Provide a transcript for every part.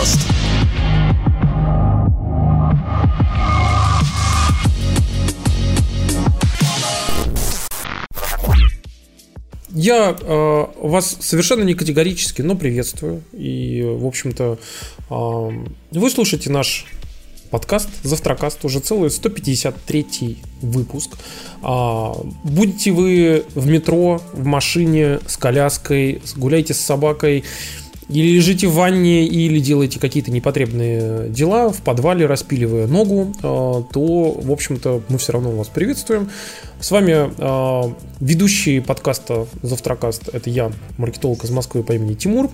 Завтракаст. Я э, вас совершенно не категорически, но приветствую. И, в общем-то, э, вы слушаете наш подкаст «Завтракаст», уже целый 153 выпуск. А, будете вы в метро, в машине, с коляской, гуляете с собакой, или лежите в ванне, или делаете какие-то непотребные дела в подвале, распиливая ногу, а, то, в общем-то, мы все равно вас приветствуем. С вами а, ведущий подкаста «Завтракаст» — это я, маркетолог из Москвы по имени Тимур.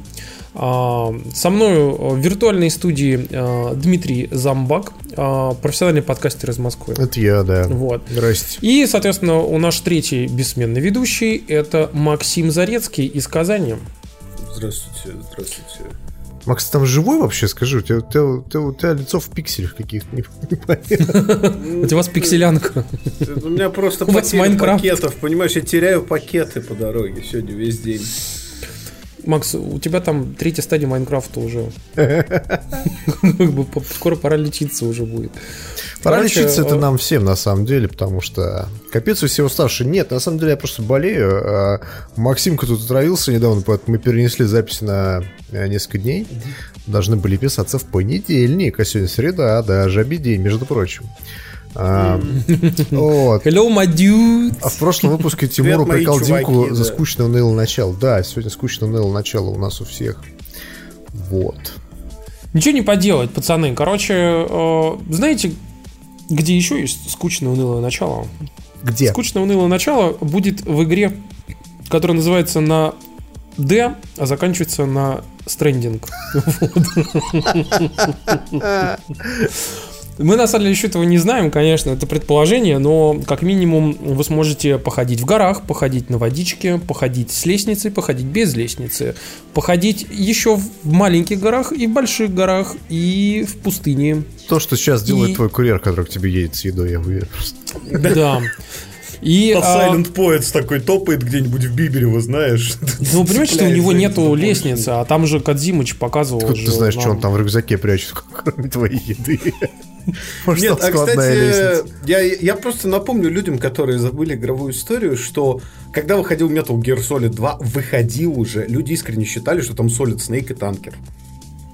Со мной в виртуальной студии Дмитрий Замбак, профессиональный подкастер из Москвы. Это я, да. Вот. Здрасте. И, соответственно, у нас третий бессменный ведущий — это Максим Зарецкий из Казани. Здравствуйте, здравствуйте. Макс, ты там живой вообще, скажи? У тебя, у тебя, у тебя, у тебя лицо в пикселях каких-то, не, У тебя вас пикселянка. У меня просто пакетов, понимаешь, я теряю пакеты по дороге сегодня весь день. Макс, у тебя там третья стадия Майнкрафта уже. По- Скоро пора лечиться уже будет. Пора лечиться это э, нам всем, на самом деле, потому что капец у всего старше. Нет, на самом деле я просто болею. а Максимка тут отравился недавно, поэтому мы перенесли запись на э, несколько дней. Должны были писаться в понедельник, а сегодня среда, да, жабий день, между прочим. А, Вот. Hello, my dude. А в прошлом выпуске Тимур упрекал Димку за скучное унылое начало. Да, сегодня скучное унылое начало у нас у всех. Вот. Ничего не поделать, пацаны. Короче, э, знаете, где еще есть скучное унылое начало? Где? Скучное унылое начало будет в игре, которая называется на D, а заканчивается на стрендинг. Мы на самом деле еще этого не знаем, конечно, это предположение, но как минимум вы сможете походить в горах, походить на водичке, походить с лестницей, походить без лестницы, походить еще в маленьких горах и в больших горах и в пустыне. То, что сейчас делает И- твой курьер, который к тебе едет с едой, я уверен. Да. И, А а, Silent Poets такой топает где-нибудь в Биберево, знаешь. ну, вы понимаете, что у него нету лестницы, а там же Кадзимыч показывал. Откуда ты знаешь, что он там в рюкзаке прячет, кроме твоей еды? Нет, а кстати, я, я просто напомню людям, которые забыли игровую историю, что когда выходил Metal Gear Solid 2, выходил уже, люди искренне считали, что там Solid Snake и танкер.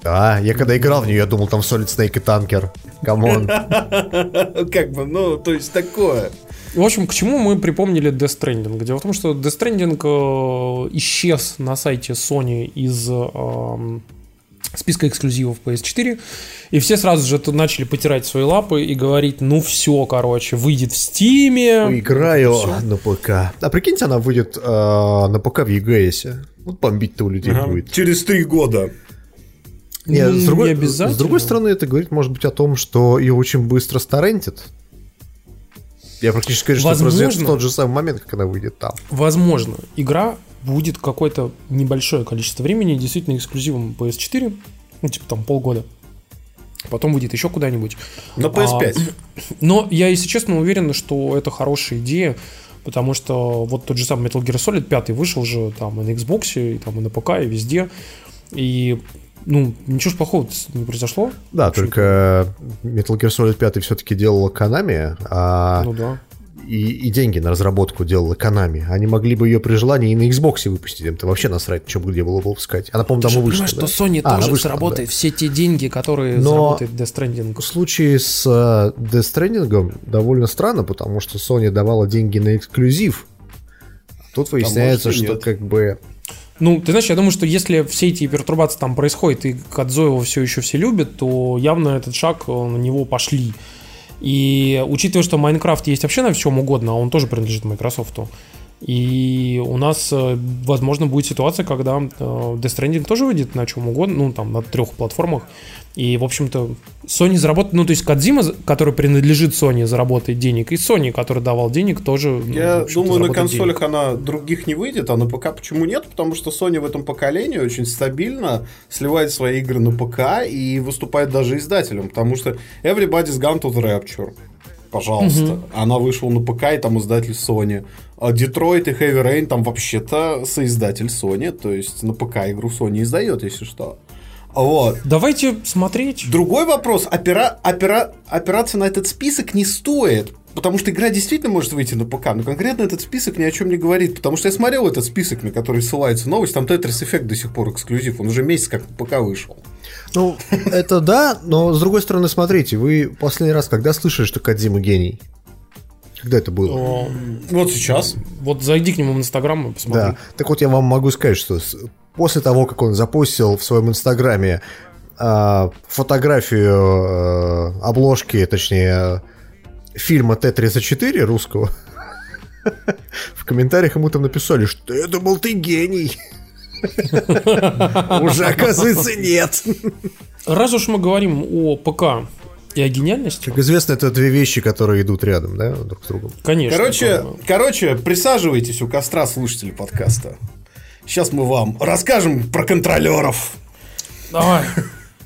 Да, я когда играл в нее, я думал, там Solid Snake и танкер. Come on. Как бы, ну, то есть такое. В общем, к чему мы припомнили Death Stranding? Дело в том, что Death Stranding э, исчез на сайте Sony из эм, списка эксклюзивов PS4, и все сразу же тут начали потирать свои лапы и говорить, ну все, короче, выйдет в Стиме. Играю Всё. на ПК. А прикиньте, она выйдет э, на ПК в EGS. Вот бомбить-то у людей Ага. будет. Через три года. Нет, Ну, с, другой, не обязательно. с другой стороны, это говорит, может быть, о том, что ее очень быстро старентит. Я практически говорю, что Возможно. произойдет в тот же самый момент, как она выйдет там. Возможно, игра будет какое-то небольшое количество времени действительно эксклюзивом PS4, ну, типа там полгода. Потом выйдет еще куда-нибудь. На PS5. А, Но я, если честно, уверен, что это хорошая идея, потому что вот тот же самый Metal Gear Solid 5 вышел же там и на Xbox, и там и на ПК, и везде. И, ну, ничего ж плохого не произошло. Да, только Metal Gear Solid 5 все-таки делала Konami, а Ну да. И, и деньги на разработку делала Konami. Они могли бы ее при желании и на Xbox выпустить. Им-то вообще насрать, что бы где было выпускать. Она, по-моему, же давно вышла. понимаешь, да? что Sony А, тоже вышла, заработает да. все те деньги, которые Но- заработает Death Stranding. В случае с э, Death Stranding довольно странно, потому что Sony давала деньги на эксклюзив. Тут выясняется, может, и что нет. как бы... Ну, ты знаешь, я думаю, что если все эти пертурбации там происходят, и Кадзоева все еще все любят, то явно этот шаг э, на него пошли. И учитывая, что Майнкрафт есть вообще на чем угодно, а он тоже принадлежит Microsoft, и у нас, э, возможно, будет ситуация, когда э, Death Stranding тоже выйдет на чем угодно, ну, там, на трех платформах. И, в общем-то, Sony заработает, ну, то есть Кадзима, который принадлежит Sony, заработает денег, и Sony, который давал денег, тоже, ну, Я общем-то, думаю, на заработает денег. консолях она других не выйдет, а на ПК почему нет? Потому что Sony в этом поколении очень стабильно сливает свои игры на ПК и выступает даже издателем, потому что Everybody's Gone to the Rapture. Пожалуйста. Она вышла на ПК, и там издатель Sony. А Detroit и Heavy Rain там вообще-то соиздатель Sony, то есть на ПК игру Sony издает, если что. Вот. Давайте смотреть. Другой вопрос. Опера... Опера... Опираться на этот список не стоит. Потому что игра действительно может выйти на ПК, но конкретно этот список ни о чем не говорит. Потому что я смотрел этот список, на который ссылается новость, там Tetris Effect до сих пор эксклюзив, он уже месяц как на ПК вышел. Ну, это да, но с другой стороны, смотрите, вы последний раз когда слышали, что Кадзима гений? Когда это было? Вот сейчас. Вот зайди к нему в Инстаграм и посмотри. Да. Так вот, я вам могу сказать, что после того, как он запустил в своем инстаграме а, фотографию э, обложки, точнее, фильма Т-34 русского, в комментариях ему там написали, что я думал, ты гений. Уже, оказывается, нет. Раз уж мы говорим о ПК и о гениальности, Как известно, это две вещи, которые идут рядом, да, друг с другом. конечно. Короче, короче, присаживайтесь у костра слушатели подкаста. Сейчас мы вам расскажем про контролеров. Давай.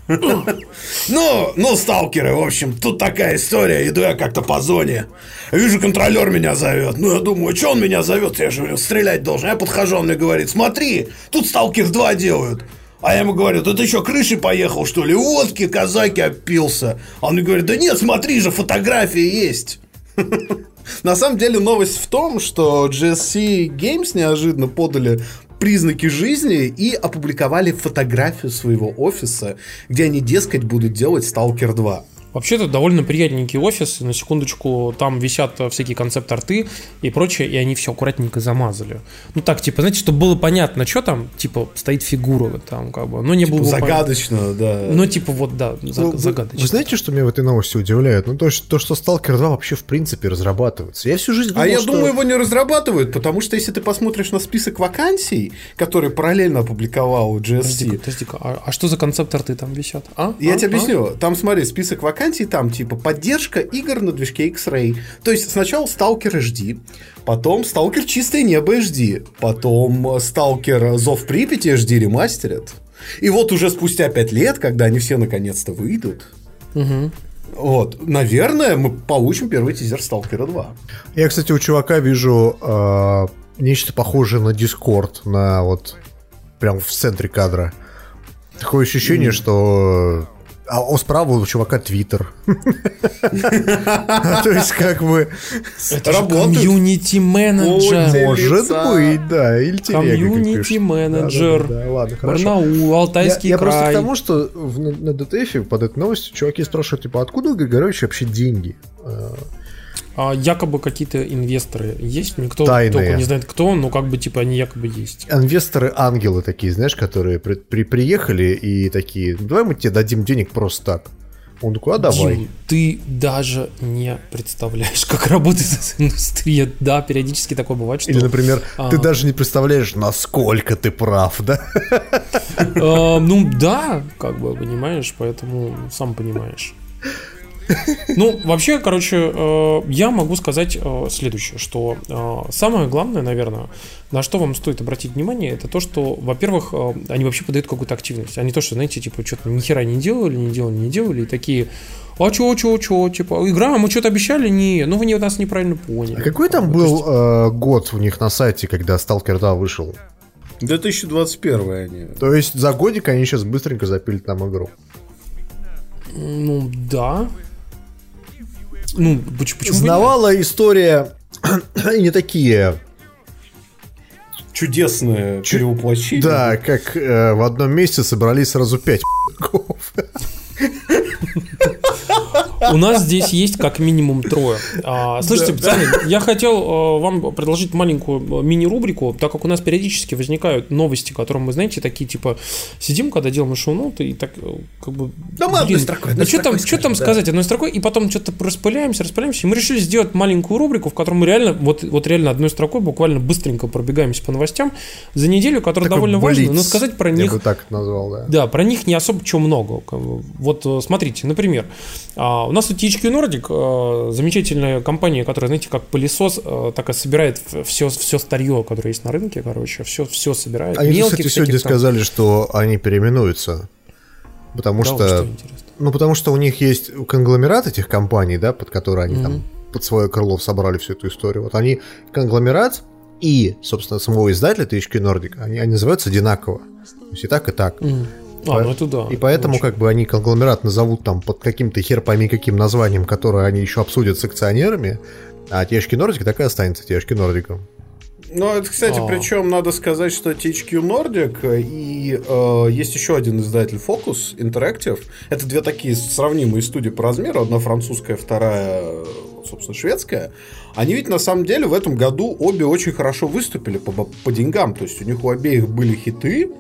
Ну, ну, сталкеры, в общем, тут такая история. Иду я как-то по зоне. Вижу, контролер меня зовет. Ну, я думаю, что он меня зовет? Я же стрелять должен. Я подхожу, он мне говорит, смотри, тут сталкер 2 делают. А я ему говорю, ты что, крышей поехал, что ли? Водки, казаки опился. А он мне говорит, да нет, смотри же, фотографии есть. На самом деле новость в том, что GSC Games неожиданно подали признаки жизни и опубликовали фотографию своего офиса, где они, дескать, будут делать Stalker 2. Вообще-то довольно приятненький офис. На секундочку, там висят э, всякие концепт-арты и прочее, и они все аккуратненько замазали. Ну так, типа, знаете, чтобы было понятно, что там, типа, стоит фигура там, как бы. Но не было бы понятно. Загадочно, да. Ну, типа, вот, да, Ну, вы- загадочно. Вы знаете, что меня в этой новости удивляет? Ну, то, что, то, что Stalker 2 вообще в принципе разрабатывается. Я всю жизнь думал, А я что... думаю, его не разрабатывают, потому что если ты посмотришь на список вакансий, который параллельно опубликовал Подожди-ка, GSC, подожди-ка, а, а что за концепт-арты там висят? А? Я А? тебе А? объясню. Там, смотри, список вакансий, там типа поддержка игр на движке X-Ray. То есть сначала Stalker HD, потом Stalker Чистое Небо HD, потом э, Stalker Зов Припяти HD ремастерят. И вот уже спустя 5 лет, когда они все наконец-то выйдут, Мгм. вот, наверное, мы получим первый тизер Сталкера 2. Я, кстати, у чувака вижу э, нечто похожее на Discord, на вот прям в центре кадра. Такое ощущение, что... А у справа у чувака Твиттер. То есть, как бы, комьюнити-менеджер. Ой, может быть, да, или ладно, хорошо. Барнаул, Алтайский я просто к край. тому, что на, DTF под этой новостью чуваки спрашивают, типа, откуда у Григорьевича вообще деньги? А якобы какие-то инвесторы есть, никто Тайные. только не знает кто, но как бы типа они якобы есть. Инвесторы-ангелы такие, знаешь, которые при, при- приехали и такие, давай мы тебе дадим денег просто так. Он такой, а давай. Дим, ты даже не представляешь, как работает эта индустрия. Да, периодически такое бывает, что... Или, например, ты А. даже не представляешь, насколько ты прав, да? Э, ну да, как бы, понимаешь, поэтому сам понимаешь. Ну, вообще, короче, э, я могу сказать э, следующее, что э, самое главное, наверное, на что вам стоит обратить внимание, это то, что, во-первых, они вообще подают какую-то активность, а не то, что, знаете, типа, что-то ни хера не делали, не делали, не делали, и такие, а чё, чё, чё, типа, игра, мы что-то обещали? Не, ну вы не, нас неправильно поняли. А какой там был есть, э, год у них на сайте, когда Stalker 2 вышел? 2021 они. То есть за годик они сейчас быстренько запилят нам игру. Ну, да. Ну, поч- почему и нет? Знавала история и не такие. Чудесное перевоплощение. Да, как э, в одном месте собрались сразу пять У нас здесь есть как минимум трое. А, слушайте, пацаны, я хотел э, вам предложить маленькую э, мини-рубрику, так как у нас периодически возникают новости, которые мы, знаете, такие типа сидим, когда делаем шоу-ноты, и так э, как бы. Да мы одной строкой, Ну что там, что там сказать одной строкой, и потом что-то распыляемся, распыляемся. И мы решили сделать маленькую рубрику, в которой мы реально, вот, вот реально одной строкой буквально быстренько пробегаемся по новостям за неделю, которая довольно важна, но сказать про Я них бы так назвал, да. да, про них не особо чего много. Вот э, смотрите, например, а, у нас тут THQ Nordic, э, замечательная компания, которая, знаете, как пылесос, э, такая собирает все, все старье, которое есть на рынке, короче, все, все собирает. Они, Мелких кстати, сегодня там. сказали, что они переименуются. Потому Да, что, что ну, потому что у них есть конгломерат этих компаний, да, под которые они там под свое крыло собрали всю эту историю. Вот они конгломерат и, собственно, самого издателя THQ Nordic, они, они называются одинаково. То есть и так, и так. Мгм. А, ну это да. И поэтому Очень. как бы они конгломерат назовут там под каким-то хер пойми каким названием, которое они еще обсудят с акционерами, а THQ Nordic так и останется THQ Nordic. Ну, это, кстати, А. причем надо сказать, что THQ Nordic и э, есть еще один издатель Focus Interactive. Это две такие сравнимые студии по размеру. Одна французская, вторая, собственно, шведская. Они ведь на самом деле в этом году обе очень хорошо выступили по, по деньгам. То есть у них у обеих были хиты.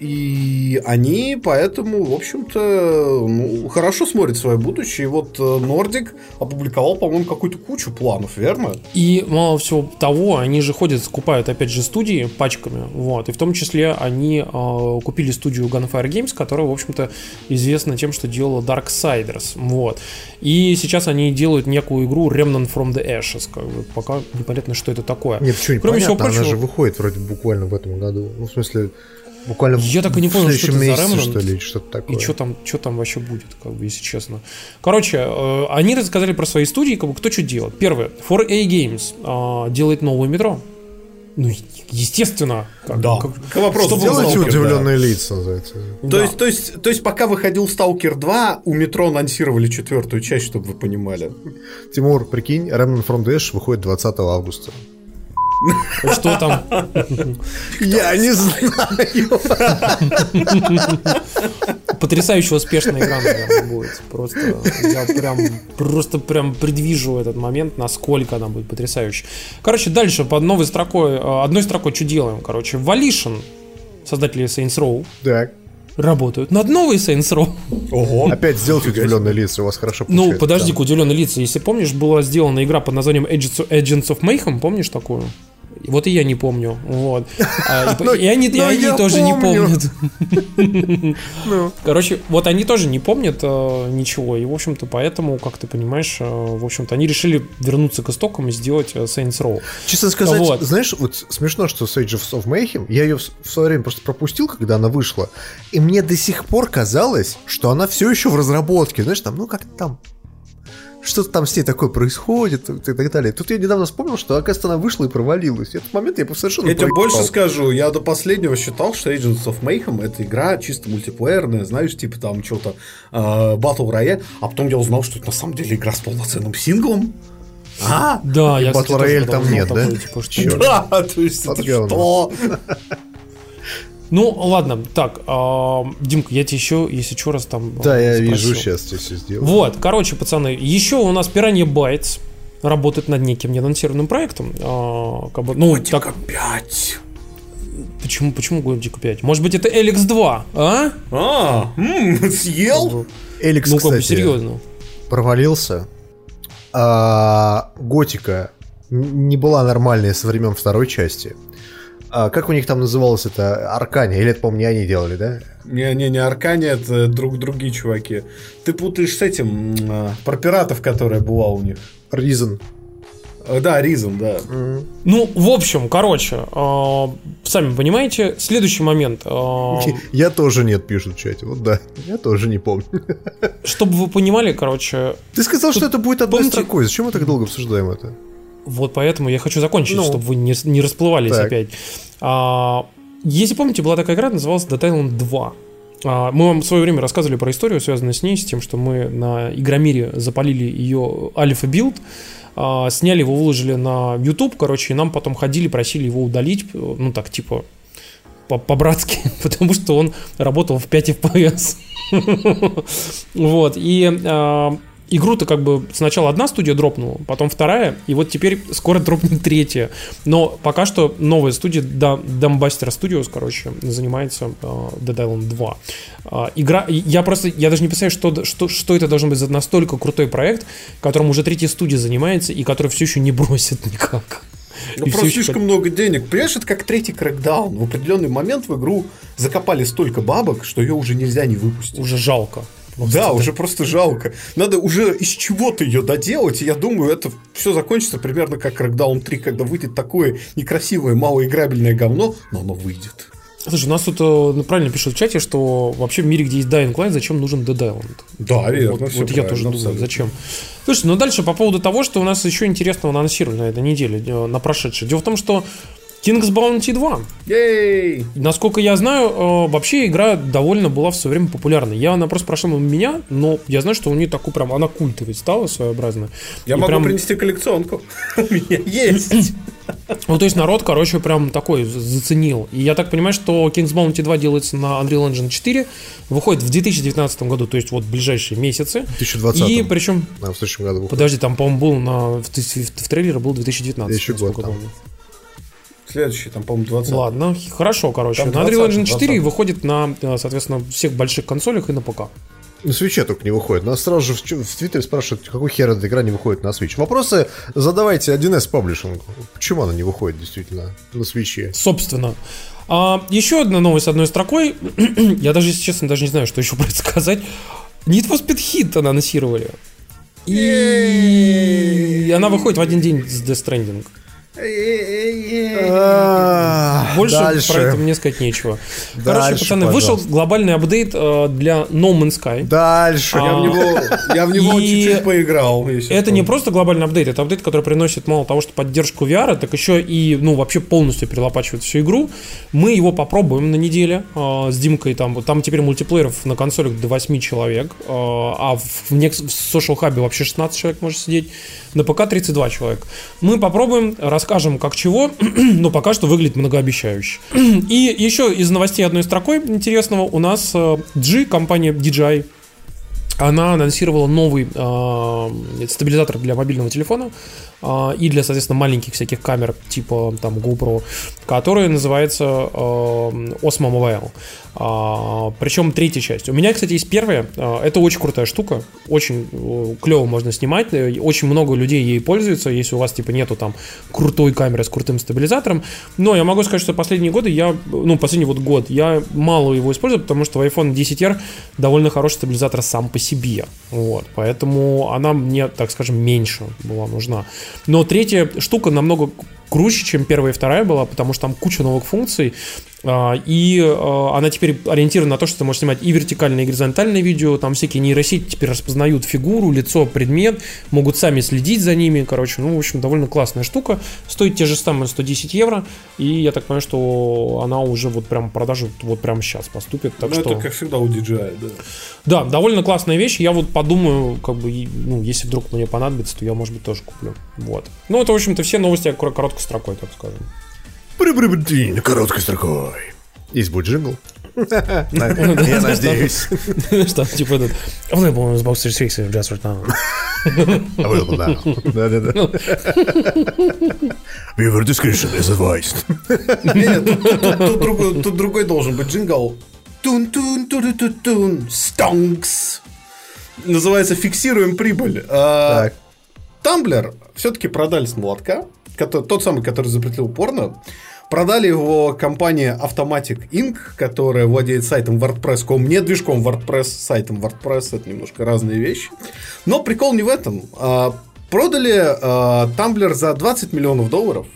И они поэтому, в общем-то, ну, хорошо смотрят свое будущее. И вот э, Nordic опубликовал, по-моему, какую-то кучу планов, верно? И мало всего того, они же ходят, скупают опять же студии пачками, вот, и в том числе они э, купили студию Gunfire Games, которая, в общем-то, известна тем, что делала Darksiders, вот. И сейчас они делают некую игру Remnant from the Ashes, как бы, пока непонятно, что это такое. Нет, почему Кроме непонятно, всего она прочего- же выходит вроде буквально в этом году. Ну, в смысле, буквально Я так и не в понял, что следующем это за месяце, Remnant. что ли, что-то такое. И что там, что там вообще будет, как бы, если честно. Короче, э, они рассказали про свои студии, как бы, кто что делает. Первое, 4A Games э, делает новое метро. Ну, естественно. Как, Да. как- К вопросу Чтобы Делайте Stalker, да. удивленные лица, называется. То, Да. есть, то, есть, то есть, пока выходил Stalker 2, у метро анонсировали четвертую часть, чтобы вы понимали. Тимур, прикинь, Remnant from the Ash выходит 20 августа. Что там? Я не знаю. Потрясающе успешная игра, наверное, будет. Просто я прям, просто прям предвижу этот момент, насколько она будет потрясающей. Короче, дальше под новой строкой, э, одной строкой что делаем? Короче, Volition, создатели Saints Row, Так. работают над новой Saints Row. Ого. Опять сделайте удивленные лица, у вас хорошо Ну, получается. подожди-ка, удивленные лица. Если помнишь, была сделана игра под названием Agents of, Agents of Mayhem, помнишь такую? Вот и я не помню. Вот. А, и Но- и они, и но они я тоже не помнят. Ну. Короче, вот они тоже не помнят э, ничего. И, в общем-то, поэтому, как ты понимаешь, э, в общем-то, они решили вернуться к истокам и сделать э, Saints Row. Честно сказать, Вот. знаешь, вот смешно, что Sage of Mayhem, я ее в, в свое время просто пропустил, когда она вышла, и мне до сих пор казалось, что она все еще в разработке, знаешь, там, ну как там, что-то там с ней такое происходит и так далее. Тут я недавно вспомнил, что, оказывается, она вышла и провалилась. Этот момент я совершенно Я тебе проебал. больше скажу, я до последнего считал, что Agents of Mayhem это игра чисто мультиплеерная, знаешь, типа там что-то э, Battle Royale, а потом я узнал, что это на самом деле игра с полноценным синглом. А? Да, я, Battle Royale там нет, да? типа. Да, то есть это что? Ну, ладно, так, а, Димка, я тебе еще, если что раз там Да, я спрошу. вижу, сейчас тебе все сделаю. Вот, короче, пацаны, еще у нас Piranha Bytes работает над неким неанонсированным проектом. А, как бы, ну, так, опять. почему, почему Годика 5? Может быть, это Эликс 2, а? А, м, съел? Эликс, ну, как бы, серьезно. провалился. А, Готика не была нормальная со времен второй части. А, как у них там называлось это? Аркания? Или это, по-моему, не они делали, да? Не-не-не, Аркани это друг другие чуваки. Ты путаешь с этим, а, про пиратов, которая была у них. Reason. Э, Да, Ризом, да. Ну, в общем, короче, а, сами понимаете, следующий момент. а, Я тоже нет, пишут в чате. Вот да, я тоже не помню. чтобы вы понимали, короче, Ты сказал, что это будет одной помните- строкой. Зачем мы так долго обсуждаем это? Вот поэтому я хочу закончить, Ну. чтобы вы не, не расплывались Так. опять. А, если помните, была такая игра, называлась Dead Island 2. А, мы вам в свое время рассказывали про историю, связанную с ней, с тем, что мы на Игромире запалили ее альфа-билд, сняли его, выложили на YouTube, короче, и нам потом ходили, просили его удалить, э, ну так, типа, по- по-братски, потому что он работал в 5 FPS. Вот, и а, игру-то как бы сначала одна студия дропнула, потом вторая, и вот теперь скоро дропнет третья. Но пока что новая студия, Да- Dumbbuster Studios, короче, занимается а, Dead Island 2. А, Игра, и я просто, я даже не представляю, что, что, что это должен быть за настолько крутой проект, которым уже третья студия занимается, и который все еще не бросит никак. Ну, И просто ещё слишком много денег. Понимаешь, это как третий крэкдаун. В определенный момент в игру закопали столько бабок, что ее уже нельзя не выпустить. Уже жалко. Да, уже просто жалко. Надо уже из чего-то ее доделать, и я думаю, это все закончится примерно как Crackdown 3, когда выйдет такое некрасивое, малоиграбельное говно, но оно выйдет. Слушай, у нас тут э, ну, правильно пишут в чате, что вообще в мире, где есть Dying Light, зачем нужен Dead Island? Да, верно. Вот, вот я тоже думаю, абсолютно. зачем. Слушай, ну дальше по поводу того, что у нас еще интересного анонсировали на этой неделе, э, на прошедшей. Дело в том, что King's Bounty 2. Ей! Насколько я знаю, э, вообще игра довольно была в свое время популярной. Я, она просто прошла мимо меня, но я знаю, что у нее такой прям, она культовой стала своеобразно. Я И могу прям- принести коллекционку. У меня есть. Ну, то есть народ, короче, прям такой заценил. И я так понимаю, что King's Bounty 2 делается на Unreal Engine 4, выходит в 2019 году, то есть вот ближайшие месяцы. 2020. И причем, А, в следующем году выходит. подожди, там, по-моему, был на, в, в- в трейлере был 2019. Еще год там. помню. Следующий, там, по-моему, 20 Ладно, хорошо, короче. Там на Unreal 20, Engine 4 20. выходит на, э, соответственно, всех больших консолях и на ПК. На свече только не выходит. Нас сразу же в, Твиттере спрашивают, какой хер эта игра не выходит на Switch. Вопросы задавайте 1С паблишингу. Почему она не выходит действительно на свече? Собственно. А, еще одна новость одной строкой. Я даже, если честно, даже не знаю, что еще про это сказать. Need for Speed Hit анонсировали. И она выходит в один день с Death Stranding. Больше Дальше. про это мне сказать нечего. Короче, пацаны, вышел глобальный апдейт э, для No Man's Sky. Дальше. Я в него, я в него чуть-чуть поиграл. Это не просто глобальный апдейт, это апдейт, который приносит мало того, что поддержку VR, так еще и, ну, вообще полностью перелопачивает всю игру. Мы его попробуем на неделе э, с Димкой, там, там теперь мультиплееров на консолях до 8 человек, э, а в, Nex- в Social Hub вообще 16 человек может сидеть, на ПК 32 человек. Мы попробуем, расскажем как чего, но пока что выглядит многообещающе. И еще из новостей одной строкой интересного у нас э, G, компания DJI, она анонсировала новый э, стабилизатор для мобильного телефона э, и для, соответственно, маленьких всяких камер типа там GoPro, который называется э, Osmo Mobile. А, причем третья часть. У меня, кстати, есть первая. А, это очень крутая штука. Очень э, клево можно снимать. Э, Очень много людей ей пользуются, если у вас типа нету там крутой камеры с крутым стабилизатором. Но я могу сказать, что последние годы я, ну, последний вот год, я мало его использую, потому что в iPhone 10R довольно хороший стабилизатор сам по себе. Вот. Поэтому она мне, так скажем, меньше была нужна. Но третья штука намного круче, чем первая и вторая была, потому что там куча новых функций, а, и а, она теперь ориентирована на то, что ты можешь снимать и вертикальное, и горизонтальное видео, там всякие нейросети теперь распознают фигуру, лицо, предмет, могут сами следить за ними, короче, ну, в общем, довольно классная штука, стоит те же самые 110 евро, и я так понимаю, что она уже вот прям продажу вот прямо сейчас поступит, так Ну, что... это как всегда у DJI, да. Да, довольно классная вещь. Я вот подумаю, как бы, ну, если вдруг мне понадобится, то я, может быть, тоже куплю. Вот. Ну, это, в общем-то, все новости кор- короткой строкой, так скажем. Короткой строкой. Есть будет джингл? Я надеюсь. Что, типа этот... Available on Xbox 360 just right now. Available now. Да-да-да. Viewer discretion is advised. Нет, тут, другой, должен быть джингл. тун тун тун тун тун Стонкс. Называется «Фиксируем прибыль». Тамблер все-таки продали с молотка. Кото- Тот самый, который запретил порно. Продали его компания Automatic Inc., которая владеет сайтом WordPress.com, не движком WordPress, сайтом WordPress, это немножко разные вещи. Но прикол не в этом. А, Продали а, Tumblr за 20 миллионов долларов.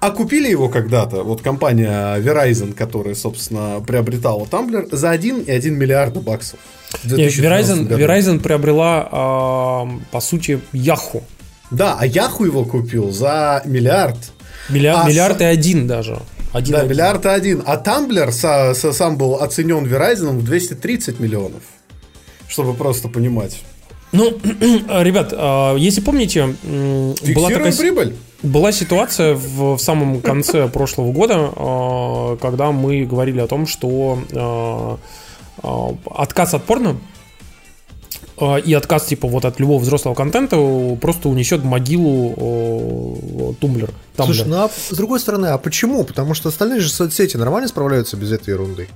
А купили его когда-то, вот компания Verizon, которая, собственно, приобретала Tumblr, за 1,1 миллиарда баксов. в Не, 2012 Verizon, году. Verizon приобрела, а, по сути, Яху. Да, а Яху его купил за миллиард. Миллиард, А миллиард с- и один даже. Один Да, один. миллиард и один. А Tumblr со- со- сам был оценен Verizon в 230 миллионов. Чтобы просто понимать. Ну, ребят, а, если помните, м, была Фиксируем такая, прибыль. была ситуация в, в самом конце прошлого года, а, когда мы говорили о том, что а, отказ от порно и отказ типа вот от любого взрослого контента просто унесет могилу Tumblr. Слушай, Tumblr. ну а с другой стороны, а почему? Потому что остальные же соцсети нормально справляются без этой ерунды.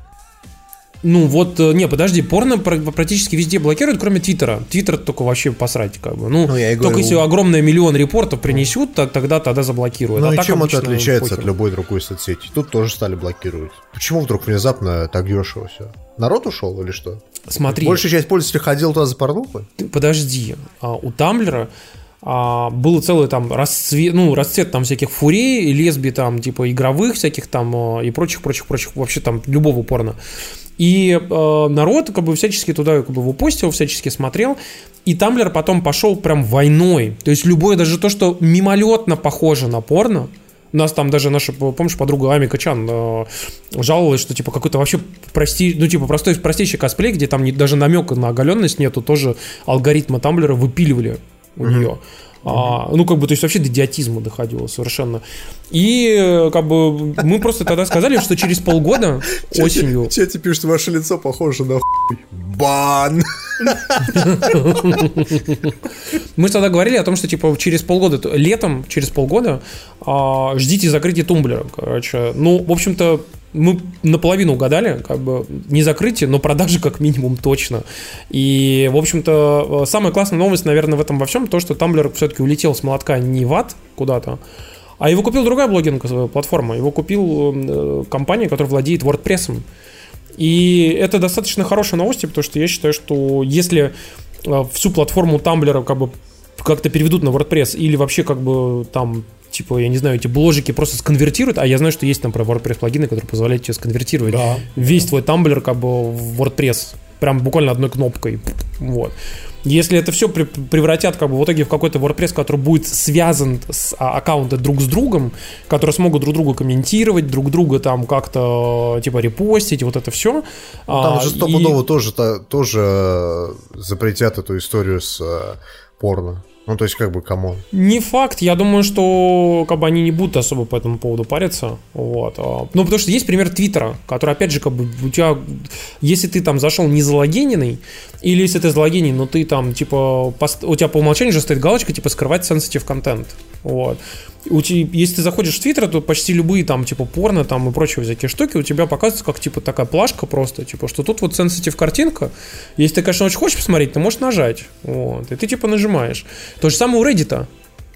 Ну вот, э, не, подожди, порно пр- практически везде блокируют, кроме Твиттера. Твиттер только вообще посрать, как бы. Ну, Ну, я и только говорю. если огромное миллион репортов принесут, так, тогда тогда заблокируют. Ну А и так чем это отличается похер. от любой другой соцсети? Тут тоже стали блокировать. Почему вдруг внезапно так дешево все? Народ ушел или что? Смотри, Большая часть пользователей ходила туда за порнухой? подожди. А, у Тамблера а, был целый там расцвет, ну, расцвет там всяких фурей, лесби там, типа, игровых всяких там а, и прочих-прочих-прочих, вообще там любого порно. И э, народ как бы всячески туда как бы его постил, всячески смотрел. И Тамблер потом пошел прям войной. То есть любое, даже то, что мимолетно похоже на порно, Нас там даже наша, помнишь, подруга Амика Чан э, жаловалась, что типа какой-то вообще прости, ну типа простой, простейший косплей, где там не, даже намека на оголенность нету, тоже алгоритмы Тамблера выпиливали у mm-hmm. нее. А, ну, как бы, то есть вообще до идиотизма доходило совершенно. И э, как бы мы просто тогда сказали, что через полгода осенью... Че тебе пишут, ваше лицо похоже на хуй. Бан! Мы тогда говорили о том, что типа через полгода, летом, через полгода а, ждите закрытия тумблера, короче. Ну, в общем-то, мы наполовину угадали, как бы не закрытие, но продажи как минимум точно. И, в общем-то, самая классная новость, наверное, в этом во всем, то, что Tumblr все-таки улетел с молотка не в ад куда-то, а его купил другая блогинговая платформа. Его купил э, компания, которая владеет WordPress. И это достаточно хорошие новости, потому что я считаю, что если э, всю платформу Tumblr как бы как-то переведут на WordPress или вообще как бы там типа, я не знаю, эти бложики просто сконвертируют, а я знаю, что есть там про WordPress плагины, которые позволяют тебе сконвертировать да. весь твой Tumblr как бы в WordPress, прям буквально одной кнопкой, вот. Если это все превратят как бы в итоге в какой-то WordPress, который будет связан с а, аккаунты друг с другом, которые смогут друг друга комментировать, друг друга там как-то типа репостить, вот это все. Ну, там а, же стопудово и... тоже, тоже запретят эту историю с э, порно. Ну, то есть, как бы, кому? Не факт. Я думаю, что как бы они не будут особо по этому поводу париться. Вот. А, ну, потому что есть пример Твиттера, который, опять же, как бы, у тебя, если ты там зашел не залогиненный, или если ты залогинен, но ты там, типа, пост... у тебя по умолчанию же стоит галочка, типа, скрывать sensitive контент. Вот у тебя, если ты заходишь в Твиттер, то почти любые там, типа, порно там и прочие всякие штуки у тебя показываются как, типа, такая плашка просто, типа, что тут вот сенситив картинка, если ты, конечно, очень хочешь посмотреть, ты можешь нажать, вот, и ты, типа, нажимаешь. То же самое у Reddit.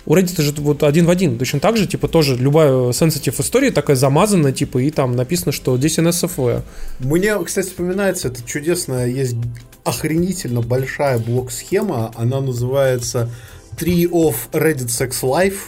У Reddit же вот один в один. Точно так же, типа, тоже любая sensitive история такая замазана, типа, и там написано, что здесь NSFW. Мне, кстати, вспоминается, это чудесная, есть охренительно большая блок-схема, она называется Tree of Reddit Sex Life,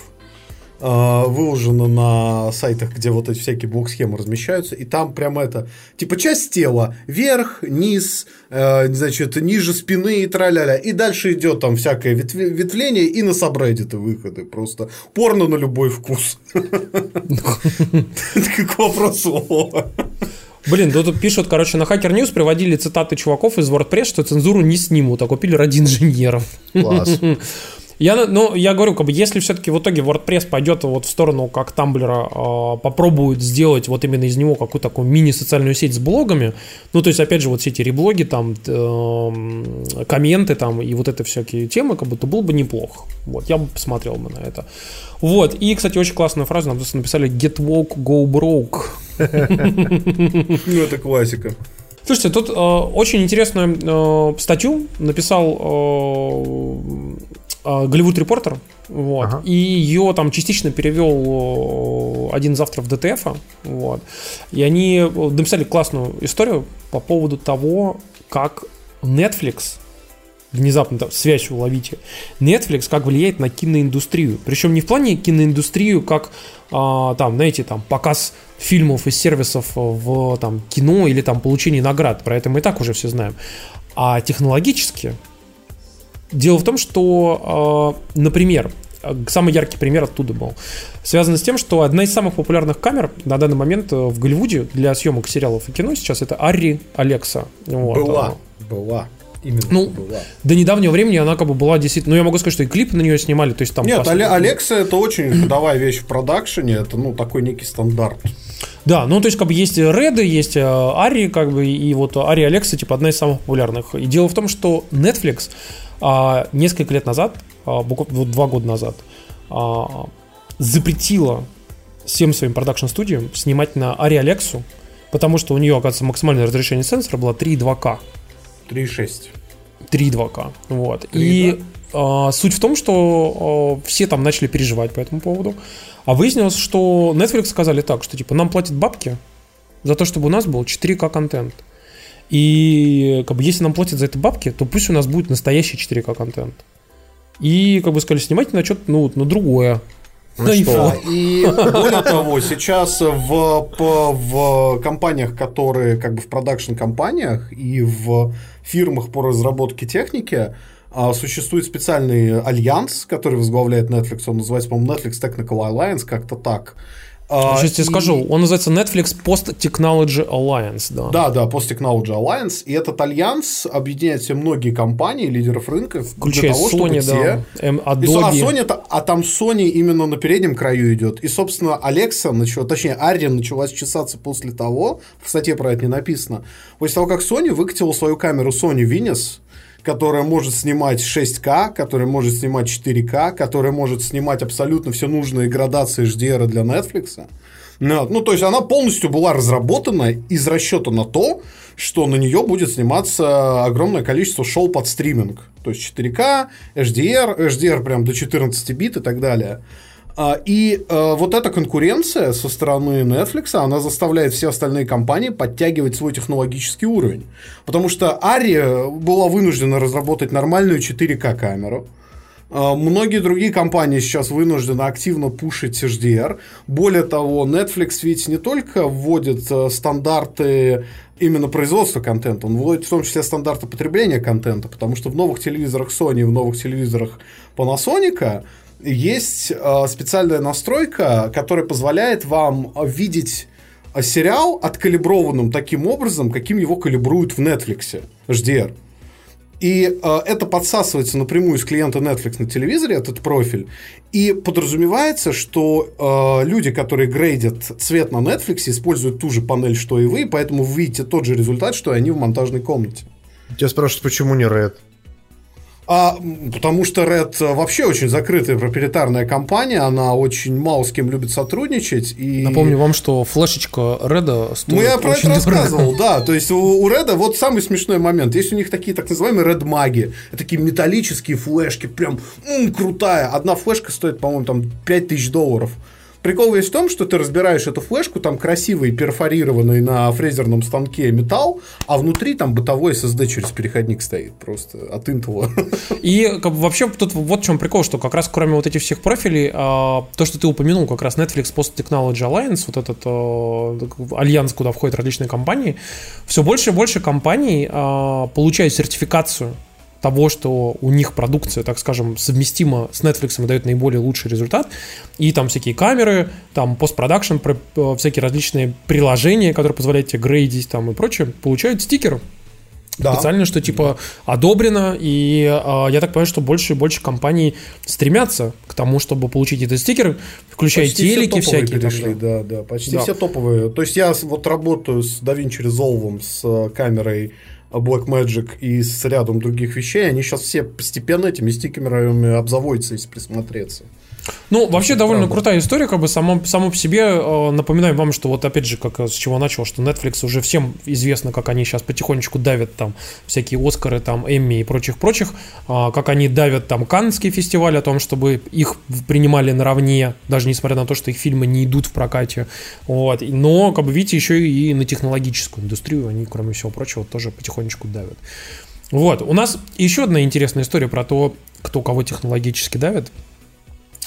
выложено на сайтах, где вот эти всякие блок-схемы размещаются, и там прям это, типа часть тела, верх, низ, э, значит, ниже спины и траля и дальше идет там всякое ветве- ветвление и на сабреддиты выходы, просто порно на любой вкус. Как вопрос Блин, тут пишут, короче, на Hacker News приводили цитаты чуваков из WordPress, что цензуру не снимут, а купили ради инженеров. Класс. Я, ну, я говорю, как бы, если все-таки в итоге WordPress пойдет вот в сторону, как Тамблера, э, попробует сделать вот именно из него какую-то такую мини-социальную сеть с блогами, ну, то есть, опять же, вот все эти реблоги, там, э, комменты, там, и вот это всякие темы, как будто было бы неплохо. Вот, я бы посмотрел бы на это. Вот, и, кстати, очень классную фразу нам написали «Get woke, go broke». Ну, это классика. Слушайте, тут э, очень интересную э, статью написал э, Голливуд Репортер, вот, ага. и ее там частично перевел один из авторов ДТФ, вот, и они написали классную историю по поводу того, как Netflix внезапно там связь уловите. Netflix как влияет на киноиндустрию. Причем не в плане киноиндустрию, как а, там, знаете, там показ фильмов и сервисов в там, кино или там получение наград. Про это мы и так уже все знаем. А технологически Дело в том, что, а, например, самый яркий пример оттуда был. Связано с тем, что одна из самых популярных камер на данный момент э, в Голливуде для съемок сериалов и кино сейчас это Арри Алекса. Вот. Была, была. Именно ну, была. до недавнего времени она как бы была действительно... Ну, я могу сказать, что и клипы на нее снимали, то есть там... Нет, пос... Алекса это очень ходовая вещь в продакшене, это, ну, такой некий стандарт. Да, ну то есть как бы есть Реды, есть Ари, как бы, и вот Ари Алекса, типа, одна из самых популярных. И дело в том, что Netflix а, несколько лет назад, а, буквально вот два года назад, а, запретила всем своим продакшн-студиям снимать на Ари Алексу, потому что у нее, оказывается, максимальное разрешение сенсора было 3.2К. 3.6. 3.2К. Вот. 3, И а, суть в том, что а, все там начали переживать по этому поводу. А выяснилось, что Netflix сказали так, что типа нам платят бабки за то, чтобы у нас был 4К контент. И как бы если нам платят за это бабки, то пусть у нас будет настоящий 4К контент. И как бы сказали, снимайте на что-то ну, на другое. Ну, что? И более того, сейчас в, в компаниях, которые как бы в продакшн компаниях и в фирмах по разработке техники, а, существует специальный альянс, который возглавляет Netflix, он называется, по-моему, Netflix Technical Alliance, как-то так. А, Сейчас и... тебе скажу, он называется Netflix Post Technology Alliance, да. Да, да, Post Technology Alliance. И этот альянс объединяет все многие компании, лидеров рынка, включая того, Sony, да, те... Adobe. А Sony, а там Sony именно на переднем краю идет. И, собственно, Alexa начала, точнее, Ария началась чесаться после того, в статье про это не написано, после того, как Sony выкатила свою камеру Sony Venus, которая может снимать 6К, которая может снимать 4К, которая может снимать абсолютно все нужные градации HDR для Netflix. Ну, ну, то есть она полностью была разработана из расчета на то, что на нее будет сниматься огромное количество шоу под стриминг. То есть 4К, HDR, HDR прям до 14 бит и так далее. А, и э, вот эта конкуренция со стороны Netflix, она заставляет все остальные компании подтягивать свой технологический уровень. Потому что Ария была вынуждена разработать нормальную 4К камеру. А, многие другие компании сейчас вынуждены активно пушить HDR. Более того, Netflix ведь не только вводит э, стандарты именно производства контента, он вводит в том числе стандарты потребления контента, потому что в новых телевизорах Sony, в новых телевизорах Panasonic есть э, специальная настройка, которая позволяет вам видеть э, сериал откалиброванным таким образом, каким его калибруют в Netflix HDR. И э, это подсасывается напрямую с клиента Netflix на телевизоре, этот профиль. И подразумевается, что э, люди, которые грейдят цвет на Netflix, используют ту же панель, что и вы, поэтому вы видите тот же результат, что и они в монтажной комнате. Тебя спрашивают, почему не Red? А, потому что Red вообще очень закрытая проприетарная компания, она очень мало с кем любит сотрудничать. И... Напомню вам, что флешечка Red стоит Ну, я про это рассказывал, да. То есть у, у Red вот самый смешной момент. Есть у них такие так называемые Red маги. Такие металлические флешки, прям м, крутая. Одна флешка стоит, по-моему, там 5000 долларов. Прикол весь в том, что ты разбираешь эту флешку, там красивый перфорированный на фрезерном станке металл, а внутри там бытовой SSD через переходник стоит просто от Intel. И как вообще тут вот в чем прикол, что как раз кроме вот этих всех профилей, а, то, что ты упомянул, как раз Netflix Post Technology Alliance, вот этот а, альянс, куда входят различные компании, все больше и больше компаний а, получают сертификацию того, что у них продукция, так скажем, совместима с Netflix и дает наиболее лучший результат. И там всякие камеры, там постпродакшн, э, всякие различные приложения, которые позволяют тебе грейдить там и прочее, получают стикер. Да. Специально, что типа одобрено, и э, я так понимаю, что больше и больше компаний стремятся к тому, чтобы получить этот стикер, включая почти телеки все всякие. Перешли, там, да. да, да, почти да. все топовые. То есть я вот работаю с DaVinci Resolve, с э, камерой Blackmagic и с рядом других вещей, они сейчас все постепенно этими стикерами обзаводятся, если присмотреться. Ну, вообще довольно правда. крутая история, как бы само, само по себе. Э, напоминаю вам, что вот опять же, как с чего начал, что Netflix уже всем известно, как они сейчас потихонечку давят там всякие Оскары, там Эмми и прочих-прочих, э, как они давят там Каннский фестиваль о том, чтобы их принимали наравне, даже несмотря на то, что их фильмы не идут в прокате. Вот. Но, как бы видите, еще и на технологическую индустрию они, кроме всего прочего, тоже потихонечку давят. Вот. У нас еще одна интересная история про то, кто кого технологически давит.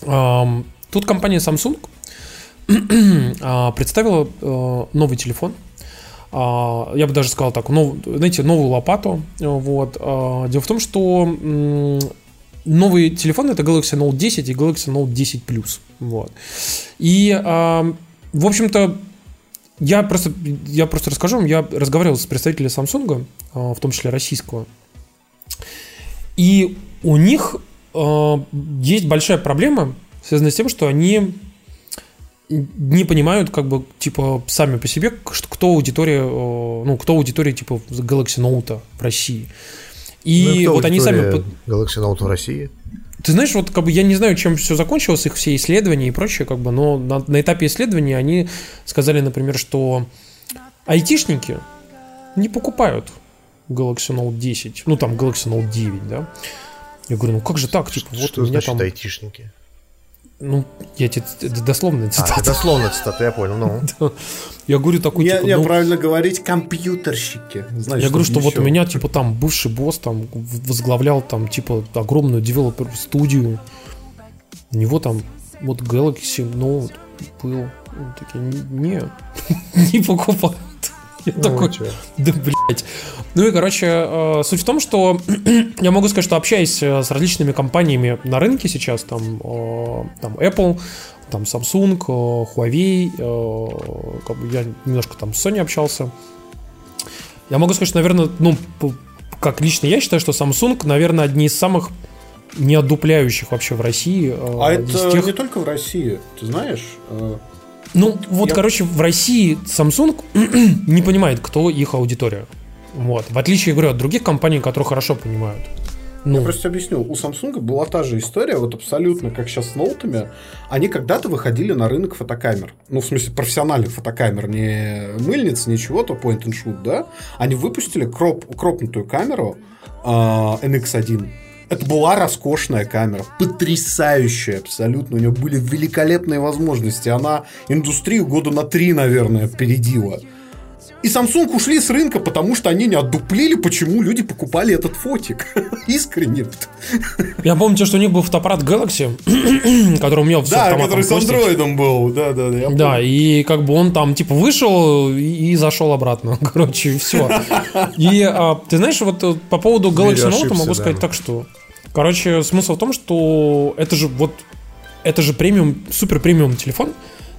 Тут компания Samsung а, представила э, новый телефон. А, я бы даже сказал так, нов, знаете, новую лопату. Вот. А, дело в том, что новый телефон это Galaxy Note 10 и Galaxy Note 10 Plus. Вот. И, в общем-то, я просто, я просто расскажу вам, я разговаривал с представителем Samsung, в том числе российского, и у них Э, есть большая проблема, связанная с тем, что они не понимают, как бы, типа, сами по себе, кто аудитория, э, ну, кто аудитория, типа, Galaxy Note в России. И ну, вот они сами... Galaxy Note в России? Ты знаешь, вот как бы я не знаю, чем все закончилось, их все исследования и прочее, как бы, но на, на этапе исследования они сказали, например, что айтишники не покупают Galaxy Note 10, ну там Galaxy Note 9, да, я говорю, ну как же так? Типа, вот что у меня значит там... айтишники? Ну, я тебе дословно цитата. А, дословно цитата, я понял, ну. Я говорю такой, я, типа... Я ну, правильно говорить, компьютерщики. Я говорю, что вот у меня, типа, там бывший босс там возглавлял там, типа, огромную девелопер-студию. У него там вот Galaxy Note был. такие, не, не покупают. Я такой, да блин Ну и, короче, э, суть в том, что я могу сказать, что общаясь э, с различными компаниями на рынке сейчас, там, э, там Apple, там Samsung, Huawei, как бы я немножко там с Sony общался. Я могу сказать, что, наверное, ну, как лично я считаю, что Samsung, наверное, одни из самых неотдупляющих вообще в России. А это тех... не только в России, ты знаешь? Ну, вот, я... короче, в России Samsung не понимает, кто их аудитория. Вот. В отличие, говорю, от других компаний, которые хорошо понимают. Ну. Я просто объясню. У Samsung была та же история, вот абсолютно как сейчас с ноутами. Они когда-то выходили на рынок фотокамер. Ну, в смысле, профессиональных фотокамер, не мыльниц, ничего, то point and shoot, да? Они выпустили кроп, кропнутую камеру э, NX1 это была роскошная камера, потрясающая абсолютно. У нее были великолепные возможности. Она индустрию года на три, наверное, опередила. И Samsung ушли с рынка, потому что они не отдуплили, почему люди покупали этот фотик. Искренне. Я помню, что у них был фотоаппарат Galaxy, который у меня все Да, который с андроидом был. Да, да, да. Да, и как бы он там типа вышел и зашел обратно. Короче, все. И а, ты знаешь, вот э, по поводу Galaxy Note могу сказать так, что Короче, смысл в том, что это же вот это же премиум, супер премиум телефон.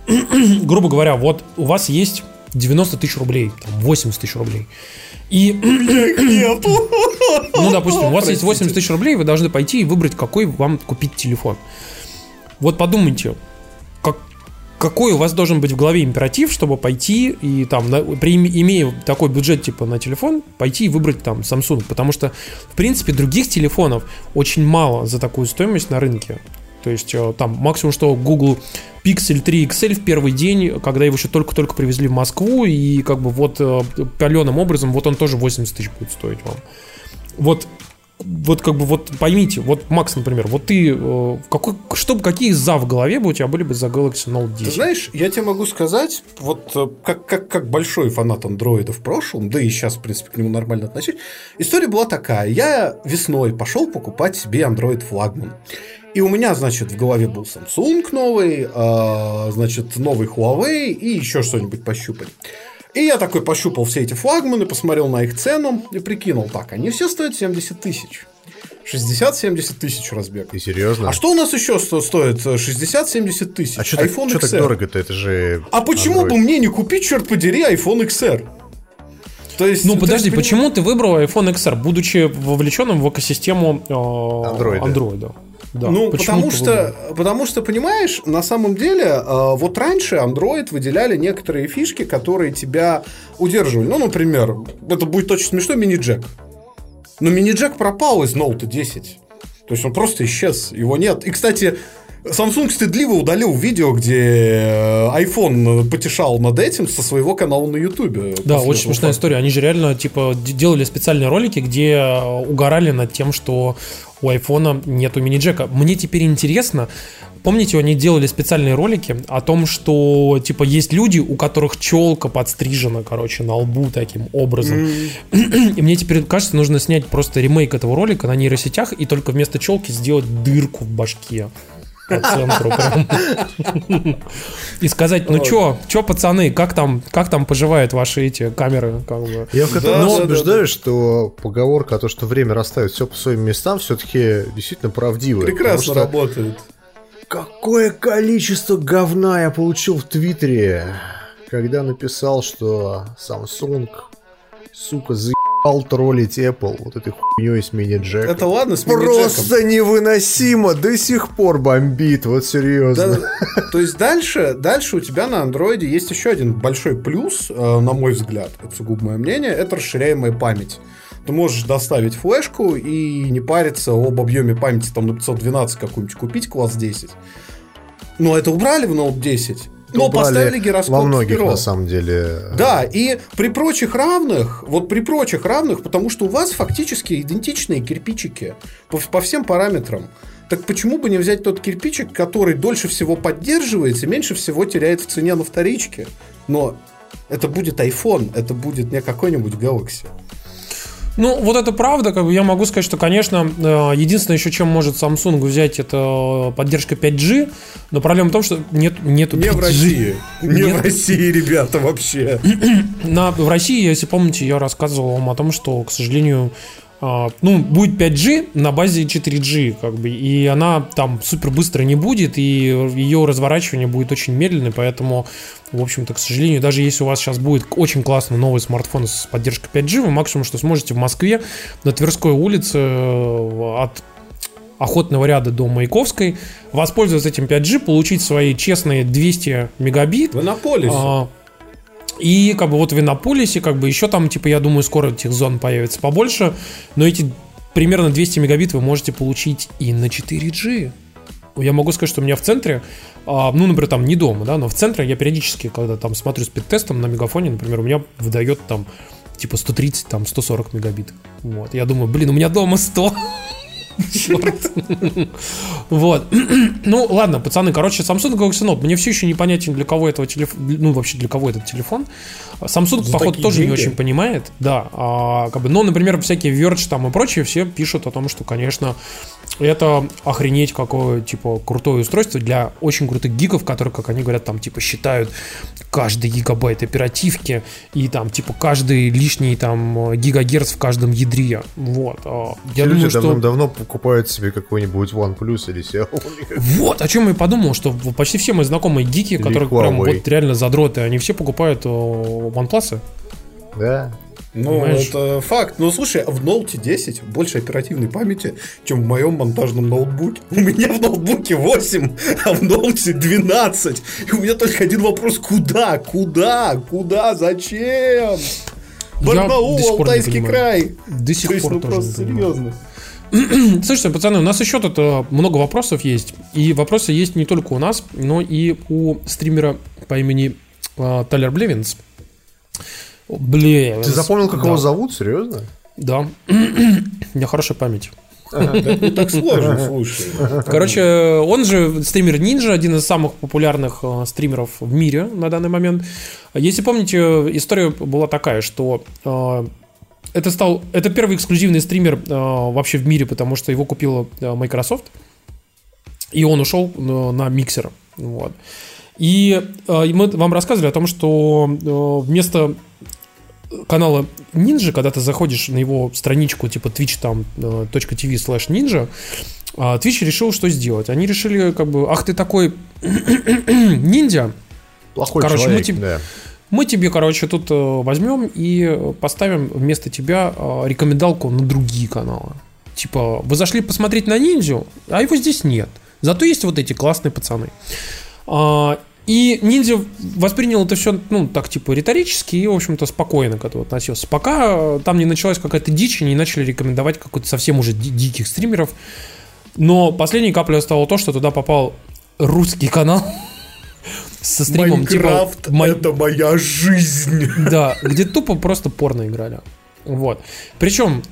Грубо говоря, вот у вас есть 90 тысяч рублей, там 80 тысяч рублей. И... Ну, допустим, у вас Простите. есть 80 тысяч рублей, вы должны пойти и выбрать, какой вам купить телефон. Вот подумайте, какой у вас должен быть в голове императив, чтобы пойти и там, на, при, имея такой бюджет типа на телефон, пойти и выбрать там Samsung, потому что, в принципе, других телефонов очень мало за такую стоимость на рынке. То есть э, там максимум, что Google Pixel 3 XL в первый день, когда его еще только-только привезли в Москву, и как бы вот э, паленым образом, вот он тоже 80 тысяч будет стоить вам. Вот вот как бы вот поймите, вот Макс, например, вот ты э, какой, что, какие за в голове бы у тебя были бы за Galaxy Note 10? Ты знаешь, я тебе могу сказать, вот э, как, как, как большой фанат андроида в прошлом, да и сейчас, в принципе, к нему нормально отношусь, история была такая. Я весной пошел покупать себе Android флагман. И у меня, значит, в голове был Samsung новый, э, значит, новый Huawei и еще что-нибудь пощупать. И я такой пощупал все эти флагманы, посмотрел на их цену и прикинул, так, они все стоят 70 тысяч. 60-70 тысяч разбег. И серьезно? А что у нас еще стоит 60-70 тысяч? А что так, так дорого-то? Это же А почему Android. бы мне не купить, черт подери, iPhone XR? То есть, ну, подожди, есть, почему ты выбрал iPhone XR, будучи вовлеченным в экосистему э, Android? Android? Да. Ну, потому что, потому что, понимаешь, на самом деле, э, вот раньше Android выделяли некоторые фишки, которые тебя удерживали. Ну, например, это будет очень смешно, мини-джек. Но мини-джек пропал из Note 10. То есть он просто исчез, его нет. И, кстати, Samsung стыдливо удалил видео, где э, iPhone потешал над этим со своего канала на YouTube. Да, очень смешная история. Они же реально типа делали специальные ролики, где э, угорали над тем, что у айфона нету мини-джека. Мне теперь интересно, помните, они делали специальные ролики о том, что типа есть люди, у которых челка подстрижена, короче, на лбу таким образом. Mm. И мне теперь кажется, нужно снять просто ремейк этого ролика на нейросетях и только вместо челки сделать дырку в башке по центру прям. И сказать, ну чё, чё, пацаны, как там, как там поживают ваши эти камеры? Как бы? Я в который раз убеждаю, что поговорка о том, что время расставит все по своим местам, все-таки действительно правдивая. Прекрасно работает. Какое количество говна я получил в Твиттере, когда написал, что Samsung, сука, за ебал троллить Apple вот этой хуйней с мини-джеком. Это ладно с Просто невыносимо, до сих пор бомбит, вот серьезно. Да, то есть дальше, дальше у тебя на андроиде есть еще один большой плюс, э, на мой взгляд, это сугубо мое мнение, это расширяемая память. Ты можешь доставить флешку и не париться об объеме памяти там на 512 какую-нибудь купить, класс 10. Но это убрали в Note 10. Но поставили гироскоп Во многих, вперед. на самом деле. Да, и при прочих равных, вот при прочих равных, потому что у вас фактически идентичные кирпичики по, по всем параметрам. Так почему бы не взять тот кирпичик, который дольше всего поддерживается, меньше всего теряет в цене на вторичке? Но это будет iPhone, это будет не какой-нибудь Galaxy. Ну, вот это правда, как бы я могу сказать, что, конечно, э, единственное еще, чем может Samsung взять, это поддержка 5G, но проблема в том, что нет, нету Не 5G. в России. Не Нет. в России, ребята, вообще. На, в России, если помните, я рассказывал вам о том, что, к сожалению, ну, будет 5G на базе 4G, как бы, и она там супер быстро не будет, и ее разворачивание будет очень медленное, поэтому, в общем-то, к сожалению, даже если у вас сейчас будет очень классный новый смартфон с поддержкой 5G, вы максимум, что сможете в Москве на Тверской улице э, от Охотного ряда до Маяковской воспользоваться этим 5G, получить свои честные 200 мегабит, В Иннополисе. а, И как бы вот в Иннополисе, как бы еще там, типа, я думаю, скоро этих зон появится побольше, но эти примерно 200 мегабит вы можете получить и на 4G. Я могу сказать, что у меня в центре, а, ну, например, там не дома, да, но в центре я периодически, когда там смотрю спид-тестом на мегафоне, например, у меня выдает там типа 130, там 140 мегабит. Вот. Я думаю, блин, у меня дома 100. Черт. Вот. Ну, ладно, пацаны, короче, Samsung Galaxy Note. Мне все еще непонятен, для кого этого телефон, ну, вообще для кого этот телефон. Samsung, За походу, тоже не деньги? очень понимает, да. А, как бы, но, например, всякие Verge там и прочие все пишут о том, что, конечно, это охренеть какое, типа, крутое устройство для очень крутых гигов, которые, как они говорят, там, типа, считают каждый гигабайт оперативки и там, типа, каждый лишний там гигагерц в каждом ядре. Вот. А, Я Люди думаю, что... давным-давно покупают себе какой-нибудь OnePlus или Xiaomi. Вот, о чем я подумал, что почти все мои знакомые гики, которые прям вот реально задроты, они все покупают э, OnePlus. Да. Ну, Понимаешь? это факт. Ну, слушай, в Note 10 больше оперативной памяти, чем в моем монтажном ноутбуке. У меня в ноутбуке 8, а в Note 12. И у меня только один вопрос. Куда? Куда? Куда? Зачем? Барнаул, Алтайский край. До То сих есть, пор ну тоже просто серьезно. Слушайте, пацаны, у нас еще тут э, много вопросов есть. И вопросы есть не только у нас, но и у стримера по имени э, Тайлер Блевинс. Блин. Ты запомнил, как да. его зовут? Серьезно? Да. У меня хорошая память. Не так сложно, слушай. Короче, он же стример Ninja, один из самых популярных э, стримеров в мире на данный момент. Если помните, история была такая, что э, это стал это первый эксклюзивный стример э, вообще в мире, потому что его купила э, Microsoft, и он ушел э, на миксер. Вот. И э, мы вам рассказывали о том, что э, вместо канала Ninja, когда ты заходишь на его страничку типа twitch там э, .tv slash ninja, а, Twitch решил, что сделать. Они решили, как бы, ах ты такой ниндзя, Плохой Короче, мы человек, тебе- да. мы тебе, короче, тут э, возьмем и поставим вместо тебя э, рекомендалку на другие каналы. Типа, вы зашли посмотреть на ниндзю, а его здесь нет. Зато есть вот эти классные пацаны. И ниндзя воспринял это все, ну, так, типа, риторически и, в общем-то, спокойно к этому относился. Пока э, там не началась какая-то дичь, и не начали рекомендовать какой-то совсем уже ди- диких стримеров. Но последней каплей стало то, что туда попал русский канал со стримом типа Майнкрафт Май- это моя жизнь. да, где тупо просто порно играли. Вот. Причем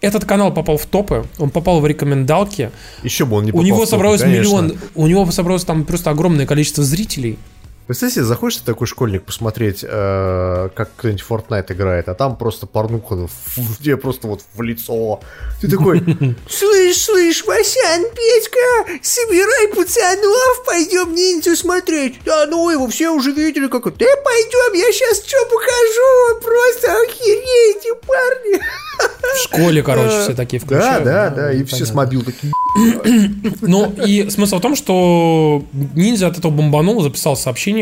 этот канал попал в топы, он попал в рекомендалки. Еще бы он не у попал него в топы, собралось конечно. миллион, у него собралось там просто огромное количество зрителей. Представь себе, заходишь ты такой школьник посмотреть, э, как кто-нибудь Fortnite играет, а там просто порнуха ну, тебе просто вот в лицо. Ты такой, слышь, слышь, Васян, Петька, собирай пацанов, пойдем ниндзю смотреть. Да ну его все уже видели, как это. Да пойдем, я сейчас что покажу, просто охереете, парни. В школе, короче, все такие Да, включают. да, да, и все с мобил такие. Ну, и смысл в том, что ниндзя от этого бомбанул, записал сообщение,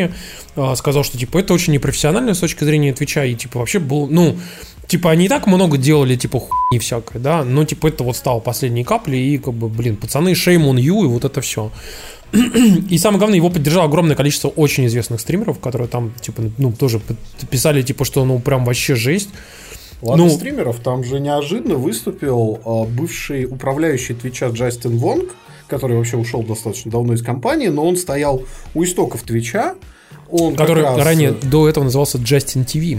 э, сказал, что, типа, это очень непрофессионально с точки зрения Твича, и, типа, вообще был, ну, типа, они и так много делали, типа, хуйни всякой, да, но, типа, это вот стало последней каплей, и, как бы, блин, пацаны, shame on you, и вот это все. И самое главное, его поддержало огромное количество очень известных стримеров, которые там, типа, ну, тоже писали, типа, что, ну, прям вообще жесть. Ладно, Ну- стримеров, там же неожиданно выступил а, бывший управляющий Твича Джастин Вонг, который вообще ушел достаточно давно из компании, но он стоял у истоков Твича. Он Который раз, ранее э, до этого назывался Justin TV.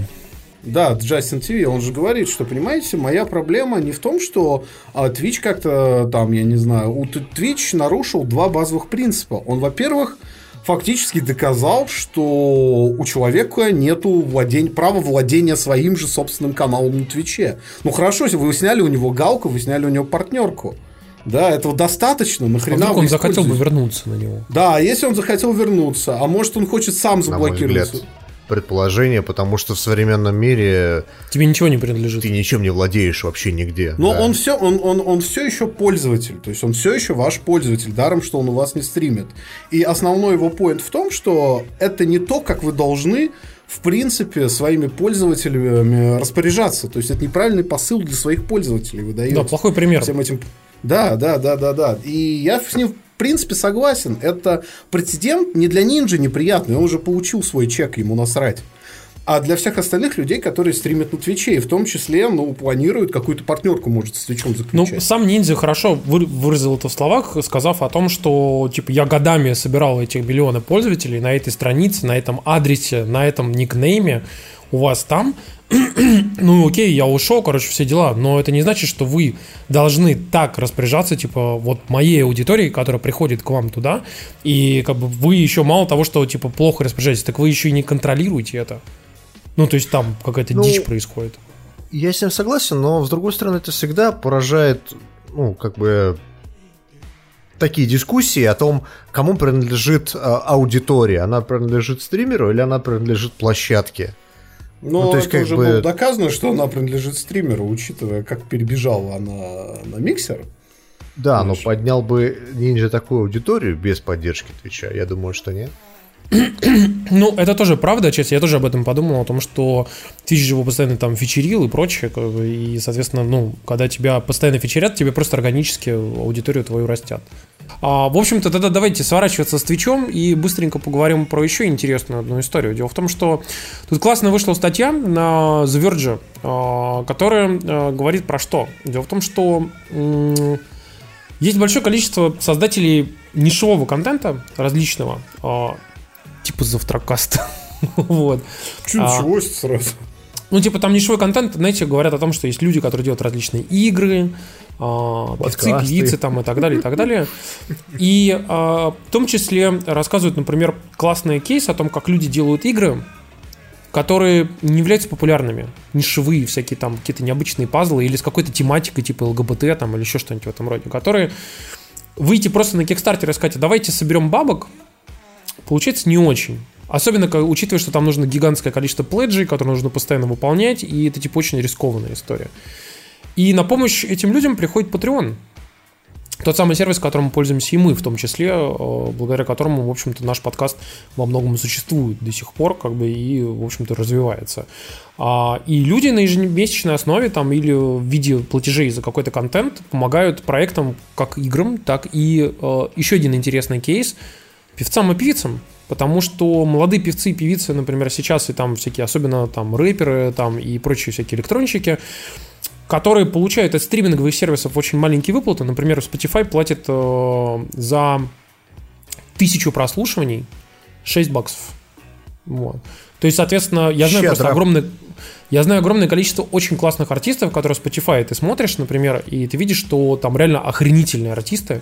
Да, Джастин ТВ, он же говорит, что, понимаете, моя проблема не в том, что а, Twitch как-то там, я не знаю, у Twitch нарушил два базовых принципа. Он, во-первых, фактически доказал, что у человека нету владень... права владения своим же собственным каналом на Твиче. Ну хорошо, если вы сняли у него галку, вы сняли у него партнерку. Да, этого достаточно. Нахрена а он захотел бы вернуться на него? Да, если он захотел вернуться, а может он хочет сам заблокировать предположение, потому что в современном мире тебе ничего не принадлежит. Ты ничем не владеешь вообще нигде. Но да. он все, он, он, он все еще пользователь, то есть он все еще ваш пользователь, даром, что он у вас не стримит. И основной его поинт в том, что это не то, как вы должны в принципе, своими пользователями распоряжаться. То есть это неправильный посыл для своих пользователей выдает. Да, плохой пример. Всем этим... Да, да, да, да, да. И я с ним в принципе согласен. Это прецедент не для Нинджи неприятный, он уже получил свой чек, ему насрать. А для всех остальных людей, которые стримят на Твиче, и в том числе, ну, планируют какую-то партнерку, может, с Твичом заключать. Ну, сам Ниндзя хорошо выразил это в словах, сказав о том, что, типа, я годами собирал этих миллионы пользователей на этой странице, на этом адресе, на этом никнейме у вас там, ну окей, я ушел, короче, все дела, но это не значит, что вы должны так распоряжаться, типа, вот моей аудитории, которая приходит к вам туда, и как бы вы еще мало того, что, типа, плохо распоряжаетесь, так вы еще и не контролируете это. Ну, то есть там какая-то ну, дичь происходит. Я с ним согласен, но, с другой стороны, это всегда поражает, ну, как бы, такие дискуссии о том, кому принадлежит э, аудитория. Она принадлежит стримеру или она принадлежит площадке. Но ну, то есть, это уже бы... было доказано, что она принадлежит стримеру, учитывая, как перебежала она на миксер. Да, Знаешь? но поднял бы Ninja такую аудиторию без поддержки Твича? Я думаю, что нет. Ну, это тоже правда, честно, я тоже об этом подумал, о том, что Twitch его постоянно там фичерил и прочее, и, соответственно, ну, когда тебя постоянно фичерят, тебе просто органически аудиторию твою растят. А, в общем-то, тогда давайте сворачиваться с Твичом и быстренько поговорим про еще интересную одну историю. Дело в том, что тут классно вышла статья на The Verge, а, которая а, говорит про что? Дело в том, что есть большое количество создателей нишевого контента различного, а, типа завтракаста. вот. Чего а, сразу? Ну, типа, там нишевой контент, знаете, говорят о том, что есть люди, которые делают различные игры, а, певцы, певицы там и так далее, и так далее. И а, в том числе рассказывают, например, классный кейс о том, как люди делают игры, которые не являются популярными, нишевые всякие там какие-то необычные пазлы или с какой-то тематикой типа ЛГБТ там или еще что-нибудь в этом роде, которые выйти просто на Kickstarter и сказать, давайте соберем бабок, получается не очень. Особенно учитывая, что там нужно гигантское количество пледжей, которые нужно постоянно выполнять, и это типа очень рискованная история. И на помощь этим людям приходит Patreon. Тот самый сервис, которым пользуемся и мы, в том числе, э, благодаря которому, в общем-то, наш подкаст во многом существует до сих пор, как бы, и, в общем-то, развивается. А, и люди на ежемесячной основе, там, или в виде платежей за какой-то контент помогают проектам, как играм, так и э, еще один интересный кейс – певцам и певицам. Потому что молодые певцы и певицы, например, сейчас и там всякие, особенно там рэперы там и прочие всякие электронщики, которые получают от стриминговых сервисов очень маленькие выплаты. Например, Spotify платит э, за тысячу прослушиваний 6 баксов. Вот. То есть, соответственно, я знаю Щедро. просто огромное, я знаю огромное количество очень классных артистов, которые Spotify ты смотришь, например, и ты видишь, что там реально охренительные артисты,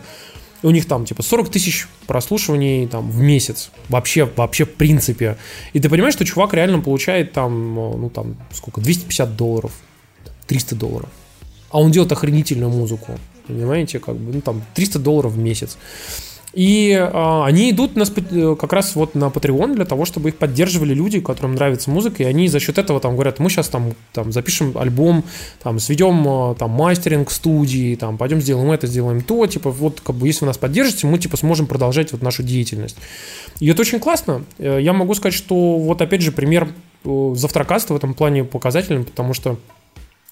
у них там типа 40 тысяч прослушиваний там в месяц. Вообще, вообще в принципе. И ты понимаешь, что чувак реально получает там, ну там, сколько, 250 долларов, 300 долларов. А он делает охренительную музыку. Понимаете, как бы, ну там 300 долларов в месяц. И а, они идут на, э, как раз вот на Patreon для того, чтобы их поддерживали люди, которым нравится музыка, и они за счет этого там говорят, мы сейчас там, там запишем альбом, там сведем а, там мастеринг студии, там пойдем сделаем это, сделаем то, типа вот как бы если вы нас поддержите, мы типа сможем продолжать вот нашу деятельность. И это очень классно. Э, я могу сказать, что вот опять же пример э, завтракаста в этом плане показательный, потому что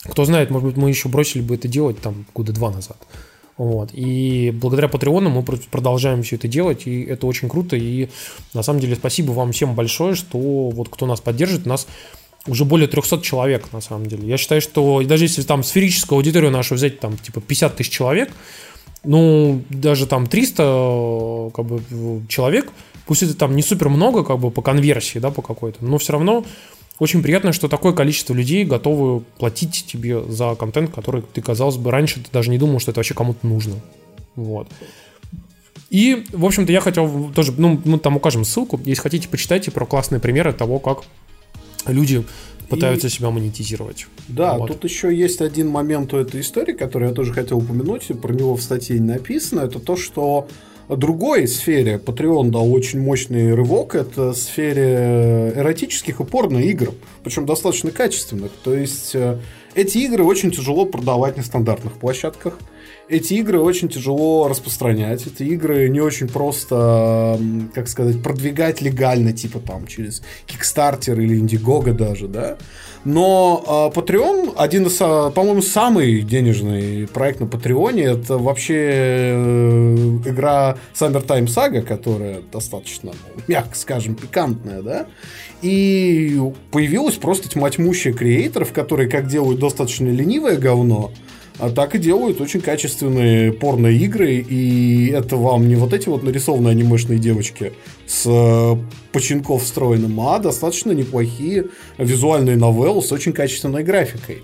кто знает, может быть, мы еще бросили бы это делать там года два назад. Вот. И благодаря Патреону мы продолжаем все это делать, и это очень круто. И на самом деле спасибо вам всем большое, что вот кто нас поддержит, нас уже более 300 человек, на самом деле. Я считаю, что даже если там сферическую аудиторию нашу взять, там, типа, 50 тысяч человек, ну, даже там 300 как бы, человек, пусть это там не супер много, как бы, по конверсии, да, по какой-то, но все равно очень приятно, что такое количество людей готовы платить тебе за контент, который ты, казалось бы, раньше ты даже не думал, что это вообще кому-то нужно. Вот. И, в общем-то, я хотел тоже, ну, мы там укажем ссылку, если хотите, почитайте про классные примеры того, как люди пытаются и... себя монетизировать. Да, вот. тут еще есть один момент у этой истории, который я тоже хотел упомянуть, про него в статье не написано, это то, что другой сфере Patreon дал очень мощный рывок. Это сфере эротических и порно-игр. Причем достаточно качественных. То есть э, эти игры очень тяжело продавать на стандартных площадках. Эти игры очень тяжело распространять. Эти игры не очень просто, как сказать, продвигать легально, типа там через Kickstarter или Indiegogo даже, да. Но э, Patreon, один из, а, по-моему, самый денежный проект на Патреоне, это вообще э, игра Summertime Saga, которая достаточно, мягко скажем, пикантная, да, и появилась просто тьма тьмущая креаторов, которые как делают достаточно ленивое говно, а так и делают очень качественные порно-игры, и это вам не вот эти вот нарисованные анимешные девочки с э, починков встроенным, а достаточно неплохие визуальные новеллы с очень качественной графикой.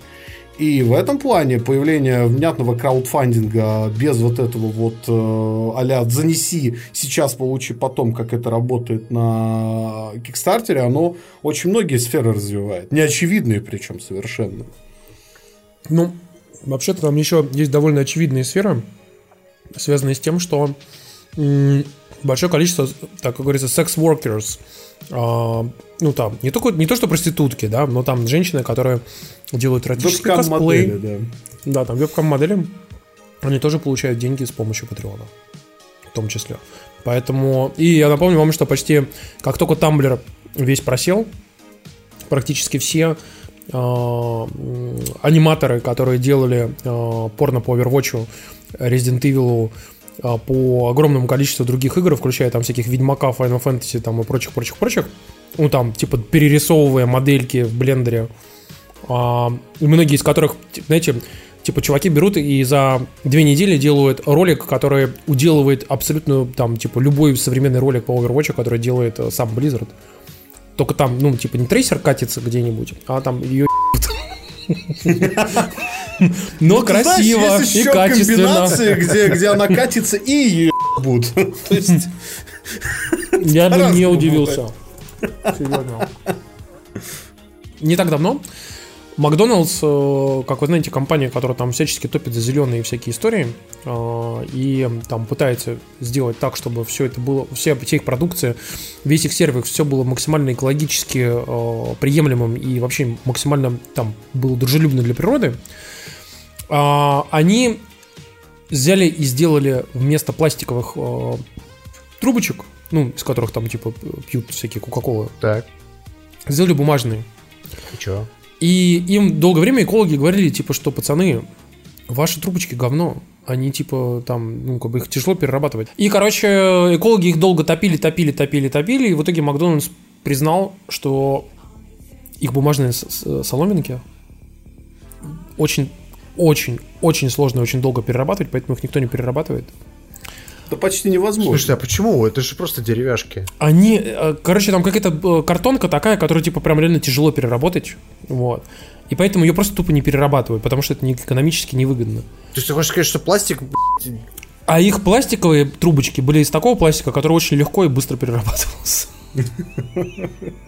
И в этом плане появление внятного краудфандинга без вот этого вот э, а «занеси, сейчас получи потом», как это работает на Кикстартере, оно очень многие сферы развивает. Неочевидные причем совершенно. Ну, Вообще-то там еще есть довольно очевидная сфера, связанная с тем, что большое количество, так как говорится, секс-workers, а, ну там, не, только, не то, что проститутки, да, но там женщины, которые делают эротический косплей. Да. да, там вебкам-модели, они тоже получают деньги с помощью Патреона, в том числе. Поэтому, и я напомню вам, что почти, как только Тамблер весь просел, практически все аниматоры, которые делали э, порно по Overwatch, Resident Evil, э, по огромному количеству других игр, включая там всяких Ведьмака, Final Fantasy там и прочих, прочих, прочих, ну там типа перерисовывая модельки в блендере, а, многие из которых, знаете, типа чуваки берут и за две недели делают ролик, который уделывает абсолютно там типа любой современный ролик по Overwatch, который делает сам Blizzard. Только там, ну, типа, не трейсер катится где-нибудь, а там ее но красиво и качественно. где, где она катится и ее будут. То есть... Я бы не удивился. Серьезно. Не так давно Макдоналдс, э, как вы знаете, компания, которая там всячески топит за зеленые всякие истории э, и там пытается сделать так, чтобы все это было, все, все их продукция, весь их сервис, все было максимально экологически э, приемлемым и вообще максимально там было дружелюбно для природы. Они взяли и сделали вместо пластиковых трубочек, ну, из которых там типа пьют всякие кока-колы, сделали бумажные. И чё? И им долгое время экологи говорили, типа, что, пацаны, ваши трубочки говно. Они, типа, там, ну, как бы их тяжело перерабатывать. И, короче, экологи их долго топили, топили, топили, топили. И в итоге Макдональдс признал, что их бумажные соломинки очень, очень, очень сложно, очень долго перерабатывать, поэтому их никто не перерабатывает. Да почти невозможно. Слушайте, а почему? Это же просто деревяшки. Они, э, короче, там какая-то э, картонка такая, которую, типа, прям реально тяжело переработать. Вот. И поэтому ее просто тупо не перерабатывают, потому что это не экономически невыгодно. То есть ты хочешь сказать, что пластик... А их пластиковые трубочки были из такого пластика, который очень легко и быстро перерабатывался.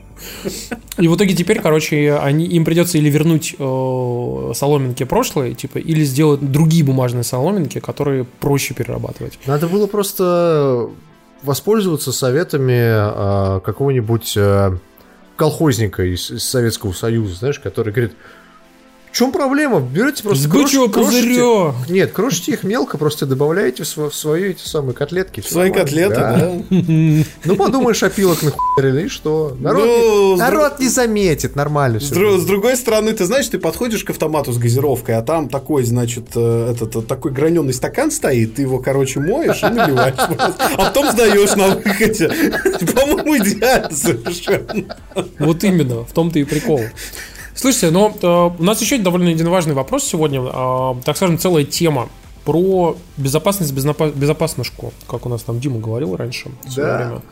И в итоге теперь, короче, они, им придется или вернуть э, соломинки прошлые, типа, или сделать другие бумажные соломинки, которые проще перерабатывать. Надо было просто воспользоваться советами э, какого-нибудь э, колхозника из, из Советского Союза, знаешь, который говорит, в чем проблема? Берете просто крош, крошите, Нет, крошите их мелко, просто добавляете в, св- в свои эти самые котлетки. Свои котлеты, да? да? Ну, подумаешь, опилок нахуярили, и что? Народ, ну, не, народ не заметит, нормально с, с другой стороны, ты знаешь, ты подходишь к автомату с газировкой, а там такой, значит, э, этот, такой граненый стакан стоит, ты его, короче, моешь и наливаешь. А потом сдаешь на выходе. По-моему, идеально совершенно. Вот именно, в том-то и прикол. Слушайте, но э, у нас еще довольно один важный вопрос сегодня, э, так скажем, целая тема про безопасность безопа- безопаснушку, как у нас там Дима говорил раньше да. время.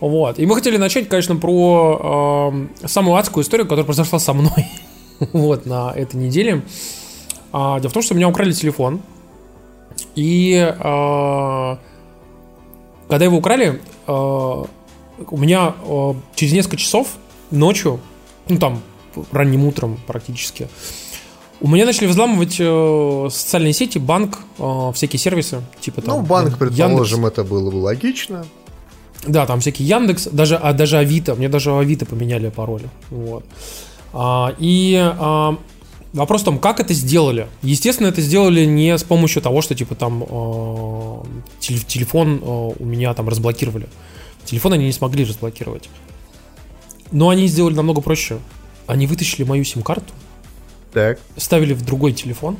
Вот. И мы хотели начать, конечно, про э, самую адскую историю, которая произошла со мной вот, на этой неделе. А, дело в том, что у меня украли телефон. И э, когда его украли, э, у меня э, через несколько часов ночью, ну там ранним утром практически, у меня начали взламывать э, социальные сети, банк, э, всякие сервисы, типа там. Ну, банк, Яндекс. предположим, это было бы логично. Да, там всякие Яндекс, даже, а, даже Авито, мне даже Авито поменяли пароли. Вот. А, и а, вопрос в том, как это сделали. Естественно, это сделали не с помощью того, что типа там теле- телефон а, у меня там разблокировали. Телефон они не смогли разблокировать. Но они сделали намного проще. Они вытащили мою сим-карту, Так. ставили в другой телефон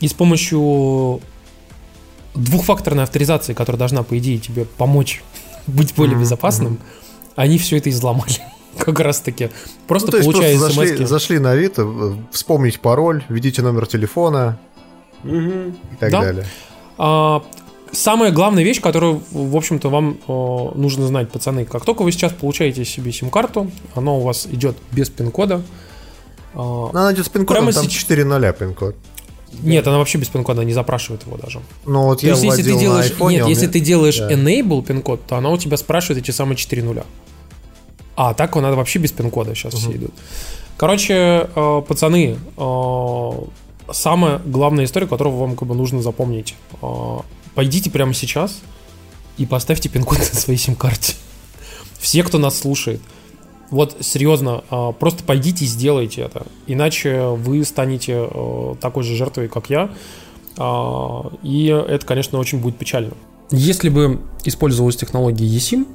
и с помощью двухфакторной авторизации, которая должна, по идее, тебе помочь быть более Мгм, безопасным, они все это изломали. Как раз таки. Просто Ну, то есть получая просто зашли, зашли на Авито, э, вспомнить пароль, введите номер телефона Мгм. и так Да. далее. А, самая главная вещь, которую, в общем-то, вам э, нужно знать, пацаны, как только вы сейчас получаете себе сим-карту, она у вас идет без пин-кода. Ну, Она идет с пин-кодом, Прямо там сеч- 4 нуля пин-код. Нет, она вообще без пин-кода, не запрашивает его даже. Ну, вот То я есть, если ты делаешь, iPhone, нет, если меня- ты делаешь Да. enable пин-код, то она у тебя спрашивает эти самые 4 нуля. А так надо вообще без пин-кода сейчас все идут. Короче, э, пацаны, э, самая главная история, которую вам как бы нужно запомнить. Э, пойдите прямо сейчас и поставьте пин-код на своей сим-карте. Все, кто нас слушает. Вот серьезно, э, просто пойдите и сделайте это. Иначе вы станете э, такой же жертвой, как я. А, И это, конечно, очень будет печально. Если бы использовалась технология eSIM,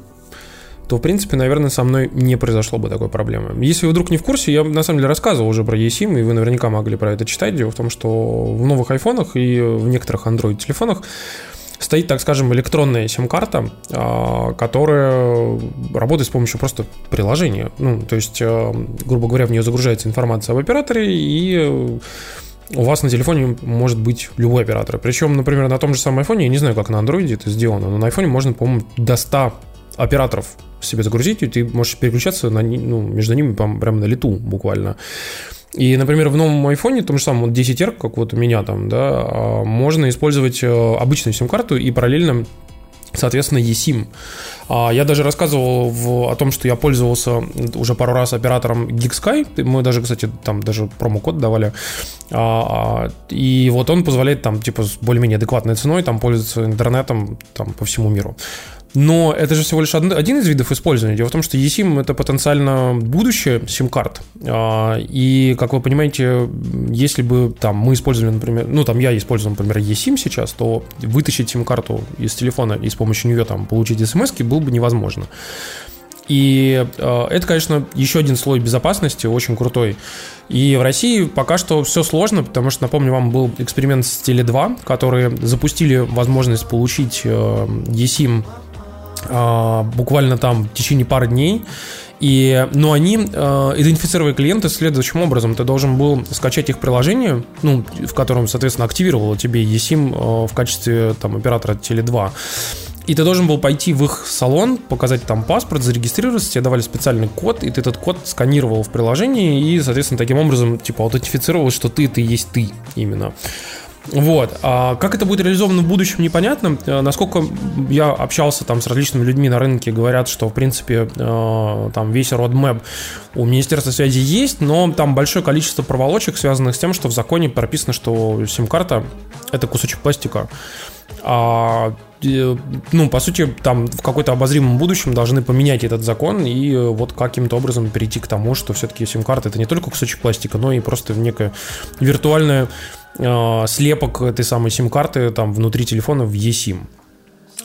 то, в принципе, наверное, со мной не произошло бы такой проблемы. Если вы вдруг не в курсе, я на самом деле рассказывал уже про eSIM, и вы наверняка могли про это читать. Дело в том, что в новых айфонах и в некоторых Android-телефонах стоит, так скажем, электронная сим-карта, а, которая работает с помощью просто приложения. Ну, то есть, а, грубо говоря, в нее загружается информация об операторе, и у вас на телефоне может быть любой оператор. Причем, например, на том же самом айфоне, я не знаю, как на андроиде это сделано, но на айфоне можно, по-моему, до 100 операторов себе загрузить, и ты можешь переключаться на, ну, между ними прям, прям на лету буквально. И, например, в новом айфоне, том же самом вот 10R, как вот у меня там, да, а, можно использовать э, обычную сим-карту и параллельно соответственно, eSIM. А, Я даже рассказывал в- о том, что я пользовался уже пару раз оператором GigSky. Мы даже, кстати, там даже промокод давали. А, И вот он позволяет там, типа, с более-менее адекватной ценой там пользоваться интернетом там по всему миру. Но это же всего лишь од- один из видов использования. Дело в том, что eSIM это потенциально будущее сим-карт. А, И, как вы понимаете, если бы там мы использовали, например, ну там я использую, например, eSIM сейчас, то вытащить сим-карту из телефона и с помощью нее там получить смс было бы невозможно. И э, это, конечно, еще один слой безопасности, очень крутой. И в России пока что все сложно, потому что, напомню, вам был эксперимент с Теле2, которые запустили возможность получить э, eSIM буквально там в течение пары дней. И, но они э, идентифицировали клиента следующим образом. Ты должен был скачать их приложение, ну, в котором, соответственно, активировало тебе eSIM э, в качестве там, оператора Теле2. И ты должен был пойти в их салон, показать там паспорт, зарегистрироваться, тебе давали специальный код, и ты этот код сканировал в приложении, и, соответственно, таким образом, типа, аутентифицировал, что ты, ты есть ты именно. Вот. А как это будет реализовано в будущем, непонятно. Э, Насколько я общался там с различными людьми на рынке, говорят, что, в принципе, э, там весь roadmap у Министерства связи есть, но там большое количество проволочек, связанных с тем, что в законе прописано, что сим-карта — это кусочек пластика. А, э, ну, по сути, там в какой-то обозримом будущем должны поменять этот закон и вот каким-то образом перейти к тому, что все-таки сим-карта это не только кусочек пластика, но и просто некая виртуальная э, слепок этой самой сим-карты там внутри телефона в eSIM.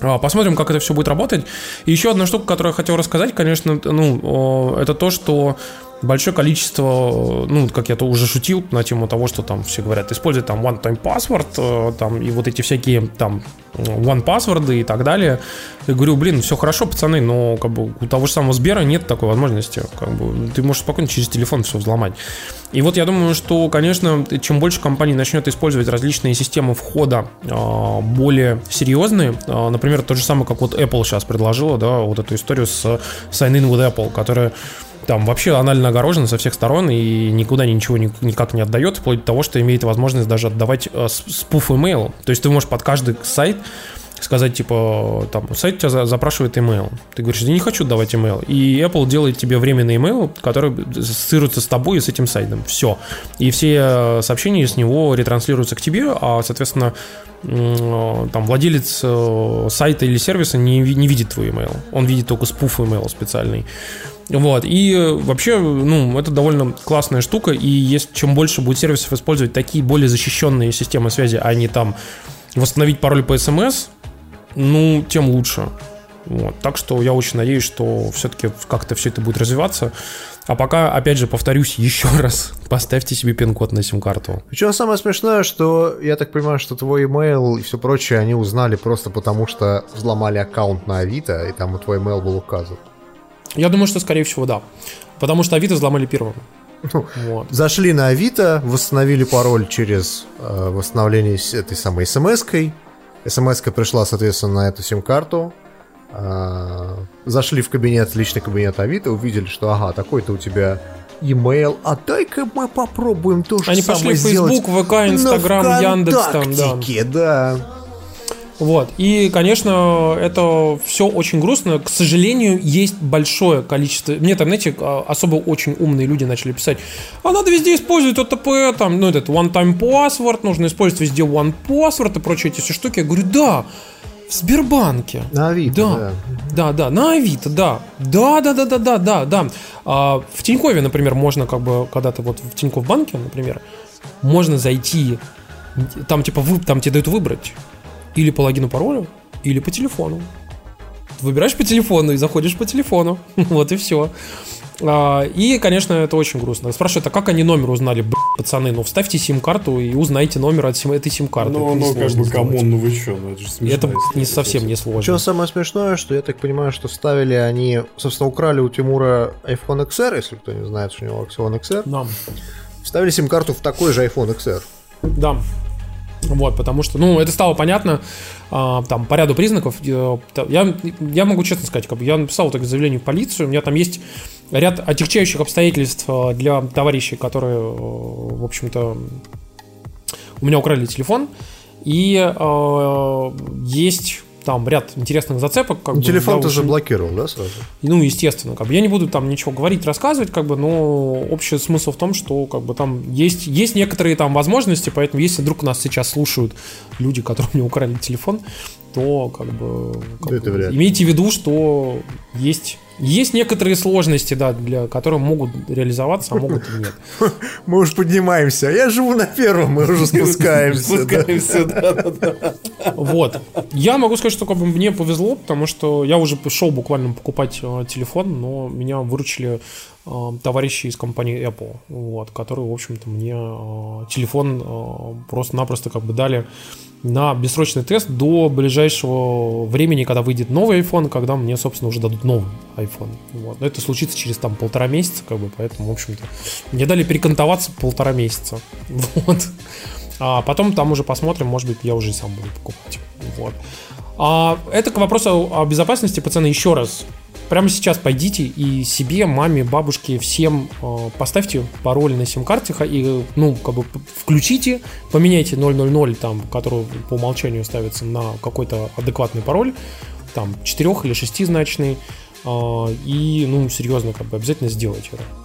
А, Посмотрим, как это все будет работать. И еще одна штука, которую я хотел рассказать, конечно, ну, это то, что большое количество, ну, как я то уже шутил на тему того, что там все говорят, используй там one-time password, э, там, и вот эти всякие там one password и так далее. Я говорю, блин, все хорошо, пацаны, но как бы у того же самого Сбера нет такой возможности. Как бы, ты можешь спокойно через телефон все взломать. И вот я думаю, что, конечно, чем больше компаний начнет использовать различные системы входа э, более серьезные, э, например, то же самое, как вот Apple сейчас предложила, да, вот эту историю с Sign In with Apple, которая там вообще анально огорожена со всех сторон и никуда ничего ни- никак не отдает, вплоть до того, что имеет возможность даже отдавать э, спуф email. То есть ты можешь под каждый сайт сказать, типа, там, сайт тебя запрашивает email. Ты говоришь, я не хочу давать email. И Apple делает тебе временный email, который ассоциируется с тобой и с этим сайтом. Все. И все сообщения с него ретранслируются к тебе, а, соответственно, там владелец э, сайта или сервиса не, не видит твой email. Он видит только спуф email специальный. Вот, и э, вообще, ну, это довольно классная штука, и есть, чем больше будет сервисов использовать такие более защищенные системы связи, а не там восстановить пароль по смс, ну, тем лучше. Вот. Так что я очень надеюсь, что все-таки как-то все это будет развиваться. А пока, опять же, повторюсь еще раз, поставьте себе пин-код на сим-карту. Причем самое смешное, что я так понимаю, что твой email и все прочее они узнали просто потому, что взломали аккаунт на Авито, и там и твой email был указан. Я думаю, что, скорее всего, да. Потому что Авито взломали первым. Ну, вот. Зашли на Авито, восстановили пароль через э, восстановление этой самой смс-кой. смс пришла, соответственно, на эту сим-карту. Э, зашли в кабинет, личный кабинет Авито, увидели, что ага, такой-то у тебя имейл, а дай-ка мы попробуем то же Они самое пошли в Facebook, ВК, Инстаграм, Яндекс там, да. да. Вот. И, конечно, это все очень грустно. К сожалению, есть большое количество... Мне там, знаете, а, особо очень умные люди начали писать, а надо везде использовать OTP, там, ну, этот one-time password, нужно использовать везде one password и прочие эти все штуки. Я говорю, да, в Сбербанке. На Авито, да. Да, да, да на Авито, да. Да, да, да, да, да, да, да. А, в Тинькове, например, можно как бы, когда ты вот в Тинькофф банке, например, можно зайти, там типа вы, там тебе дают выбрать или по логину паролю, или по телефону. Выбираешь по телефону и заходишь по телефону. вот и все. А, и, конечно, это очень грустно. Спрашивают, а как они номер узнали? Блин, пацаны, ну вставьте сим-карту и узнайте номер от сим- этой сим-карты. Ну, ну как бы, come on, ну вы что, ну это же смешно. Это не совсем не сложно. Что самое смешное, что я так понимаю, что ставили они, собственно, украли у Тимура iPhone XR, если кто не знает, что у него iPhone XR. Да. Вставили сим-карту в такой же iPhone XR. Да. Вот, потому что, ну, это стало понятно, а, там, по ряду признаков. Я, я могу честно сказать, как бы, я написал такое заявление в полицию, у меня там есть ряд отягчающих обстоятельств а, для товарищей, которые, э, в общем-то, у меня украли телефон, и э, есть там ряд интересных зацепок. Как ну, телефон ты очень... заблокировал, да, сразу? Ну, естественно, как бы я не буду там ничего говорить, рассказывать, как бы, но общий смысл в том, что как бы там есть, есть некоторые там возможности, поэтому если вдруг нас сейчас слушают люди, которые мне украли телефон, то как бы, как бы имейте в виду, что есть есть некоторые сложности, да, для которых могут реализоваться, а могут и нет. Мы уже поднимаемся. Я живу на первом, мы уже спускаемся. Спускаемся, да, Вот. Я могу сказать, что как бы мне повезло, потому что я уже пришел буквально покупать э, телефон, но меня выручили э, товарищи из компании Apple, вот, которые, в общем-то, мне э, телефон просто-напросто как бы дали на бессрочный тест до ближайшего времени, когда выйдет новый iPhone, когда мне, собственно, уже дадут новый iPhone. Вот. Но это случится через там полтора месяца, как бы, поэтому, в общем-то, мне дали перекантоваться полтора месяца. Вот. А потом там уже посмотрим, может быть, я уже сам буду покупать. Вот. А это к вопросу о безопасности, пацаны, еще раз прямо сейчас пойдите и себе, маме, бабушке, всем э, поставьте пароль на сим-карте и, ну, как бы включите, поменяйте 000, там, который по умолчанию ставится на какой-то адекватный пароль, там, 4 или 6 значный, э, и, ну, серьезно, как бы обязательно сделайте это.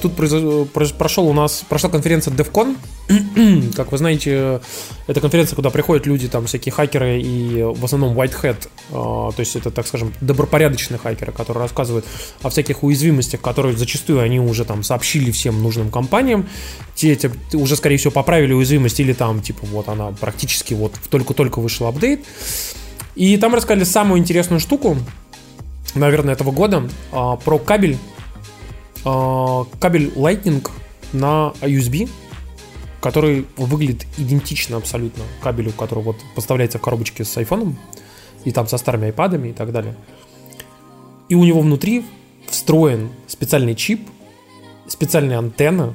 Тут прошел у нас, прошла конференция DevCon. как вы знаете, это конференция, куда приходят люди, там всякие хакеры и в основном white hat, а, то есть это, так скажем, добропорядочные хакеры, которые рассказывают о всяких уязвимостях, которые зачастую они уже там сообщили всем нужным компаниям. Те, те уже, скорее всего, поправили уязвимость или там, типа, вот она практически вот только-только вышел апдейт. И там рассказали самую интересную штуку, наверное, этого года, а, про кабель кабель Lightning на USB, который выглядит идентично абсолютно кабелю, который вот поставляется в коробочке с айфоном, и там со старыми айпадами и так далее. И у него внутри встроен специальный чип, специальная антенна,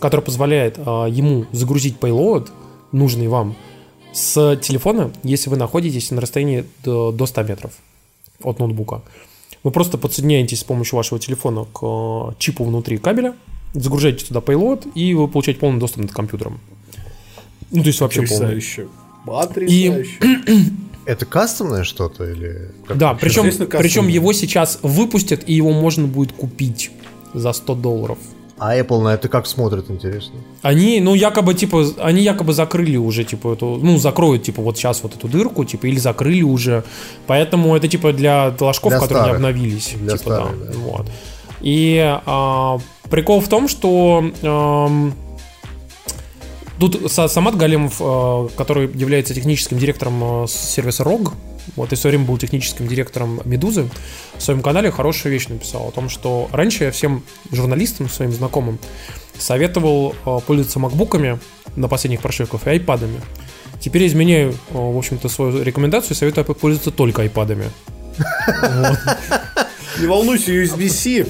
которая позволяет а, ему загрузить payload, нужный вам, с телефона, если вы находитесь на расстоянии до 100 метров от ноутбука. Вы просто подсоединяетесь с помощью вашего телефона к э, чипу внутри кабеля, загружаете туда payload, и вы получаете полный доступ над компьютером. Ну, то есть вообще Потрясающе. полный. Потрясающе. И Это кастомное что-то или... как Да, причем, причем его сейчас выпустят, и его можно будет купить за 100 долларов. А Apple на это как смотрит, интересно? Они, ну, якобы, типа, они якобы закрыли уже, типа, эту, ну, закроют, типа, вот сейчас вот эту дырку, типа, или закрыли уже. Поэтому это, типа, для ложков, Для которые старых. не обновились. Для типа, старых, да. да. Вот. И а, прикол в том, что ам, тут Са- Самат Галимов, а, который является техническим директором а, сервиса ROG, вот и в свое время был техническим директором Медузы, в своем канале хорошую вещь написал о том, что раньше я всем журналистам, своим знакомым, советовал э, пользоваться макбуками на последних прошивках и айпадами. Теперь я изменяю, э, в общем-то, свою рекомендацию и советую пользоваться только айпадами. Не волнуйся, USB-C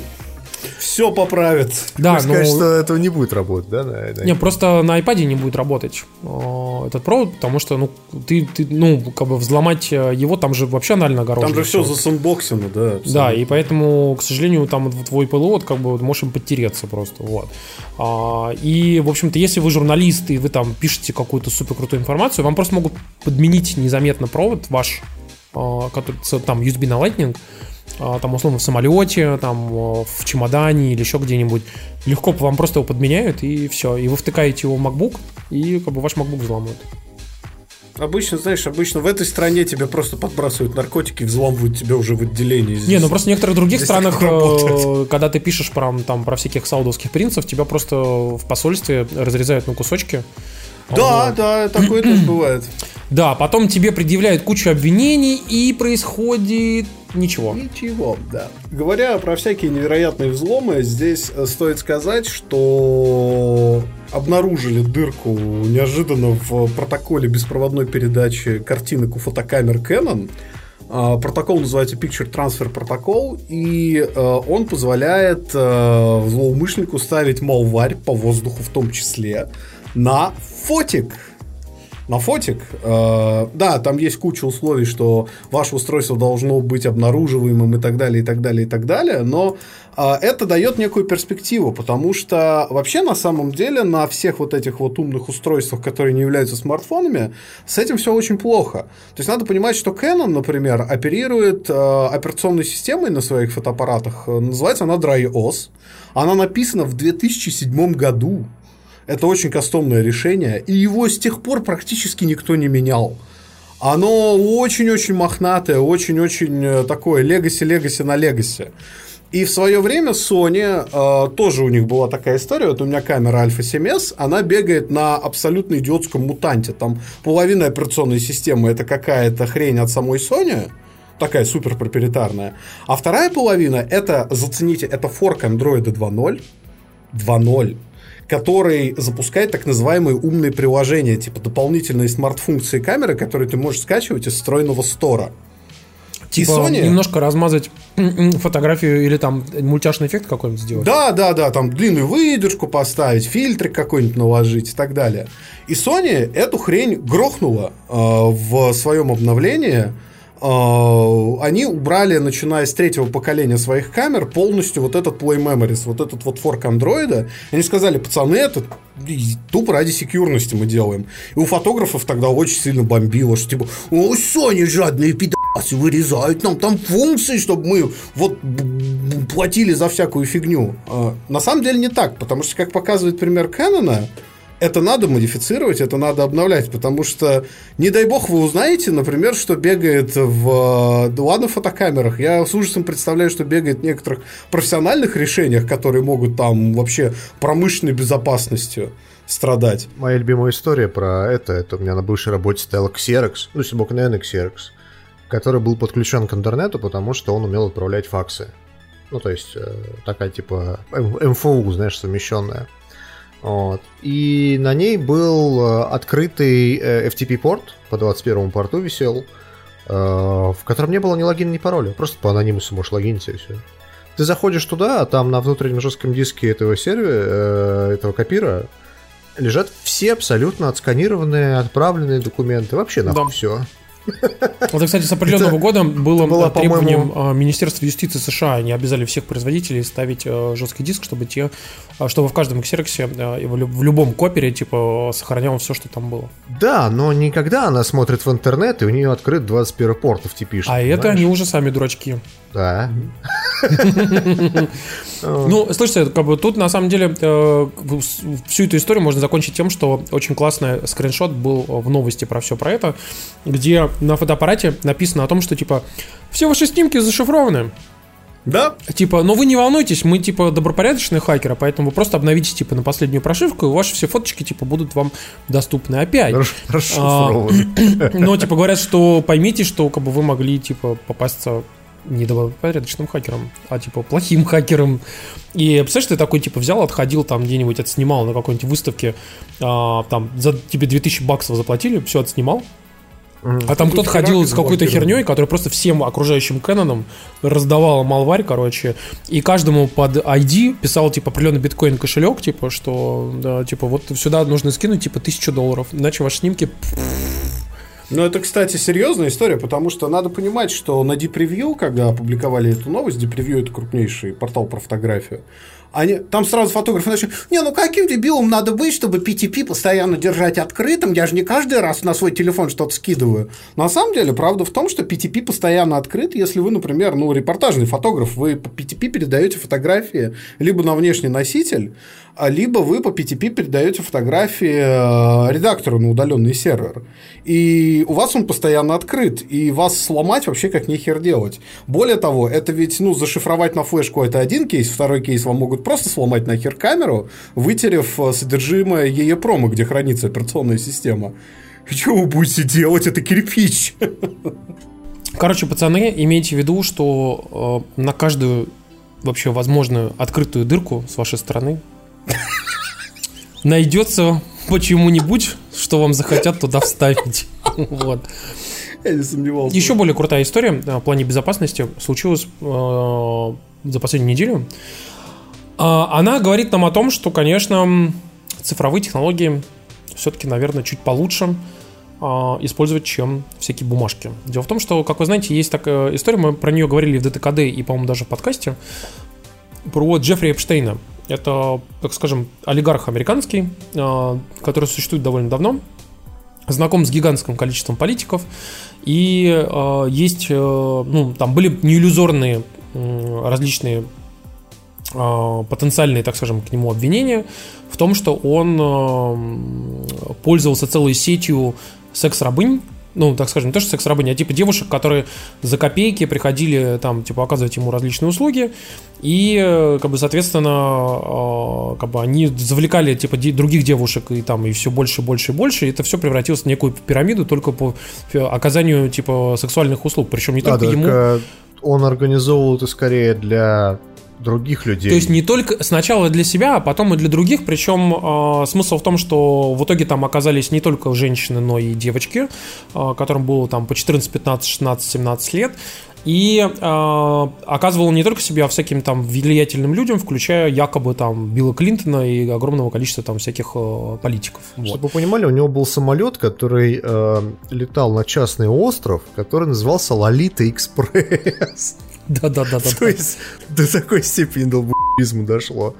все поправит. Да, Хочешь сказать, ну, что этого не будет работать, да? на- на- Не, просто на iPad не будет работать э, этот провод, потому что, ну, ты, ты, ну, как бы взломать э, его, там же вообще анально огорожено. Там же все всё. засанбоксено, да. Да, абсолютно. и поэтому, к сожалению, там твой ПЛО, вот как бы можешь им подтереться просто, вот. А, и, в общем-то, если вы журналист и вы там пишете какую-то супер крутую информацию, вам просто могут подменить незаметно провод ваш, а, который там USB на Lightning, там условно в самолете, там а, в чемодане или еще где-нибудь. Легко вам просто его подменяют и все. И вы втыкаете его в MacBook, и как бы ваш MacBook взломают. Обычно, знаешь, обычно в этой стране тебе просто подбрасывают наркотики, взламывают тебя уже в отделении. Не, ну просто в некоторых других Здесь странах, э, когда ты пишешь про, там, про всяких саудовских принцев, тебя просто в посольстве разрезают на кусочки. Да, Вот. да, такое тоже бывает. Да, потом тебе предъявляют кучу обвинений, и происходит ничего. Ничего, да. Говоря про всякие невероятные взломы, здесь э, стоит сказать, что обнаружили дырку неожиданно в протоколе беспроводной передачи картинок у фотокамер Canon. А, Протокол называется Picture Transfer Protocol, и э, он позволяет э, злоумышленнику ставить малварь по воздуху в том числе на фотик. На фотик. Э, да, там есть куча условий, что ваше устройство должно быть обнаруживаемым и так далее, и так далее, и так далее, но э, это дает некую перспективу, потому что вообще на самом деле на всех вот этих вот умных устройствах, которые не являются смартфонами, с этим все очень плохо. То есть надо понимать, что Canon, например, оперирует э, операционной системой на своих фотоаппаратах, называется она DryOS, она написана в 2007 году. Это очень кастомное решение, и его с тех пор практически никто не менял. Оно очень-очень мохнатое, очень-очень э, такое легаси-легаси на легаси. И в свое время Sony, э, тоже у них была такая история, вот у меня камера Alpha 7S, она бегает на абсолютно идиотском мутанте. Там половина операционной системы это какая-то хрень от самой Sony, такая супер проприетарная. А вторая половина это, зацените, это форк Android 2.0, 2.0, который запускает так называемые умные приложения, типа дополнительные смарт-функции камеры, которые ты можешь скачивать из встроенного стора. Типа И Sony... немножко размазать фотографию или там мультяшный эффект какой-нибудь сделать. Да, да, да, там длинную выдержку поставить, фильтры какой-нибудь наложить и так далее. И Sony эту хрень грохнула э, в своем обновлении. Э, они убрали, начиная с третьего поколения своих камер, полностью вот этот Play Memories, вот этот вот форк андроида. Они сказали, пацаны, это тупо ради секьюрности мы делаем. И у фотографов тогда очень сильно бомбило, что типа, о, Sony жадные пидасы вырезают нам там функции, чтобы мы вот платили за всякую фигню. А, На самом деле не так, потому что, как показывает пример Кэнона, это надо модифицировать, это надо обновлять, потому что, не дай бог, вы узнаете, например, что бегает в... да ладно, фотокамерах. Я с ужасом представляю, что бегает в некоторых профессиональных решениях, которые могут там вообще промышленной безопасностью страдать. Моя любимая история про это, это у меня на бывшей работе стоял Xerox, ну, если наверное, Xerox, который был подключен к интернету, потому что он умел отправлять факсы. Ну, то есть, э, такая типа МФУ, знаешь, совмещенная. Вот. И на ней был э, открытый э, FTP-порт, по 21 порту висел, э, в котором не было ни логина, ни пароля. Просто по анонимусу можешь логиниться и все. Ты заходишь туда, а там на внутреннем жестком диске этого сервера, этого копира, лежат все абсолютно отсканированные, отправленные документы. Вообще нахуй Да. все. Это, кстати, с определенного Это года было было, требованием по-моему- а, Министерства юстиции США. Они обязали всех производителей ставить э, жесткий диск, чтобы те, а, чтобы в каждом ксероксе э, в лю- в любом копере типа сохраняло все, что там было. Да, но никогда она смотрит в интернет, и у нее открыт 21 порт в TP. А это они уже сами дурачки. Да. Ну, слушайте, как бы тут на самом деле э, всю эту историю можно закончить тем, что очень классный скриншот был в новости про все про это, где на фотоаппарате написано о том, что типа все ваши снимки зашифрованы. Да? Типа, но вы не волнуйтесь, мы типа добропорядочные хакеры, поэтому вы просто обновите типа на последнюю прошивку, и ваши все фоточки типа будут вам доступны опять. Расшифровано. Но типа говорят, что поймите, что как бы вы могли типа попасться не добропорядочным хакером, а типа плохим хакером. И представляешь, ты такой типа взял, отходил там где-нибудь, отснимал на какой-нибудь выставке, а, там за тебе 2000 баксов заплатили, все отснимал. А там кто-то ходил с какой-то херней, которая просто всем окружающим Кэнонам раздавала малварь, короче, и каждому под ID писал, типа, определенный биткоин кошелек, типа, что, да, типа, вот сюда нужно скинуть, типа, тысячу долларов, иначе ваши снимки Ну, это, кстати, серьезная история, потому что надо понимать, что на Deep Review, когда опубликовали эту новость, Deep Review это крупнейший портал про фотографию, они, там сразу фотографы начали, не, ну каким дебилом надо быть, чтобы PTP постоянно держать открытым, я же не каждый раз на свой телефон что-то скидываю. На самом деле, правда в том, что PTP постоянно открыт, если вы, например, ну, репортажный фотограф, вы по PTP передаете фотографии либо на внешний носитель, либо вы по PTP передаете фотографии э, редактору на удаленный сервер. И у вас он постоянно открыт, и вас сломать вообще как нехер делать. Более того, это ведь, ну, зашифровать на флешку это один кейс, второй кейс вам могут просто сломать нахер камеру, вытерев э, содержимое EEPROM, где хранится операционная система. Что вы будете делать? Это кирпич. Короче, пацаны, имейте в виду, что э, на каждую вообще возможную открытую дырку с вашей стороны найдется почему-нибудь, что вам захотят туда вставить. Вот. Я не сомневался. Еще более крутая история в плане безопасности случилась э, за последнюю неделю. А, Она говорит нам о том, что, конечно, цифровые технологии все-таки, наверное, чуть получше а, использовать, чем всякие бумажки. Дело в том, что, как вы знаете, есть такая история, мы про нее говорили в ДТКД и, по-моему, даже в подкасте, про Джеффри Эпштейна. Это, так скажем, олигарх американский, а, который существует довольно давно, знаком с гигантским количеством политиков, и э, есть, э, ну, там были неиллюзорные различные э, потенциальные, так скажем, к нему обвинения в том, что он пользовался целой сетью секс-рабынь, ну, так скажем, не то, что секс-рабыни, а типа девушек, которые за копейки приходили там, типа, оказывать ему различные услуги, и, э, как бы, соответственно, э, как бы они завлекали, типа, других девушек, и там, и все больше, больше и больше, и это все превратилось в некую пирамиду только по э, оказанию, типа, сексуальных услуг, причем не Да, только ему... он организовывал это скорее для других людей. То есть не только сначала для себя, а потом и для других. Причем э, смысл в том, что в итоге там оказались не только женщины, но и девочки, э, которым было там по 14, 15, 16, 17 лет. И э, оказывал не только себя, а всяким там влиятельным людям, включая якобы там Билла Клинтона и огромного количества там всяких э, политиков. Вот. Чтобы вы понимали, у него был самолет, который э, летал на частный остров, который назывался Лолита Экспресс. Да-да-да. То есть до такой степени долбоизма дошло.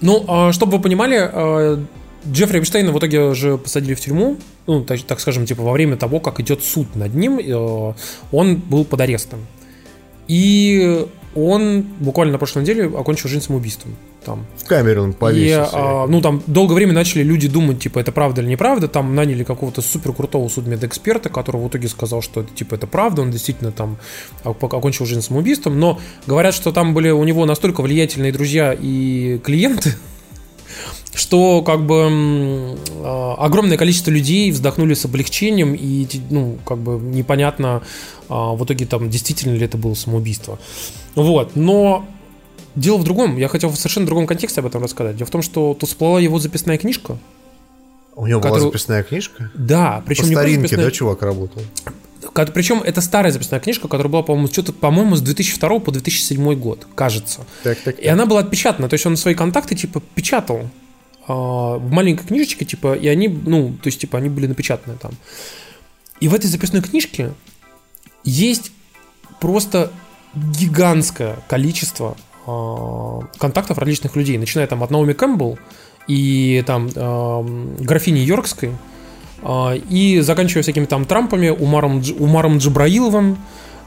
Ну, а, чтобы вы понимали, а, Джеффри Эпштейна в итоге же посадили в тюрьму, ну, так, так скажем, типа во время того, как идет суд над ним, э, он был под арестом. И он буквально на прошлой неделе окончил жизнь самоубийством. Там. В камере он И, повесился. а, ну, там долгое время начали люди думать, типа, это правда или неправда. Там наняли какого-то супер крутого судмедэксперта, который в итоге сказал, что это, типа, это правда. Он действительно там ок- окончил жизнь самоубийством. Но говорят, что там были у него настолько влиятельные друзья и клиенты, что как бы а, огромное количество людей вздохнули с облегчением и ну как бы непонятно а, в итоге там действительно ли это было самоубийство вот но дело в другом я хотел в совершенно другом контексте об этом рассказать дело в том что тут всплыла его записная книжка У него была который- записная книжка? да По причем не просто старинке, записная- да, чувак работал? Причем это старая записная книжка, которая была, по-моему, что-то, по-моему, с 2002 по 2007 год, кажется. Так, так, И она была отпечатана, то есть он свои контакты, типа, печатал а, в маленькой книжечке, типа, и они, ну, то есть, типа, они были напечатаны там. И в этой записной книжке есть просто гигантское количество э, контактов различных людей, начиная там от Наоми Кэмпбелл и там э, графини Йоркской, э, и заканчивая всякими там Трампами, Умаром, Умаром Джабраиловым,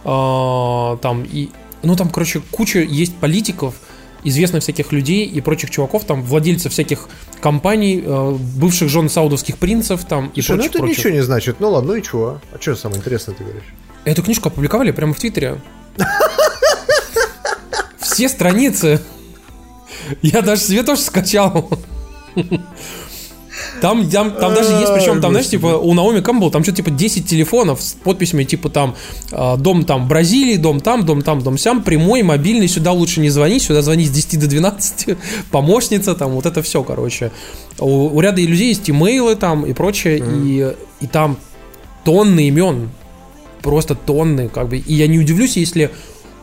э, там и ну там, короче, куча есть политиков, известных всяких людей и прочих чуваков, там владельцев всяких компаний, э, бывших жен саудовских принцев там и Слушай, ну прочих, это прочих. ничего не значит. Ну ладно, ну и чего? А что самое интересное ты говоришь? Эту книжку опубликовали прямо в Твиттере. Все страницы. Я даже себе тоже скачал. Там, там, там даже есть, причем там, знаешь, типа, у Наоми Кэмпбелл там что-то типа 10 телефонов с подписями, типа там э, дом там в Бразилии, дом там, дом там, дом сям, прямой, мобильный, сюда лучше не звонить, сюда звонить с 10 до 12, помощница, там, вот это все, короче. У, у ряда людей есть имейлы там и прочее, и, и там тонны имен, просто тонны, как бы, и я не удивлюсь, если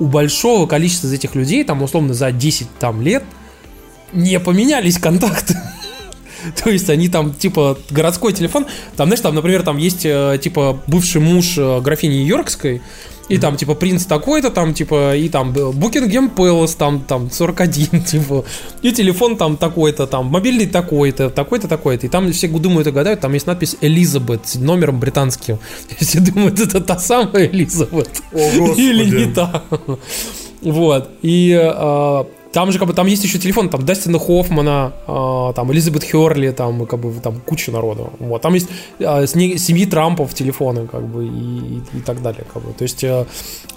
у большого количества из этих людей, там, условно, за 10 там лет не поменялись контакты. То есть они там, типа, городской телефон, там, знаешь, там, например, там есть, э, типа, бывший муж э, графини Йоркской, и там, типа, принц такой-то, там, типа, и там Букингем Пэлас, там, там, 41, типа, и телефон там такой-то, там, мобильный такой-то, такой-то, такой-то. И там все думают и гадают, там есть надпись Элизабет с номером британским. Все думают, это та самая Элизабет. О, Господи. Или не та. Вот. И э, там же как бы там есть еще телефон, там Дастина Хоффмана, э, там Элизабет Херли, там как бы там куча народу. Вот. Там есть э, семьи Трампов телефоны, как бы, и, и- и так далее. Как бы. То есть, э,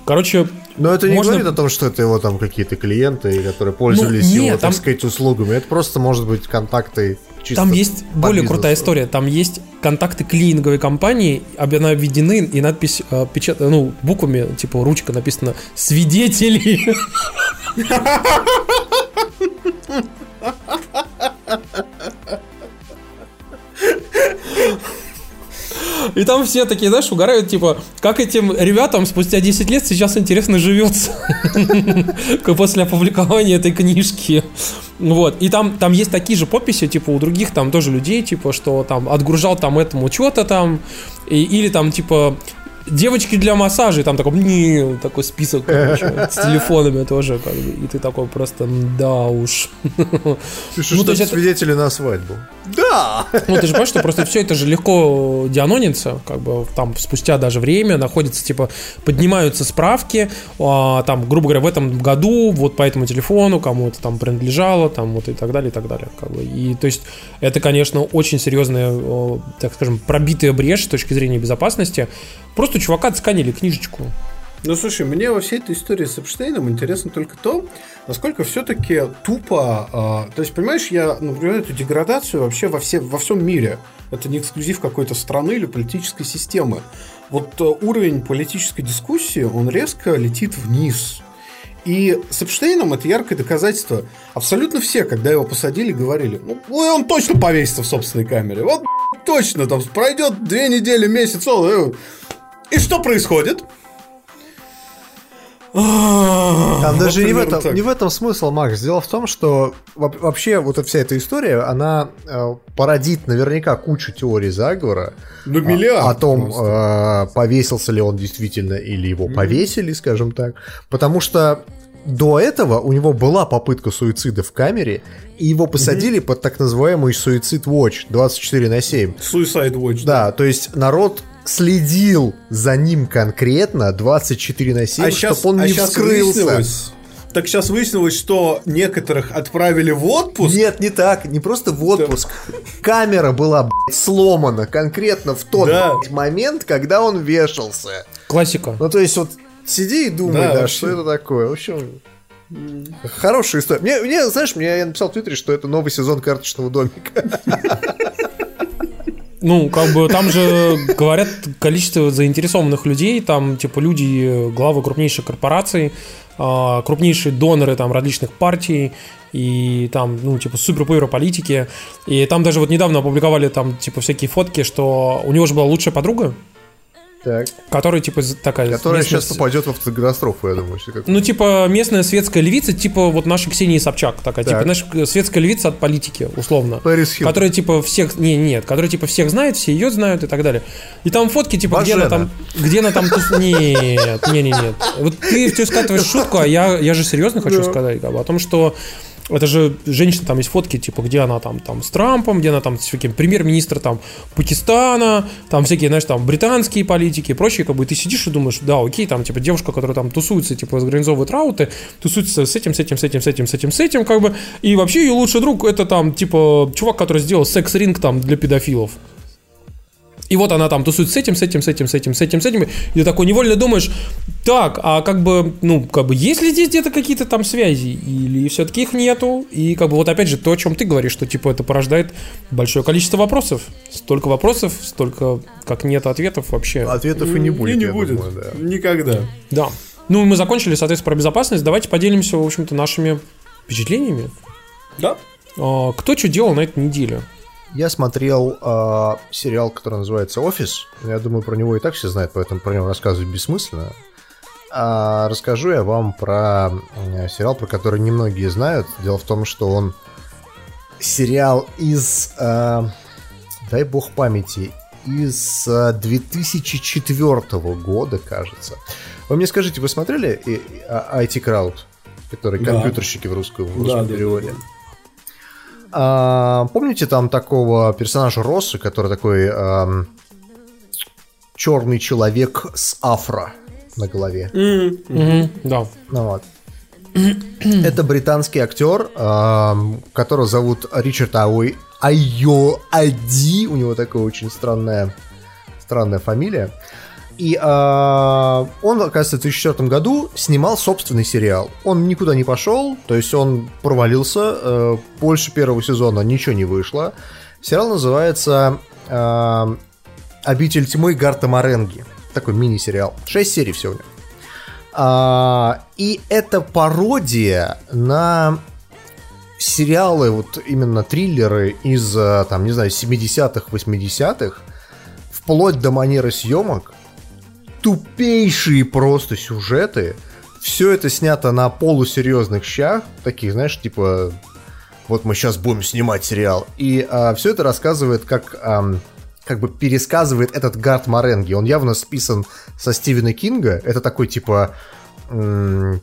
короче, Но это не Можно- говорит о том, что это его там какие-то клиенты, которые пользовались Ну, нет, его, там- так сказать, услугами. Это просто может быть контакты чисто Там есть более бизнесу. крутая история. Там есть контакты клининговой компании, она обведены и надпись э, печат, ну, буквами, типа ручка написано «Свидетели». И там все такие, знаешь, угорают, типа, как этим ребятам спустя 10 лет сейчас интересно живется после опубликования этой книжки. Вот. И там, там есть такие же подписи, типа, у других там тоже людей, типа, что там отгружал там этому что-то там, и- или там, типа, девочки для массажа, и там такой, не, такой список, короче, с телефонами тоже, как бы, и ты такой просто, да уж. Пишешь, Ну, то есть это это- свидетели на свадьбу. Да! Ну, ты же понимаешь, что просто все это же легко дианонится, как бы там спустя даже время находится, типа, поднимаются справки, а, там, грубо говоря, в этом году вот по этому телефону кому это там принадлежало, там, вот и так далее, и так далее. Как бы. И, то есть, это, конечно, очень серьезная, так скажем, пробитая брешь с точки зрения безопасности. Просто у чувака отсканили книжечку. Ну, слушай, мне во всей этой истории с Эпштейном интересно только то, насколько все-таки тупо... а, то есть, понимаешь, я наблюдаю эту деградацию вообще во, все, во всем мире. Это не эксклюзив какой-то страны или политической системы. Вот а, уровень политической дискуссии, он резко летит вниз. И с Эпштейном это яркое доказательство. Абсолютно все, когда его посадили, говорили, ну, он точно повесится в собственной камере. Вот точно, там пройдет две недели, месяц, он, э, и что происходит? Там даже Вот не в, этом, не в этом смысл, Макс. Дело в том, что во- вообще вот вся эта история, она э, породит наверняка кучу теорий заговора. Ну, о- миллиард О том, э, повесился ли он действительно или его повесили, скажем так. Потому что до этого у него была попытка суицида в камере, и его посадили под так называемый суицид watch 24 на 7. Suicide Watch. Да, то есть народ следил за ним конкретно 24 на 7, А сейчас, чтобы он а не вскрылся. выяснилось- Так сейчас выяснилось, что некоторых отправили в отпуск. Нет, не так, не просто в отпуск. Камера была, блядь, сломана конкретно в тот Да. блядь, момент, когда он вешался. Классика. Ну, то есть, вот сиди и думай, Да, да, вообще. что это такое. В общем, хорошая история. Мне, мне, знаешь, мне я написал в Твиттере, что это новый сезон карточного домика. Ну, как бы там же говорят количество заинтересованных людей, там, типа, люди, э, главы крупнейших корпораций, а, крупнейшие доноры там различных партий и там, ну, типа, супер-пупер политики. И там даже вот недавно опубликовали там, типа, всякие фотки, что у него же была лучшая подруга, Так. Которая, типа, такая... Которая местная сейчас попадет в автокатастрофу, я думаю. как- Ну, типа, местная светская львица, типа, вот наша Ксения Собчак такая. Так. Типа, знаешь, светская львица от политики, условно. Пэрис Хилтон. Которая, типа, всех... Не, нет, которая, типа, всех знает, все ее знают и так далее. И там фотки, типа, где она Бажена. там... Где она там... тус- Нет, не, не, нет. Вот ты все скатываешь шутку, а я, я же серьезно хочу сказать как бы, о том, что это же женщина, там есть фотки, типа, где она там, там с Трампом, где она там с всяким премьер-министр там Пакистана, там всякие, знаешь, там британские политики и прочее, как бы ты сидишь и думаешь, да, окей, там, типа, девушка, которая там тусуется, типа, организовывает рауты, тусуется с этим, с этим, с этим, с этим, с этим, с этим, как бы, и вообще ее лучший друг это там, типа, чувак, который сделал секс-ринг там для педофилов. И вот она там тусует с этим, с этим, с этим, с этим, с этим, с этим. И ты такой невольно думаешь, так, а как бы, ну, как бы, есть ли здесь где-то какие-то там связи? Или все-таки их нету? И как бы вот опять же то, о чем ты говоришь, что типа это порождает большое количество вопросов. Столько вопросов, столько как нет ответов вообще. Ответов и не будет, И не я будет. думаю, да. Никогда. Да. Ну, мы закончили, соответственно, про безопасность. Давайте поделимся, в общем-то, нашими впечатлениями. Да? А, Кто что делал на этой неделе? Я смотрел а, сериал, который называется «Офис». Я думаю, про него и так все знают, поэтому про него рассказывать бессмысленно. А расскажу я вам про э, сериал, про который немногие знают. Дело в том, что он сериал из, а, дай бог памяти, из а, 2004 года, кажется. Вы мне скажите, вы смотрели а, IT Crowd, который Да. компьютерщики в русском, в Да, русском да, переводе? да, А, помните там такого персонажа Росса, который такой черный человек с афро на голове? Мгм, да. Ну вот. Это британский актер, ам, которого зовут Ричард Ауи Айо Ади. У него такая очень странная, странная фамилия. И а, он, оказывается, в 2004 году снимал собственный сериал. Он никуда не пошел, то есть он провалился. э, больше первого сезона ничего не вышло. Сериал называется а, «Обитель тьмы Гарта Маренги». Такой мини-сериал. Шесть серий всего. А, и это пародия на сериалы, вот именно триллеры из, а, там, не знаю, 70-х, 80-х, вплоть до манеры съемок, тупейшие просто сюжеты, все это снято на полусерьезных щах, таких, знаешь, типа, вот мы сейчас будем снимать сериал, и все это рассказывает как... ам, как бы пересказывает этот Гард Маренги. Он явно списан со Стивена Кинга. Это такой, типа,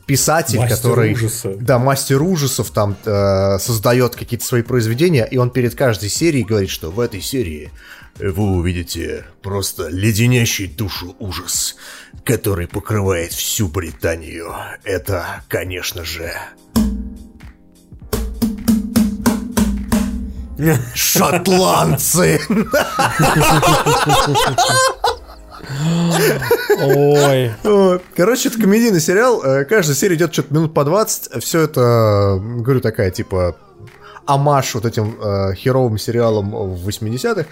писатель, Мастер который... ужаса. Да, мастер ужасов там э, создает какие-то свои произведения, и он перед каждой серией говорит, что в этой серии вы увидите просто леденящий душу ужас, который покрывает всю Британию. Это, конечно же... Шотландцы! Ой. Короче, это комедийный сериал. Э, Каждая серия идет что-то минут по 20. Все это, говорю, такая, типа, амаш вот этим э, херовым сериалом в 80-х.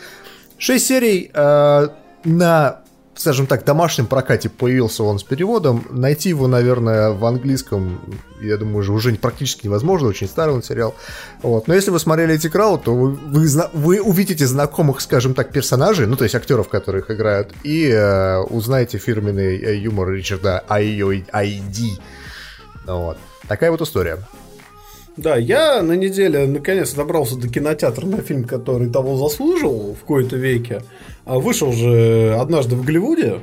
Шесть серий э, на, скажем так, домашнем прокате появился он с переводом. Найти его, наверное, в английском, я думаю, уже, уже практически невозможно. Очень старый он сериал. Вот. Но если вы смотрели эти крауд, то вы, вы, вы увидите знакомых, скажем так, персонажей, ну, то есть актеров, которые их играют, и э, узнаете фирменный э, юмор Ричарда Айди. Вот. Такая вот история. Да, я на неделе наконец добрался до кинотеатра на фильм, который того заслуживал в кои-то веке. А Вышел же однажды в Голливуде.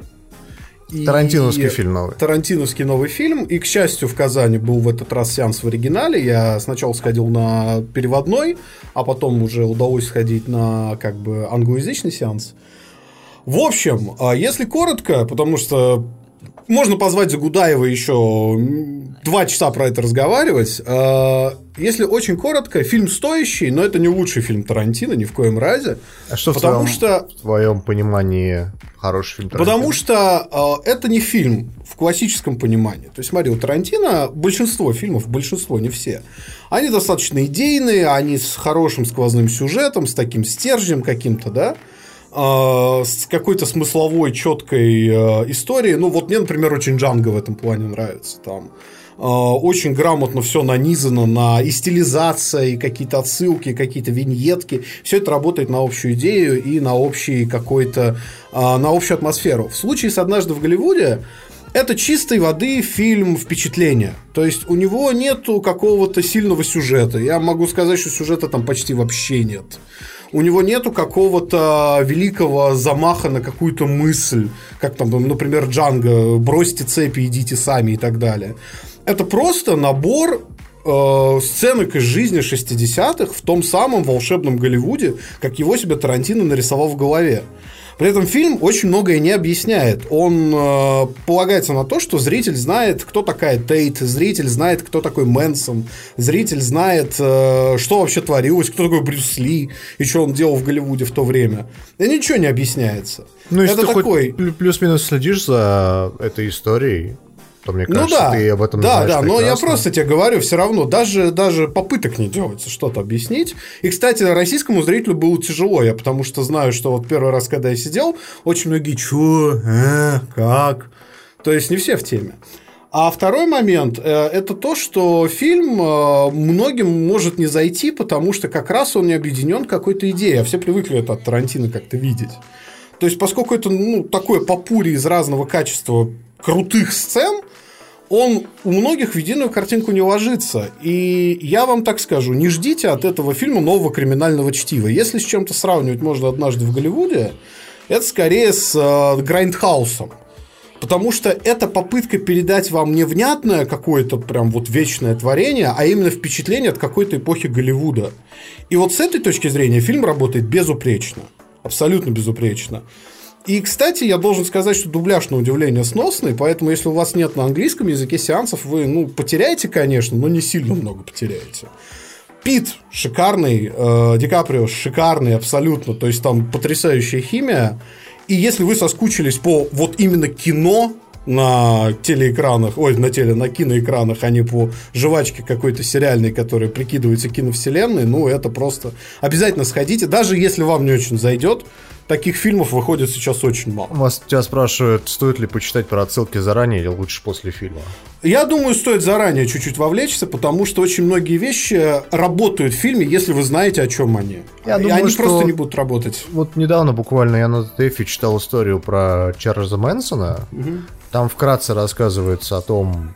И- Тарантиновский фильм новый. Тарантиновский новый фильм. И, к счастью, в Казани был в этот раз сеанс в оригинале. Я сначала сходил на переводной, а потом уже удалось сходить на как бы англоязычный сеанс. В общем, а если коротко, потому что можно позвать Загудаева еще два часа про это разговаривать. А, Если очень коротко, фильм стоящий, но это не лучший фильм Тарантино ни в коем разе. А что в Потому твоем, что в твоем понимании хороший фильм? Потому Тарантино? что э, это не фильм в классическом понимании. То есть, смотри, у Тарантино большинство фильмов, большинство, не все, они достаточно идейные, они с хорошим сквозным сюжетом, с таким стержнем каким-то, да, с какой-то смысловой, четкой э, историей. Ну, вот мне, например, очень Джанго в этом плане нравится. Там очень грамотно все нанизано на и стилизация, и какие-то отсылки, какие-то виньетки. Все это работает на общую идею и на общий какой-то, на общую атмосферу. В случае с «Однажды в Голливуде» это чистой воды фильм впечатления. То есть у него нету какого-то сильного сюжета. Я могу сказать, что сюжета там почти вообще нет. У него нету какого-то великого замаха на какую-то мысль, как там, например, Джанго, бросьте цепи, идите сами и так далее. Это просто набор э, сценок из жизни 60-х в том самом волшебном Голливуде, как его себе Тарантино нарисовал в голове. При этом фильм очень многое не объясняет. Он э, полагается на то, что зритель знает, кто такая Тейт, зритель знает, кто такой Мэнсон, зритель знает, э, что вообще творилось, кто такой Брюс Ли и что он делал в Голливуде в то время. И ничего не объясняется. Ну, если Это ты такой... плюс-минус следишь за этой историей, то мне ну кажется, ну, да. ты об этом да, знаешь Да, да, но я просто тебе говорю, все равно, даже, даже попыток не делается что-то объяснить. И, кстати, российскому зрителю было тяжело, я потому что знаю, что вот первый раз, когда я сидел, очень многие, чё, э, как? То есть, не все в теме. А второй момент э, – это то, что фильм э, многим может не зайти, потому что как раз он не объединен какой-то идеей, а все привыкли это от Тарантино как-то видеть. То есть, поскольку это ну, такое попури из разного качества крутых сцен, он у многих в единую картинку не ложится. И я вам так скажу, не ждите от этого фильма нового криминального чтива. Если с чем-то сравнивать можно однажды в Голливуде, это скорее с э, Grindhouse 'ом. Потому что это попытка передать вам не внятное какое-то прям вот вечное творение, а именно впечатление от какой-то эпохи Голливуда. И вот с этой точки зрения фильм работает безупречно. Абсолютно безупречно. И, кстати, я должен сказать, что дубляж на удивление сносный, поэтому если у вас нет на английском языке сеансов, вы, ну, потеряете, конечно, но не сильно много потеряете. Пит шикарный, э, Ди Каприо шикарный абсолютно, то есть там потрясающая химия. И если вы соскучились по вот именно кино, на телеэкранах, ой, на теле, на киноэкранах, а не по жвачке какой-то сериальной, которая прикидывается киновселенной, ну, это просто обязательно сходите, даже если вам не очень зайдет, таких фильмов выходит сейчас очень мало. Вас тебя спрашивают, стоит ли почитать про отсылки заранее или лучше после фильма? Я думаю, стоит заранее чуть-чуть вовлечься, потому что очень многие вещи работают в фильме, если вы знаете, о чем они. Я думаю, они просто не будут работать. Вот недавно буквально я на ТТФ читал историю про Чарльза Мэнсона. Угу. Там вкратце рассказывается о том,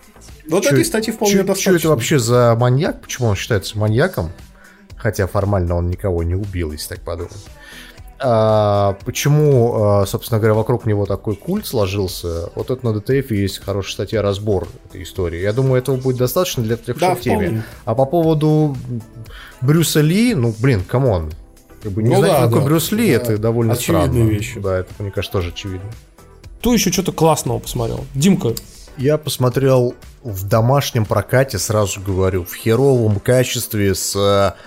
вот чё, этой статьи вполне чё, достаточно. Что это вообще за маньяк? Почему он считается маньяком? Хотя формально он никого не убил, если так подумать. А, почему, а, собственно говоря, вокруг него такой культ сложился? Вот это на ДТФ есть хорошая статья разбор этой истории. Я думаю, этого будет достаточно для тех, да, в теме. А по поводу Брюса Ли, ну, блин, come on. Как бы не ну, знать, да, какой да. Брюс Ли, да. это довольно Очевидные странно. вещи. Да, это, мне кажется, тоже очевидно. Кто еще что-то классного посмотрел? Димка. Я посмотрел в домашнем прокате, сразу говорю, в херовом качестве с э,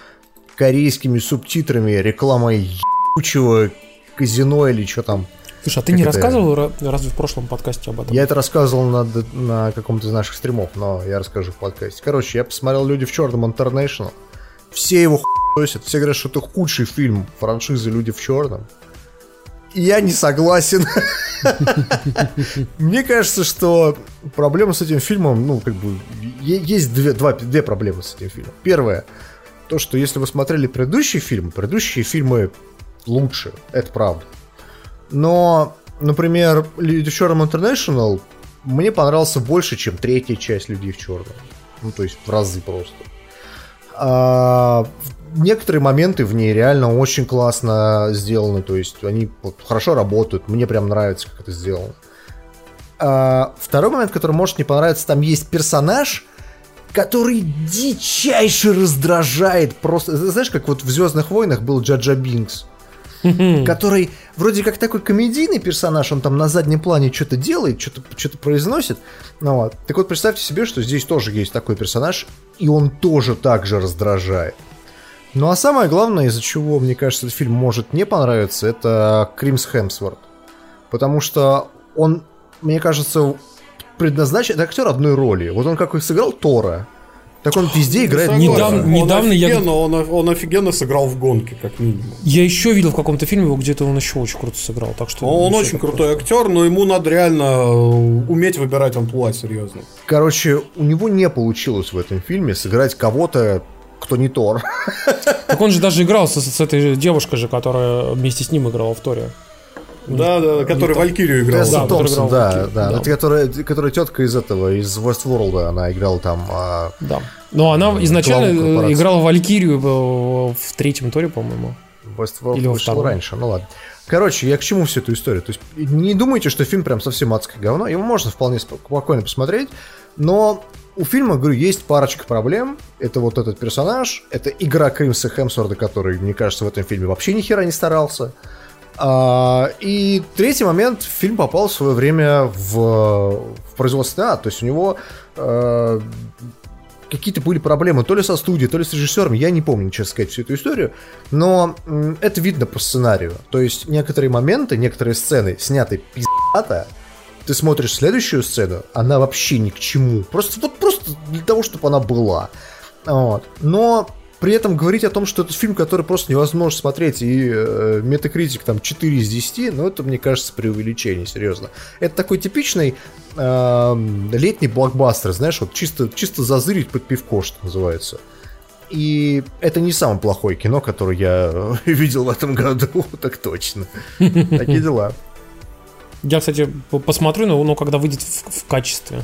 корейскими субтитрами, рекламой ебучего казино или что там. Слушай, а ты не это... рассказывал разве в прошлом подкасте об этом? Я это рассказывал на, на каком-то из наших стримов, но я расскажу в подкасте. Короче, я посмотрел «Люди в черном International». Все его хуесят, все говорят, что это худший фильм франшизы «Люди в черном». Я не согласен. Мне кажется, что проблема с этим фильмом, ну, как бы, есть две, два, две проблемы с этим фильмом. Первое, то, что если вы смотрели предыдущий фильм, предыдущие фильмы лучше, это правда. Но, например, Люди в черном International мне понравился больше, чем третья часть Людей в черном. Ну, то есть в разы просто. А, некоторые моменты в ней реально очень классно сделаны, то есть они вот, хорошо работают, мне прям нравится, как это сделано. А, второй момент, который может не понравиться, там есть персонаж, который дичайше раздражает просто. Знаешь, как вот в Звездных войнах был Джаджа Бинкс который вроде как такой комедийный персонаж, он там на заднем плане что-то делает, что-то что произносит. Ну, вот. Так вот, представьте себе, что здесь тоже есть такой персонаж, и он тоже так же раздражает. Ну а самое главное, из-за чего, мне кажется, этот фильм может не понравиться, это Кримс Хемсворт. Потому что он, мне кажется, предназначен... Это актер одной роли. Вот он как и сыграл Тора, Так он везде играет. Недавно- он недавно я- офигенно, он, он офигенно сыграл в гонке, как минимум. Я еще видел в каком-то фильме его, где-то он еще очень круто сыграл. Так что Он всё очень крутой актер, но ему надо реально э, уметь выбирать амплуа, серьезно. Короче, у него не получилось в этом фильме сыграть кого-то, кто не Тор. Так он же даже играл с, с этой девушкой же, которая вместе с ним играла в Торе. Да, да, который так. Валькирию играл. Тесса да, Томпсон, да, да. да. Это которая, которая тетка из этого, из Westworld, она играла там. а, Да. Но она изначально э, играла Валькирию в, в третьем Торе, по-моему. Westworld Или вышел втором. раньше, ну ладно. Короче, я к чему всю эту историю? То есть не думайте, что фильм прям совсем адское говно. Его можно вполне сп- спокойно посмотреть, но у фильма, говорю, есть парочка проблем. Это вот этот персонаж, это игра Кримса Хемсворда, который, мне кажется, в этом фильме вообще ни хера не старался. А, и третий момент, фильм попал в свое время в, в производственный ад. То есть у него э, какие-то были проблемы то ли со студией, то ли с режиссером, я не помню, честно сказать, всю эту историю, но это видно по сценарию. То есть некоторые моменты, некоторые сцены сняты пиздато, ты смотришь следующую сцену, она вообще ни к чему. Просто вот просто для того, чтобы она была. Вот. Но при этом говорить о том, что это фильм, который просто невозможно смотреть, и э, метакритик там 4 из 10, ну это, мне кажется, преувеличение, серьезно. Это такой типичный эм, летний блокбастер, знаешь, вот чисто, чисто зазырить под пивко, что называется. И это не самое плохое кино, которое я э, видел в этом году, так точно. Такие дела. Я, кстати, посмотрю, но, но когда выйдет в, в качестве.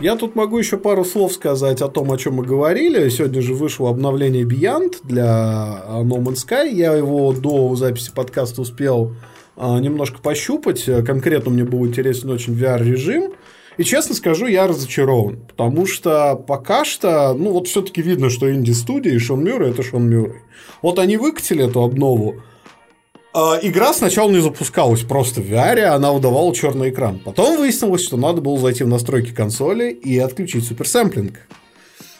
Я тут могу еще пару слов сказать о том, о чем мы говорили. Сегодня же вышло обновление Beyond для а, No Man's Sky. Я его до записи подкаста успел а, немножко пощупать. Конкретно мне был интересен очень VR-режим. И честно скажу, я разочарован. Потому что пока что, ну вот все-таки видно, что инди-студия и Шон Мюррей это Шон Мюррей. Вот они выкатили эту обнову. А, Игра сначала не запускалась просто в VR, она выдавала черный экран. Потом выяснилось, что надо было зайти в настройки консоли и отключить суперсэмплинг.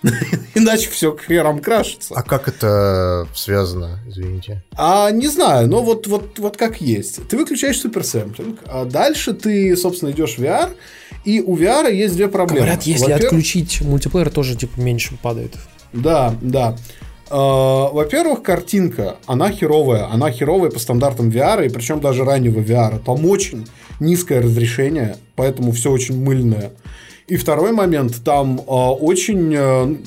Иначе все к херам крашится. А как это связано, извините? А не знаю, но вот, вот, вот как есть. Ты выключаешь суперсэмплинг, а дальше ты, собственно, идешь в VR, и у VR есть две проблемы. Говорят, если отключить мультиплеер, тоже типа меньше падает. Да, да. А, Во-первых, картинка, она херовая. Она херовая по стандартам VR, и причем даже раннего VR. Там очень низкое разрешение, поэтому все очень мыльное. И второй момент, там а, очень...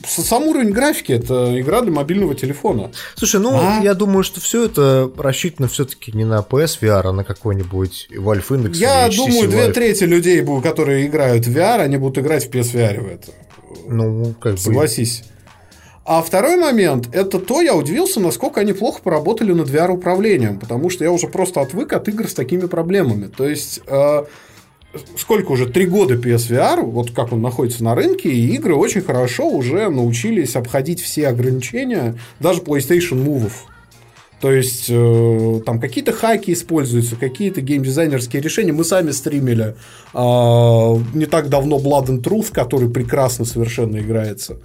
с- сам уровень графики, это игра для мобильного телефона. Слушай, ну, А? я думаю, что все это рассчитано все-таки не на PSVR, а на какой-нибудь Valve Index. Я думаю, две трети людей, которые играют в VR, они будут играть в PSVR в это. Ну, как бы... Согласись. А второй момент, это то, я удивился, насколько они плохо поработали над VR-управлением, потому что я уже просто отвык от игр с такими проблемами. То есть, э, сколько уже, три года PSVR, вот как он находится на рынке, и игры очень хорошо уже научились обходить все ограничения, даже PlayStation Move. То есть, э, там какие-то хаки используются, какие-то геймдизайнерские решения. Мы сами стримили э, не так давно Blood and Truth, который прекрасно совершенно играется.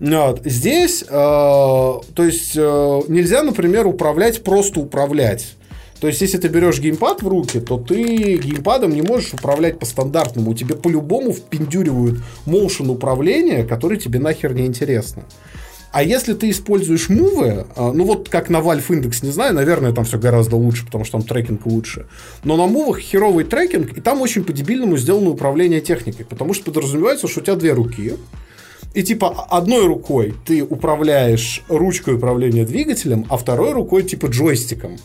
Вот. Здесь, э, то есть, э, нельзя, например, управлять просто управлять. То есть, если ты берешь геймпад в руки, то ты геймпадом не можешь управлять по стандартному. Тебе по-любому впендюривают моушен управления, который тебе нахер не интересно. А если ты используешь мувы, а, ну вот как на Valve Index, не знаю, наверное, там все гораздо лучше, потому что там трекинг лучше. Но на мувах херовый трекинг, и там очень по-дебильному сделано управление техникой, потому что подразумевается, что у тебя две руки, и типа одной рукой ты управляешь ручкой управления двигателем, а второй рукой типа джойстиком.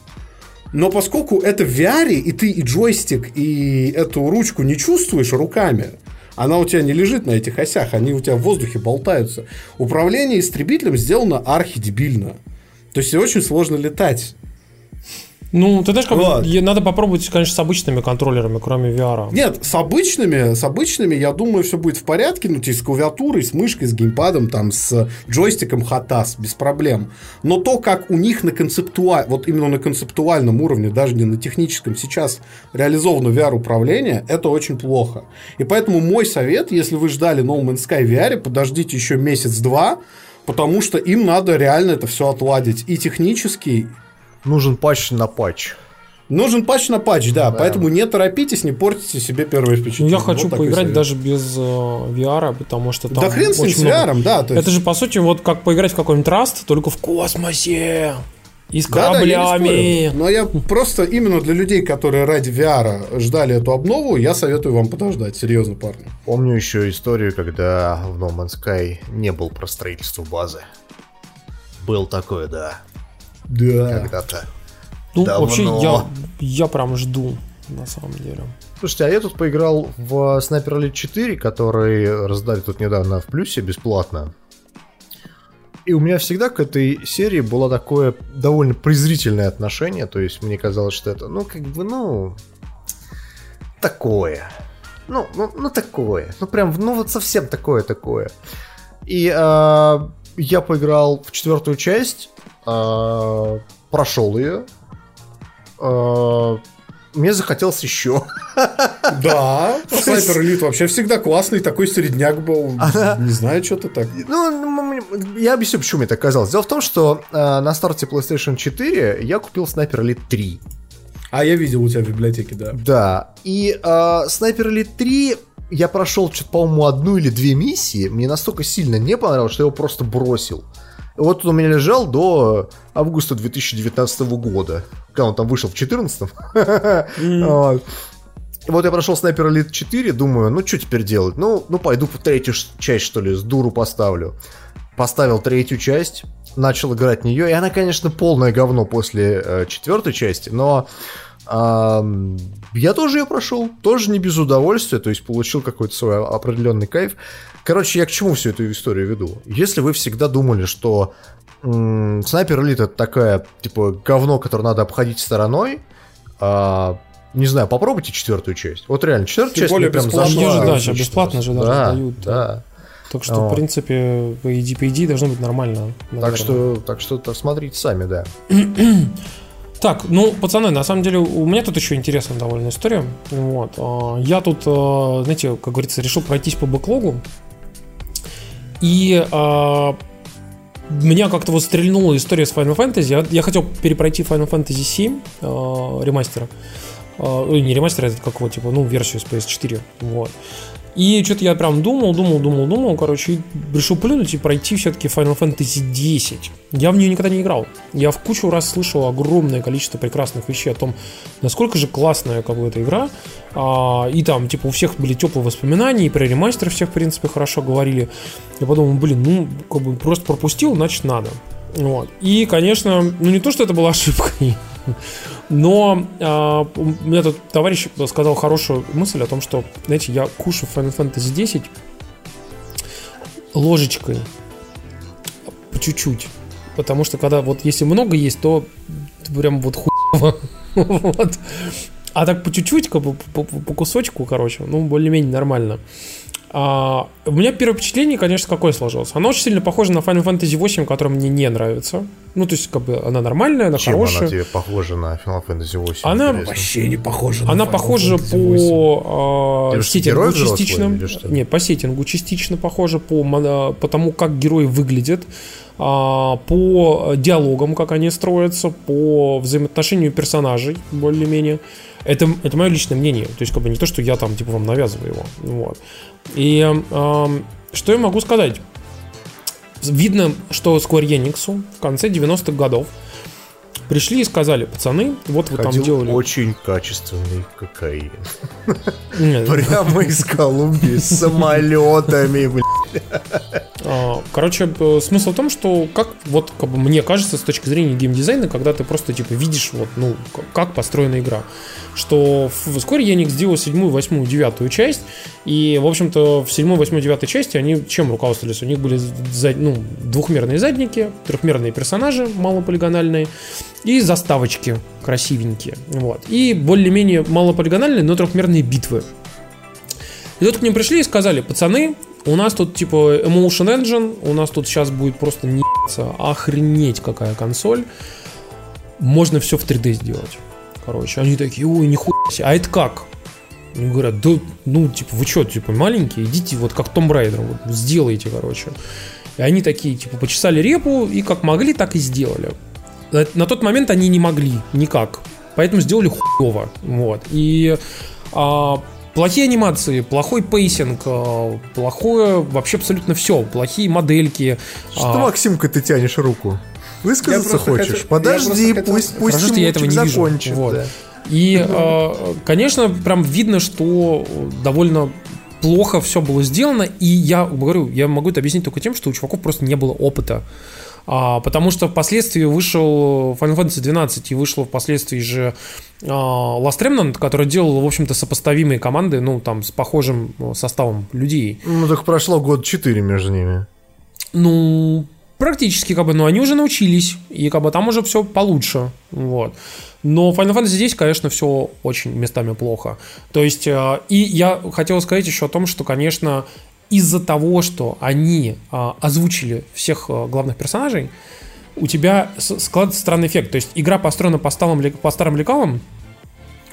Но поскольку это в VR, и ты и джойстик, и эту ручку не чувствуешь руками, она у тебя не лежит на этих осях, они у тебя в воздухе болтаются. Управление истребителем сделано архидебильно. То есть очень сложно летать. Ну, ты знаешь, как Вот. надо попробовать, конечно, с обычными контроллерами, кроме VR. Нет, с обычными, с обычными, я думаю, все будет в порядке. Ну, есть с клавиатурой, с мышкой, с геймпадом, там, с джойстиком хатас, без проблем. Но то, как у них на концептуа... вот именно на концептуальном уровне, даже не на техническом, сейчас реализовано VR-управление, это очень плохо. И поэтому мой совет, если вы ждали No Man's Sky VR, подождите еще месяц-два, потому что им надо реально это все отладить. И технически, Нужен патч на патч. Нужен патч на патч, да, поэтому не торопитесь, не портите себе первое впечатление. я хочу Вот поиграть даже без э, VR, потому что там Да хрен с ним, с много- VR, да. то есть- Это же, по сути, вот как поиграть в какой-нибудь Раст, только в космосе. И с Да, да, я кораблями. Но я просто именно для людей, которые ради VR ждали эту обнову, я советую вам подождать. Серьезно, парни. Помню еще историю, когда в No Man's Sky не был про строительство базы. Был такое, да, Да. когда-то. ну, давно. вообще, я, я прям жду, на самом деле. Слушайте, а я тут поиграл в Sniper Elite 4, который раздали тут недавно в плюсе бесплатно. И у меня всегда к этой серии было такое довольно презрительное отношение. То есть мне казалось, что это, ну, как бы, ну, такое. Ну, ну, ну такое. Ну, прям, ну, вот совсем такое-такое. И а, я поиграл в четвертую часть, а, прошел ее. а, мне захотелось еще. Да, Снайпер Элит вообще всегда классный, такой середняк был. Не знаю, что ты так. Ну, я объясню, почему мне так казалось. Дело в том, что э, на старте PlayStation 4 я купил Sniper Elite 3. А я видел у тебя в библиотеке, да. Да. И э, Sniper Elite 3 я прошел, что-то, по-моему, одну или две миссии. Мне настолько сильно не понравилось, что я его просто бросил. Вот он у меня лежал до августа 2019 года. Когда он там вышел в 2014. Вот. Я прошел Sniper Elite 4, думаю, ну что теперь делать? Ну, ну пойду по третью часть, что ли, с дуру поставлю. Поставил третью часть, начал играть в нее, и она, конечно, полное говно после э, четвертой части, но ам, я тоже ее прошел, тоже не без удовольствия, то есть получил какой-то свой определенный кайф. Короче, я к чему всю эту историю веду? Если вы всегда думали, что м, Снайпер Элит это такая, типа, говно, которое надо обходить стороной, а, не знаю, попробуйте четвертую часть. Вот реально, четвертая Тем часть более мне прям бесплатно. зашла. Они же, да, сейчас бесплатно же даже да, дают. Да. Так что, Вот. в принципе, по идее, по идее должно быть нормально. Так наверное. что, так что так смотрите сами, да. Так, ну, пацаны, на самом деле, у меня тут еще интересная довольно история. Вот. а, Я тут, а, знаете, как говорится, решил пройтись по бэклогу. И а, меня как-то вот стрельнула история с Final Fantasy. Я, я хотел перепройти Final Fantasy 7 а, ремастера. А, не ремастер, это как его, типа, ну, версию с PS4. Вот. И что-то я прям думал, думал, думал, думал, короче, и решил плюнуть и пройти все-таки Final Fantasy 10. Я в нее никогда не играл. Я в кучу раз слышал огромное количество прекрасных вещей о том, насколько же классная как бы эта игра. А, и там, типа, у всех были теплые воспоминания, и про ремастер всех, в принципе, хорошо говорили. Я подумал, блин, ну, как бы просто пропустил, значит, надо. Вот. И, конечно, ну не то, что это была ошибкой, но а, у меня тут товарищ сказал хорошую мысль о том, что, знаете, я кушаю Final Fantasy 10 ложечкой по чуть-чуть. Потому что когда вот если много есть, то прям вот хуево. вот. А так по чуть-чуть, как бы по, по- кусочку, короче, ну, более-менее нормально. А, у меня первое впечатление, конечно, какое сложилось. Оно очень сильно похоже на Final Fantasy 8, которая мне не нравится. Ну, то есть, как бы, она нормальная, она Чем хорошая. она тебе похожа на Final Fantasy 8? Она интересно? Вообще не похоже на Она Final похожа Fantasy 8. по э, сеттингу взрослый частично. Нет, по сеттингу частично похожа, по, моно- по тому, как герои выглядят, а, по диалогам, как они строятся, по взаимоотношению персонажей, более-менее. Это, это мое личное мнение. То есть, как бы не то, что я там, типа, вам навязываю его. Вот. И эм, что я могу сказать? Видно, что Square Enix в конце 90-х годов пришли и сказали, пацаны, вот вы там Ходил делали... очень качественный кокаин. Прямо из Колумбии с самолетами, блин. А, Короче, смысл в том, что как вот как бы мне кажется с точки зрения геймдизайна, когда ты просто типа видишь вот ну как построена игра, что в Square Enix сделал седьмую, восьмую, девятую часть, и в общем-то в седьмой, восьмой, девятой части они чем руководствовались? У них были зад- ну, двухмерные задники, трехмерные персонажи малополигональные и заставочки красивенькие, вот и более-менее малополигональные, но трехмерные битвы. И тут к ним пришли и сказали, пацаны, у нас тут типа Emotion Engine, у нас тут сейчас будет просто не охренеть какая консоль. Можно все в 3D сделать. Короче, они такие, ой, нихуя а это как? Они говорят, да, ну, типа, вы что, типа, маленькие, идите вот как Том Райдер, вот, сделайте, короче. И они такие, типа, почесали репу и как могли, так и сделали. На, на тот момент они не могли никак поэтому сделали хуево. Вот. И а, плохие анимации, плохой pacing, а, плохое вообще абсолютно все, плохие модельки. Что, а, Максимка, ты тянешь руку? Высказаться хочешь? я Подожди, пусть, хотел- пусть Хорошо, что я этого не вижу. закончит. Вот. да. И, э, конечно, прям видно, что довольно плохо все было сделано. И я говорю, я могу это объяснить только тем, что у чуваков просто не было опыта. А, потому что впоследствии вышел Final Fantasy 12 и вышло впоследствии же а, Last Remnant, который делал, в общем-то, сопоставимые команды, ну, там, с похожим э, составом людей. Ну, так прошло год 4 между ними. Ну, практически, как бы, но они уже научились, и как бы там уже все получше, вот. Но Final Fantasy здесь, конечно, все очень местами плохо. То есть, э, и я хотел сказать еще о том, что, конечно, из-за того, что они э, озвучили всех э, главных персонажей, у тебя складывается странный эффект. То есть, игра построена по старым, ле- по старым лекалам,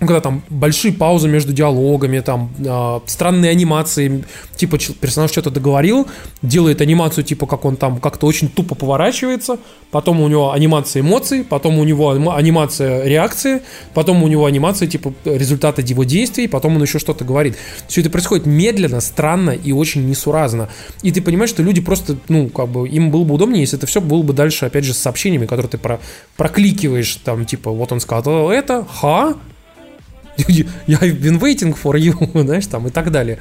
ну, когда там большие паузы между диалогами, там э, странные анимации, типа персонаж что-то договорил, делает анимацию, типа как он там как-то очень тупо поворачивается, потом у него анимация эмоций, потом у него анима- анимация реакции, потом у него анимация типа результата его действий, потом он еще что-то говорит. Все это происходит медленно, странно и очень несуразно. И ты понимаешь, что люди просто, ну, как бы, им было бы удобнее, если это все было бы дальше, опять же, с сообщениями, которые ты про прокликиваешь, там, типа, вот он сказал это, ха, I've been waiting for you, знаешь, там и так далее.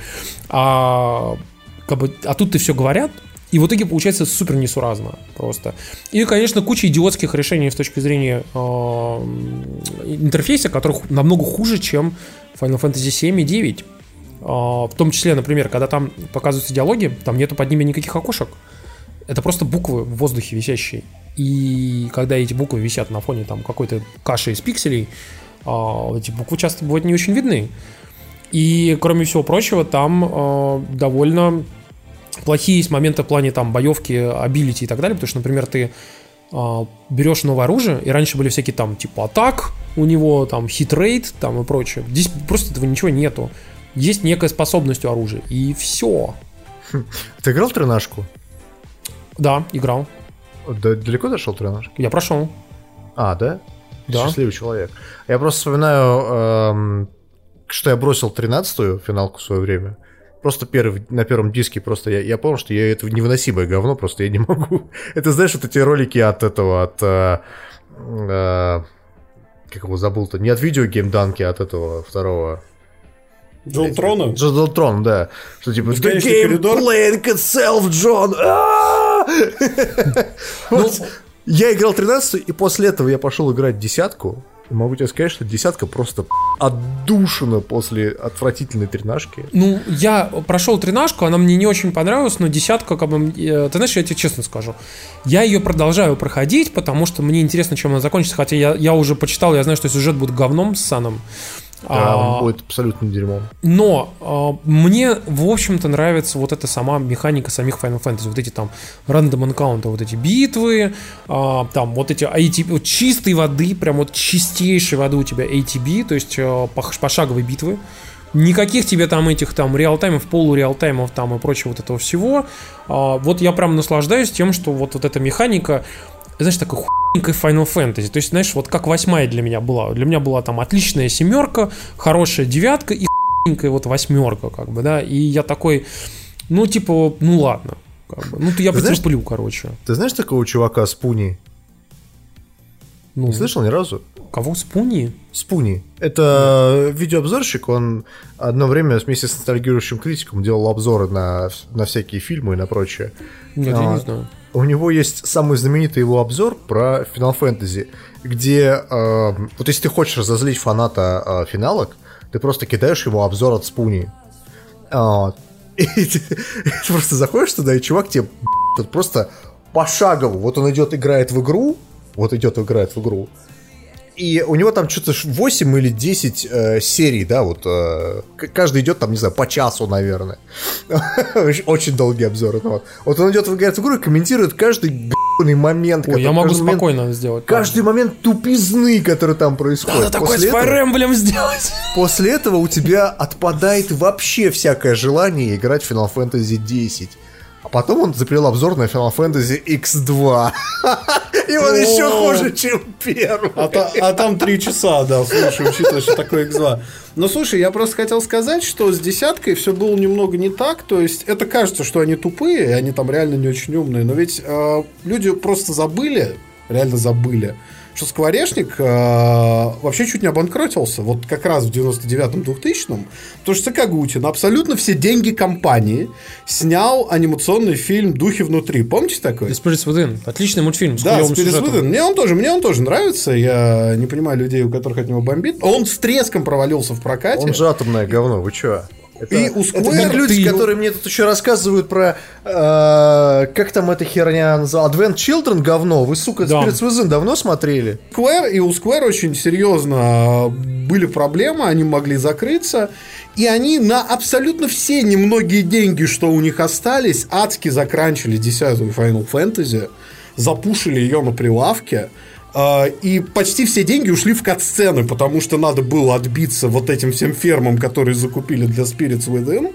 А, как бы, а тут ты все говорят, и в итоге получается супер несуразно просто. И, конечно, куча идиотских решений с точки зрения э, интерфейса, которых намного хуже, чем Final Fantasy 7 и 9. А, в том числе, например, когда там показываются диалоги, там нету под ними никаких окошек. Это просто буквы в воздухе висящие. И когда эти буквы висят на фоне там какой-то каши из пикселей, эти буквы часто бывают не очень видны. И, кроме всего прочего, там э, довольно плохие есть моменты в плане там боевки, ability и так далее, потому что, например, ты э, берешь новое оружие, и раньше были всякие там типа атак у него, там hit rate там и прочее. Здесь просто этого ничего нету. Есть некая способность у оружия, и все. Ты играл в тренажку? Да, играл. Да, далеко дошел тренажки? Я прошел. А, да? Да. Счастливый человек. Я просто вспоминаю, эм, что я бросил 13-ю финалку в свое время. Просто первый, на первом диске просто я, я понял, что я это невыносимое говно, просто я не могу. Это знаешь, вот эти ролики от этого, от... э, э, как его забыл-то? Не от видеогейм Данки, а от этого второго. Джон Трона? Джон Трон, да. Что типа The game коридор? playing itself, Джон! А! Я играл 13 и после этого я пошел играть десятку. Могу тебе сказать, что десятка просто отдушина после отвратительной тренажки. Ну, я прошел тренажку, она мне не очень понравилась, но десятка, как бы, э, ты знаешь, я тебе честно скажу, я ее продолжаю проходить, потому что мне интересно, чем она закончится, хотя я, я уже почитал, я знаю, что сюжет будет говном с Саном. А, будет абсолютно дерьмом. но а, мне, в общем-то, нравится вот эта сама механика самих Final Fantasy. Вот эти там рандом энкаунты, вот эти битвы, а, там вот эти ATB, вот чистой воды, прям вот чистейшей воды у тебя ATB, то есть а, пош- пошаговые битвы. Никаких тебе там этих там реалтаймов, полуреалтаймов там и прочего вот этого всего. А, вот я прям наслаждаюсь тем, что вот, вот эта механика, знаешь, такой хуйненькой Final Fantasy. То есть, знаешь, вот как восьмая для меня была. Для меня была там отличная семерка, хорошая девятка и хуйненькая вот восьмерка, как бы, да. И я такой, ну, типа, ну ладно. Как бы. Ну, то я Ты знаешь- потерплю, короче. Ты знаешь такого чувака Спуни? Ну, Не слышал ни разу? кого Спуни? Спуни. Это видеообзорщик, он одно время вместе с ностальгирующим критиком делал обзоры на, на всякие фильмы и на прочее. Нет, я А, не знаю. У него есть самый знаменитый его обзор про Final Fantasy, где э, вот если ты хочешь разозлить фаната э, финалок, ты просто кидаешь ему обзор от Спуни. А, и ты, ты просто заходишь туда, и чувак тебе тут просто пошагово, вот он идет, играет в игру, вот идет, играет в игру, и у него там что-то 8 или 10 э, серий, да, вот э, каждый идет там, не знаю, по часу, наверное. Очень- долгий обзор. Вот. вот он идет, играет в игру и комментирует каждый момент. Ой, я могу момент- спокойно сделать. Каждый момент тупизны, который там происходит. Надо такой После с сделать. После этого у тебя отпадает вообще всякое желание играть в Final Fantasy 10. А потом он запилил обзор на Final Fantasy X2. И он еще хуже, чем первый. А, а там три часа, да, слушай, учитывая, что такое X2. Но слушай, я просто хотел сказать, что с десяткой все было немного не так. То есть это кажется, что они тупые, и они там реально не очень умные. Но ведь э, люди просто забыли, реально забыли, что Скворечник э, вообще чуть не обанкротился. Вот как раз в 99-м, 2000-м. Потому что Сакагути на абсолютно все деньги компании снял анимационный фильм «Духи внутри». Помните такой? Spirits Within. Отличный мультфильм с Да, сюжетом. Вуден. Мне он тоже, мне он тоже нравится. Я не понимаю людей, у которых от него бомбит. Он с треском провалился в прокате. Он же атомное говно, вы чё? Это, И у это Square как люди, ты- которые мне тут еще рассказывают про... э, как там эта херня называлась? Advent Children говно. Вы, сука, Да. Spirits Within давно смотрели? Square, и у Square очень серьезно были проблемы, они могли закрыться, и они на абсолютно все немногие деньги, что у них остались, адски закранчили десятую Final Fantasy, запушили ее на прилавке, э, и почти все деньги ушли в кат-сцены, потому что надо было отбиться вот этим всем фермам, которые закупили для Spirits Within.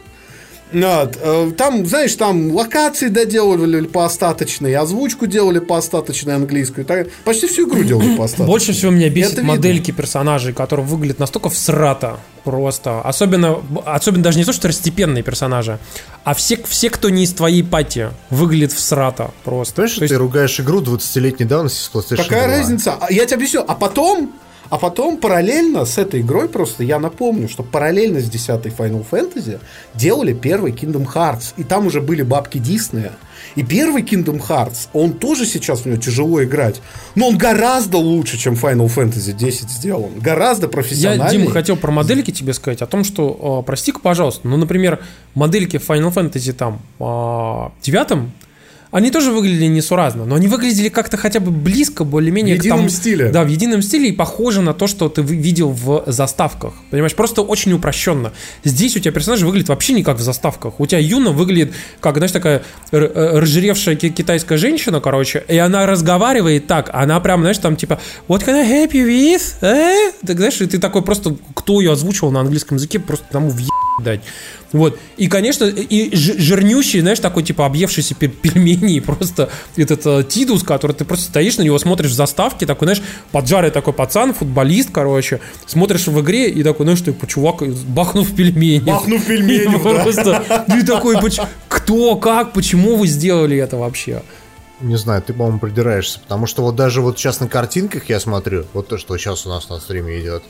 Вот. э, Там, знаешь, там локации доделывали по остаточной, озвучку делали по остаточной английскую. так- Почти всю игру делали по остаточной. Больше всего меня бесит Это видно. модельки персонажей, которые выглядят настолько всрато просто. Особенно, особенно даже не то, что второстепенные персонажи, а все, все, кто не из твоей пати, выглядят всрато просто. Понимаешь, То что есть- ты ругаешь игру 20-летней давности с PlayStation Какая 2? разница? А Я тебе объясню. А потом, а потом параллельно с этой игрой просто я напомню, что параллельно с 10 Final Fantasy делали первый Kingdom Hearts. И там уже были бабки Диснея. И первый Kingdom Hearts, он тоже сейчас в него тяжело играть. Но он гораздо лучше, чем Final Fantasy 10 сделан. Гораздо Я, профессиональнее. Дима, хотел про модельки тебе сказать, о том, что, э, прости-ка, пожалуйста, ну, например, модельки в Final Fantasy там э, девятом, они тоже выглядели несуразно, но они выглядели как-то хотя бы близко, более-менее В едином тому- стиле. Да, в едином стиле и похоже на то, что ты видел в заставках. Понимаешь, просто очень упрощенно. Здесь у тебя персонаж выглядит вообще не как в заставках. У тебя Юна выглядит как, знаешь, такая э, разжиревшая ки- китайская женщина, короче, и она разговаривает так, она прям, знаешь, там типа What can I help you with? Э? Так, знаешь, и ты такой просто, кто ее озвучивал на английском языке, просто тому в дать. Вот. И, конечно, и жирнющий, знаешь, такой, типа, объевшийся пе- пельмени, и просто этот э, Тидус, который ты просто стоишь на него, смотришь в заставке, такой, знаешь, поджарый такой пацан, футболист, короче, смотришь в игре, и такой, знаешь, ты, чувак, бахнув пельмени. Бахнув пельменей, да. Просто, ты такой, «Поч- кто, как, почему вы сделали это вообще? Не знаю, ты, по-моему, придираешься, потому что вот даже вот сейчас на картинках я смотрю, вот то, что сейчас у нас на стриме идет,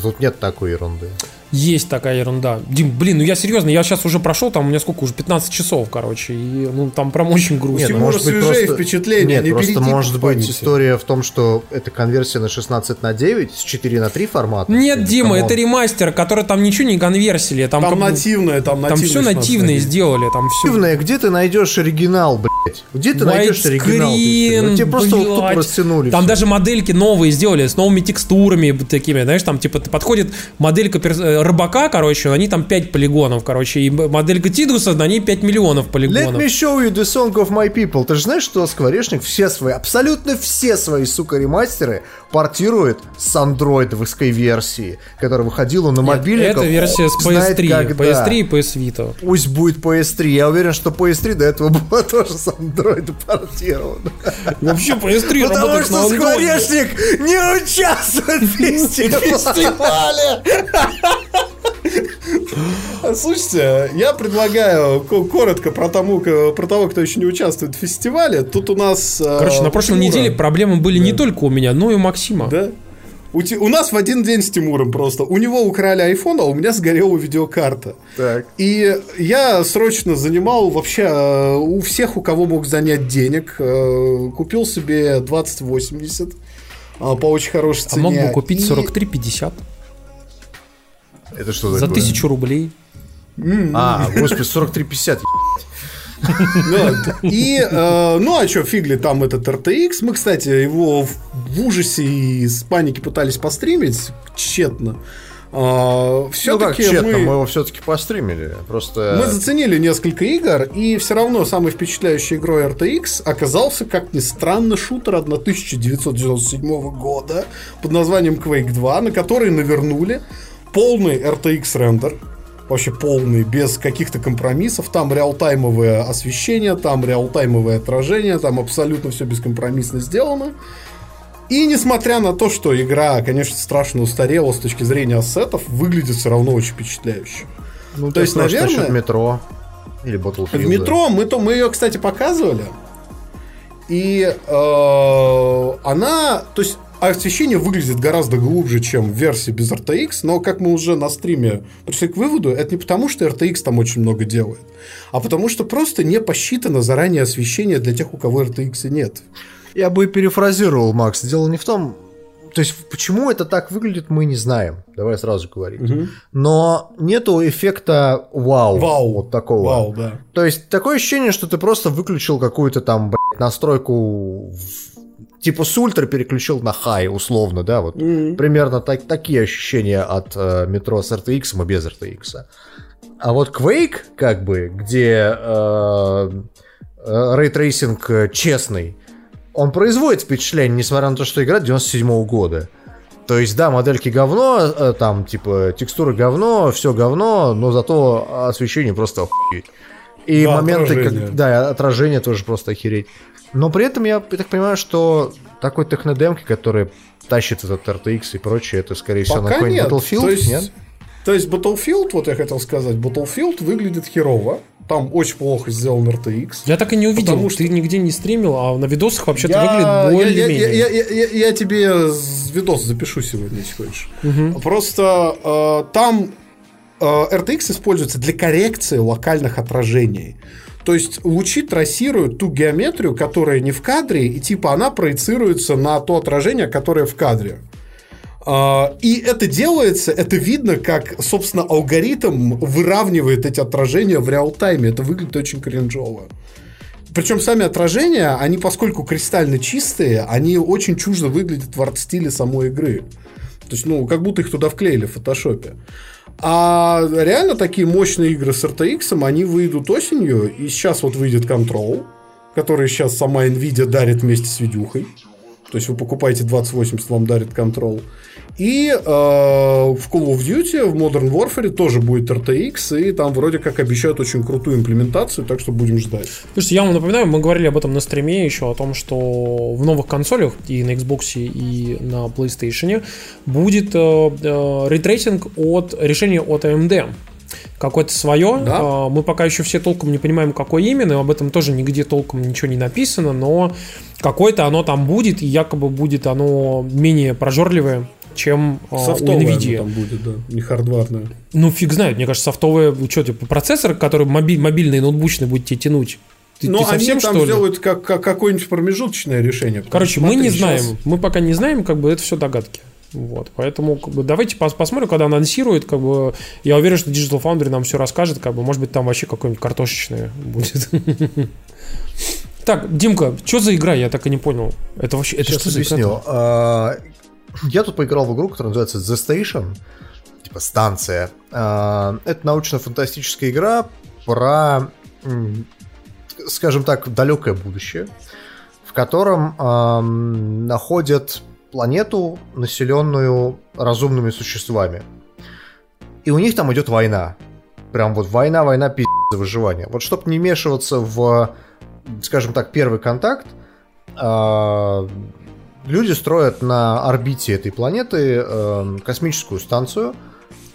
то тут нет такой ерунды. Есть такая ерунда. Дим, блин, ну я серьезно, я сейчас уже прошел, там у меня сколько уже, 15 часов, короче, и ну там прям очень грустно. Нет, Тимура свежее впечатление, Нет, не просто может быть история в том, что это конверсия на 16 на 9 с 4 на 3 формата. Нет, Дима, это ремастер, который там ничего не конверсили. Там, Там как нативное, там там нативное. все нативное сделали, там все. Нативное, где ты найдешь оригинал, блядь? Где ты найдешь оригинал? ты, Widescreen, Вот тебе просто вот тупо блядь. растянули. Там всё. даже модельки новые сделали, с новыми текстурами такими, знаешь, там типа подходит моделька э, рыбака, короче, они там 5 полигонов, короче, и моделька Тидуса, на ней 5 миллионов Let полигонов. me show you the song of my people. Ты же знаешь, что Скворечник все свои, абсолютно все свои, сука, ремастеры портирует с андроидовской версии, которая выходила на мобильниках. Это версия с знает PS3, когда. PS3 и PS Vita. Пусть будет PS3. Я уверен, что PS3 до этого была тоже с андроида портирована. Вообще PS3 Потому что. Скворечник не участвует в фестивале. Слушайте, я предлагаю ко- коротко про, тому, про того, кто еще не участвует в фестивале. Тут у нас... э, Короче, на прошлой Тимура. неделе проблемы были не только у меня, но и у Максима. Да? У, у нас в один день с Тимуром просто. У него украли iPhone, а у меня сгорела видеокарта. Так. И я срочно занимал вообще э, у всех, у кого мог занять денег. э, Купил себе 2080 э, по очень хорошей А цене. мог бы купить И- 43,50 Это что за тысячу рублей. А, господи, 43,50. Вот. И, э, ну, а что, фигли там этот RTX. Мы, кстати, его в, в ужасе и с паники пытались постримить тщетно. Ну как, все-таки тщетно, мы мы, его все-таки постримили. Просто... мы заценили несколько игр, и все равно самой впечатляющей игрой RTX оказался, как ни странно, шутер 1997 года под названием Quake 2, на который навернули полный RTX рендер. вообще полный, без каких-то компромиссов. Там реалтаймовое освещение, там реалтаймовое отражение, там абсолютно все бескомпромиссно сделано. И несмотря на то, что игра, конечно, страшно устарела с точки зрения ассетов, выглядит все равно очень впечатляюще. Ну, то есть, наверное... метро или Battlefield. В метро мы, то, мы ее, кстати, показывали. И э, она, то есть освещение выглядит гораздо глубже, чем в версии без RTX, но как мы уже на стриме пришли к выводу, это не потому, что RTX там очень много делает, а потому что просто не посчитано заранее освещение для тех, у кого RTX нет. Я бы перефразировал, Макс. Дело не в том, то есть почему это так выглядит, мы не знаем. Давай сразу говорить. Угу. Но нету эффекта вау. Вау. Вот такого. Вау, да. То есть такое ощущение, что ты просто выключил какую-то там блядь, настройку типа с ультра переключил на хай, условно, да, вот mm примерно так, такие ощущения от э, метро с RTX и без RTX. А вот Quake, как бы, где э, ray tracing э, честный, он производит впечатление, несмотря на то, что игра 97 -го года. То есть, да, модельки говно, э, там, типа, текстуры говно, все говно, но зато освещение просто охуеть. И да, моменты, отражение. как, да, отражение тоже просто охереть. Но при этом я, так понимаю, что такой технодемки, который тащит этот RTX и прочее, это, скорее всего, Пока на какой-нибудь Battlefield, то есть, нет? То есть Battlefield, вот я хотел сказать, Battlefield выглядит херово. Там очень плохо сделан RTX. Я так и не увидел, потому что ты нигде не стримил, а на видосах вообще-то я... выглядит более-менее. Я, я, я, я, я тебе видос запишу сегодня, если хочешь. Угу. Просто э, там э, RTX используется для коррекции локальных отражений. То есть лучи трассируют ту геометрию, которая не в кадре, и типа она проецируется на то отражение, которое в кадре. А, и это делается, это видно, как, собственно, алгоритм выравнивает эти отражения в реал-тайме. Это выглядит очень кринжово. Причем сами отражения, они, поскольку кристально чистые, они очень чуждо выглядят в арт-стиле самой игры. То есть, ну, как будто их туда вклеили в фотошопе. А реально такие мощные игры с RTX, они выйдут осенью, и сейчас вот выйдет Control, который сейчас сама Nvidia дарит вместе с видюхой. То есть вы покупаете 2080, вам дарит Control. И э, в Call of Duty, в Modern Warfare тоже будет RTX, и там вроде как обещают очень крутую имплементацию, так что будем ждать. Слушайте, я вам напоминаю, мы говорили об этом на стриме еще, о том, что в новых консолях и на Xbox, и на PlayStation будет э, э, от решения от AMD какое-то свое. Да? А, мы пока еще все толком не понимаем, какое именно, об этом тоже нигде толком ничего не написано, но какое-то оно там будет, и якобы будет оно менее прожорливое, чем а, софтовое у NVIDIA. там будет, да, не хардварное. Ну, фиг знает, мне кажется, софтовое, что, типа, процессор, который мобиль, мобильный, ноутбучный будет тебе тянуть. Ты, Но ты совсем, они там что сделают как, как какое-нибудь промежуточное решение. Короче, мы не знаем, сейчас... мы пока не знаем, как бы это все догадки. Вот, поэтому как бы, давайте пос посмотрим, когда анонсируют, как бы, я уверен, что Digital Foundry нам все расскажет, как бы, может быть, там вообще какое-нибудь картошечное будет. Так, Димка, что за игра? Я так и не понял. Это вообще, это Сейчас что за игра? А, я тут поиграл в игру, которая называется The Station, типа станция. А, это научно-фантастическая игра про, скажем так, далекое будущее, в котором находят планету, населенную разумными существами. И у них там идет война. Прям вот война, война, пиздец за выживание. Вот чтобы не вмешиваться в, скажем так, первый контакт, а, люди строят на орбите этой планеты э, космическую станцию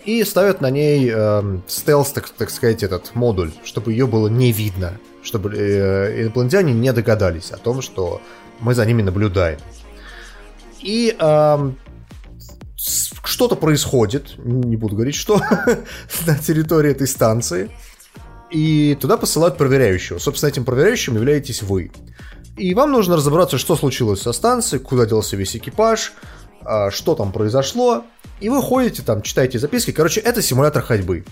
и ставят на ней э, стелс, так, так сказать, этот модуль, чтобы ее было не видно, чтобы э, инопланетяне не догадались о том, что мы за ними наблюдаем. И э, что-то происходит, не буду говорить, что, на территории этой станции. И туда посылают проверяющего. Собственно, этим проверяющим являетесь вы. И вам нужно разобраться, что случилось со станцией, куда делся весь экипаж, а, что там произошло. И вы ходите там, читаете записки. Короче, это симулятор ходьбы.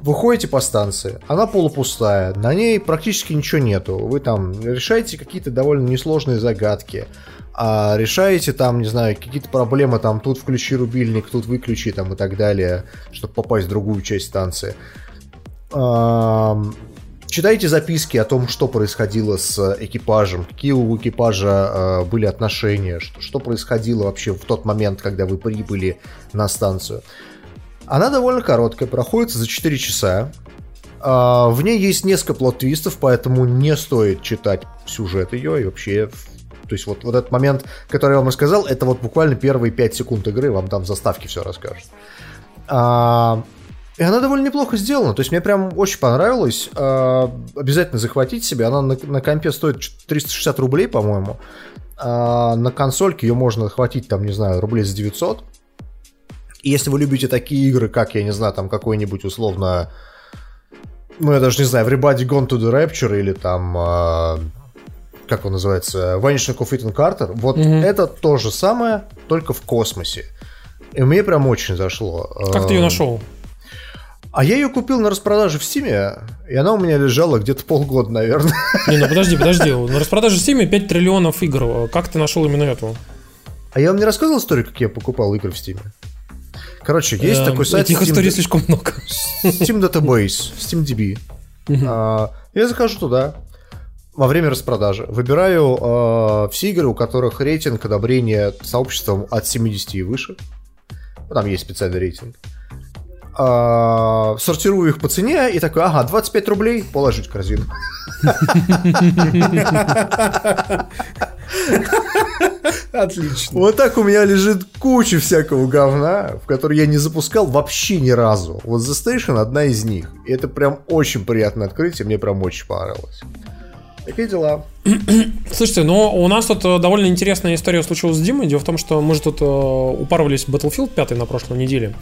Вы ходите по станции, она полупустая, на ней практически ничего нету. Вы там решаете какие-то довольно несложные загадки а решаете там, не знаю, какие-то проблемы, там, тут включи рубильник, тут выключи, там, и так далее, чтобы попасть в другую часть станции. Читайте записки о том, что происходило с экипажем, какие у экипажа э, были отношения, что, что происходило вообще в тот момент, когда вы прибыли на станцию. Она довольно короткая, проходит за 4 часа. А, в ней есть несколько плот-твистов, поэтому не стоит читать сюжет ее и вообще... То есть вот, вот этот момент, который я вам рассказал, это вот буквально первые 5 секунд игры, вам там заставки все расскажут. А, и она довольно неплохо сделана. То есть мне прям очень понравилось. А, обязательно захватить себе. Она на, на компе стоит 360 рублей, по-моему. А, на консольке ее можно захватить, там, не знаю, рублей за 900. И если вы любите такие игры, как, я не знаю, там какой-нибудь условно... Ну, я даже не знаю, Everybody Gone to the Rapture или там... Как он называется? Vanishing of Ethan Carter. Вот mm-hmm. это то же самое, только в космосе. И мне прям очень зашло. Как ты ее нашел? А я ее купил на распродаже в Стиме, и она у меня лежала где-то полгода, наверное. Не, ну подожди, подожди. На распродаже в Стиме 5 триллионов игр. Как ты нашел именно эту? А я вам не рассказывал историю, как я покупал игры в Стиме? Короче, есть эм, такой сайт... Этих историй слишком много. Steam Database, SteamDB. А, я захожу туда во время распродажи. Выбираю а, все игры, у которых рейтинг одобрения сообществом от 70 и выше. Там есть специальный рейтинг. А, сортирую их по цене и такой, ага, 25 рублей, положить в корзину. Отлично. Вот так у меня лежит куча всякого говна, в который я не запускал вообще ни разу. Вот The Station одна из них. И это прям очень приятное открытие, мне прям очень понравилось. Такие дела. Слушайте, ну у нас тут э, довольно интересная история случилась с Димой. Дело в том, что мы же тут э, упарывались в Battlefield 5 на прошлой неделе.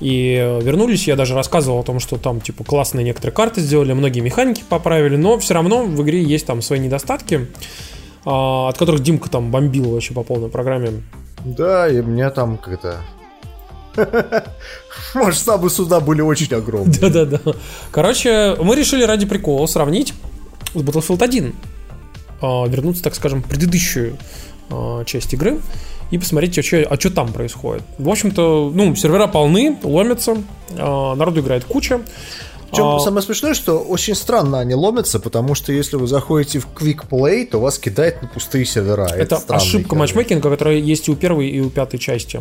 И э, вернулись, я даже рассказывал о том, что там типа классные некоторые карты сделали, многие механики поправили, но все равно в игре есть там свои недостатки, а, от которых Димка там бомбил вообще по полной программе. Да, и меня там как-то Масштабы суда были очень огромные. Да-да-да. Короче, мы решили ради прикола сравнить с Battlefield 1 а, вернуться, так скажем, в предыдущую а, часть игры и посмотреть, а что, а что там происходит. В общем-то, ну, сервера полны, ломятся, а, народу играет куча. Причем а... самое смешное, что очень странно они ломятся, потому что если вы заходите в Quick Play, то вас кидает на пустые сервера. Это, это ошибка матчмейкинга, которая есть и у первой, и у пятой части.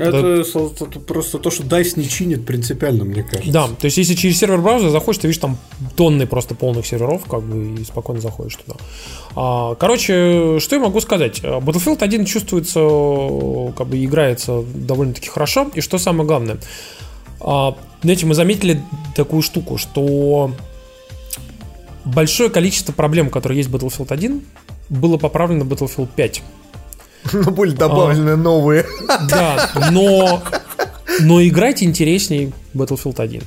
Это, это просто то, что DICE не чинит принципиально, мне кажется. Да, то есть если через сервер браузера заходишь, ты видишь там тонны просто полных серверов, как бы, и спокойно заходишь туда. А, короче, что я могу сказать? Battlefield 1 чувствуется, как бы играется довольно-таки хорошо, и что самое главное, а, знаете, мы заметили такую штуку, что большое количество проблем, которые есть в Battlefield 1, было поправлено в Battlefield 5. Но были добавлены а, новые. Да, но, но играть интересней Battlefield 1.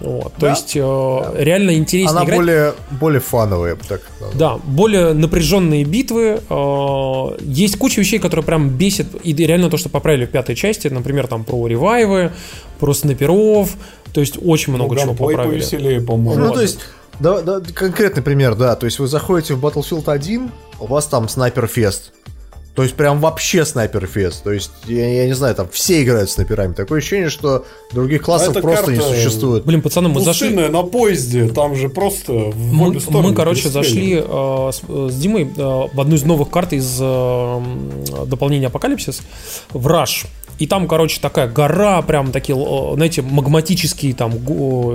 Вот, да? То есть э, да. реально интереснее Она играть. более, более фановая, так Да, более напряженные битвы. Э, есть куча вещей, которые прям бесит. И реально то, что поправили в пятой части, например, там про ревайвы, про снайперов. То есть очень много ну, чего поправили. повеселее, по-моему. Ну, то есть да, да, конкретный пример, да. То есть вы заходите в Battlefield 1, у вас там снайпер фест. То есть прям вообще снайпер фест. То есть, я, я не знаю, там все играют снайперами. Такое ощущение, что других классов а просто не существует. Блин, пацаны, мы зашли... на поезде, там же просто в мы, обе стороны. Мы, короче, зашли э, с, с Димой э, в одну из новых карт из э, дополнения Апокалипсис в Rush. И там, короче, такая гора, прям такие, знаете, магматические там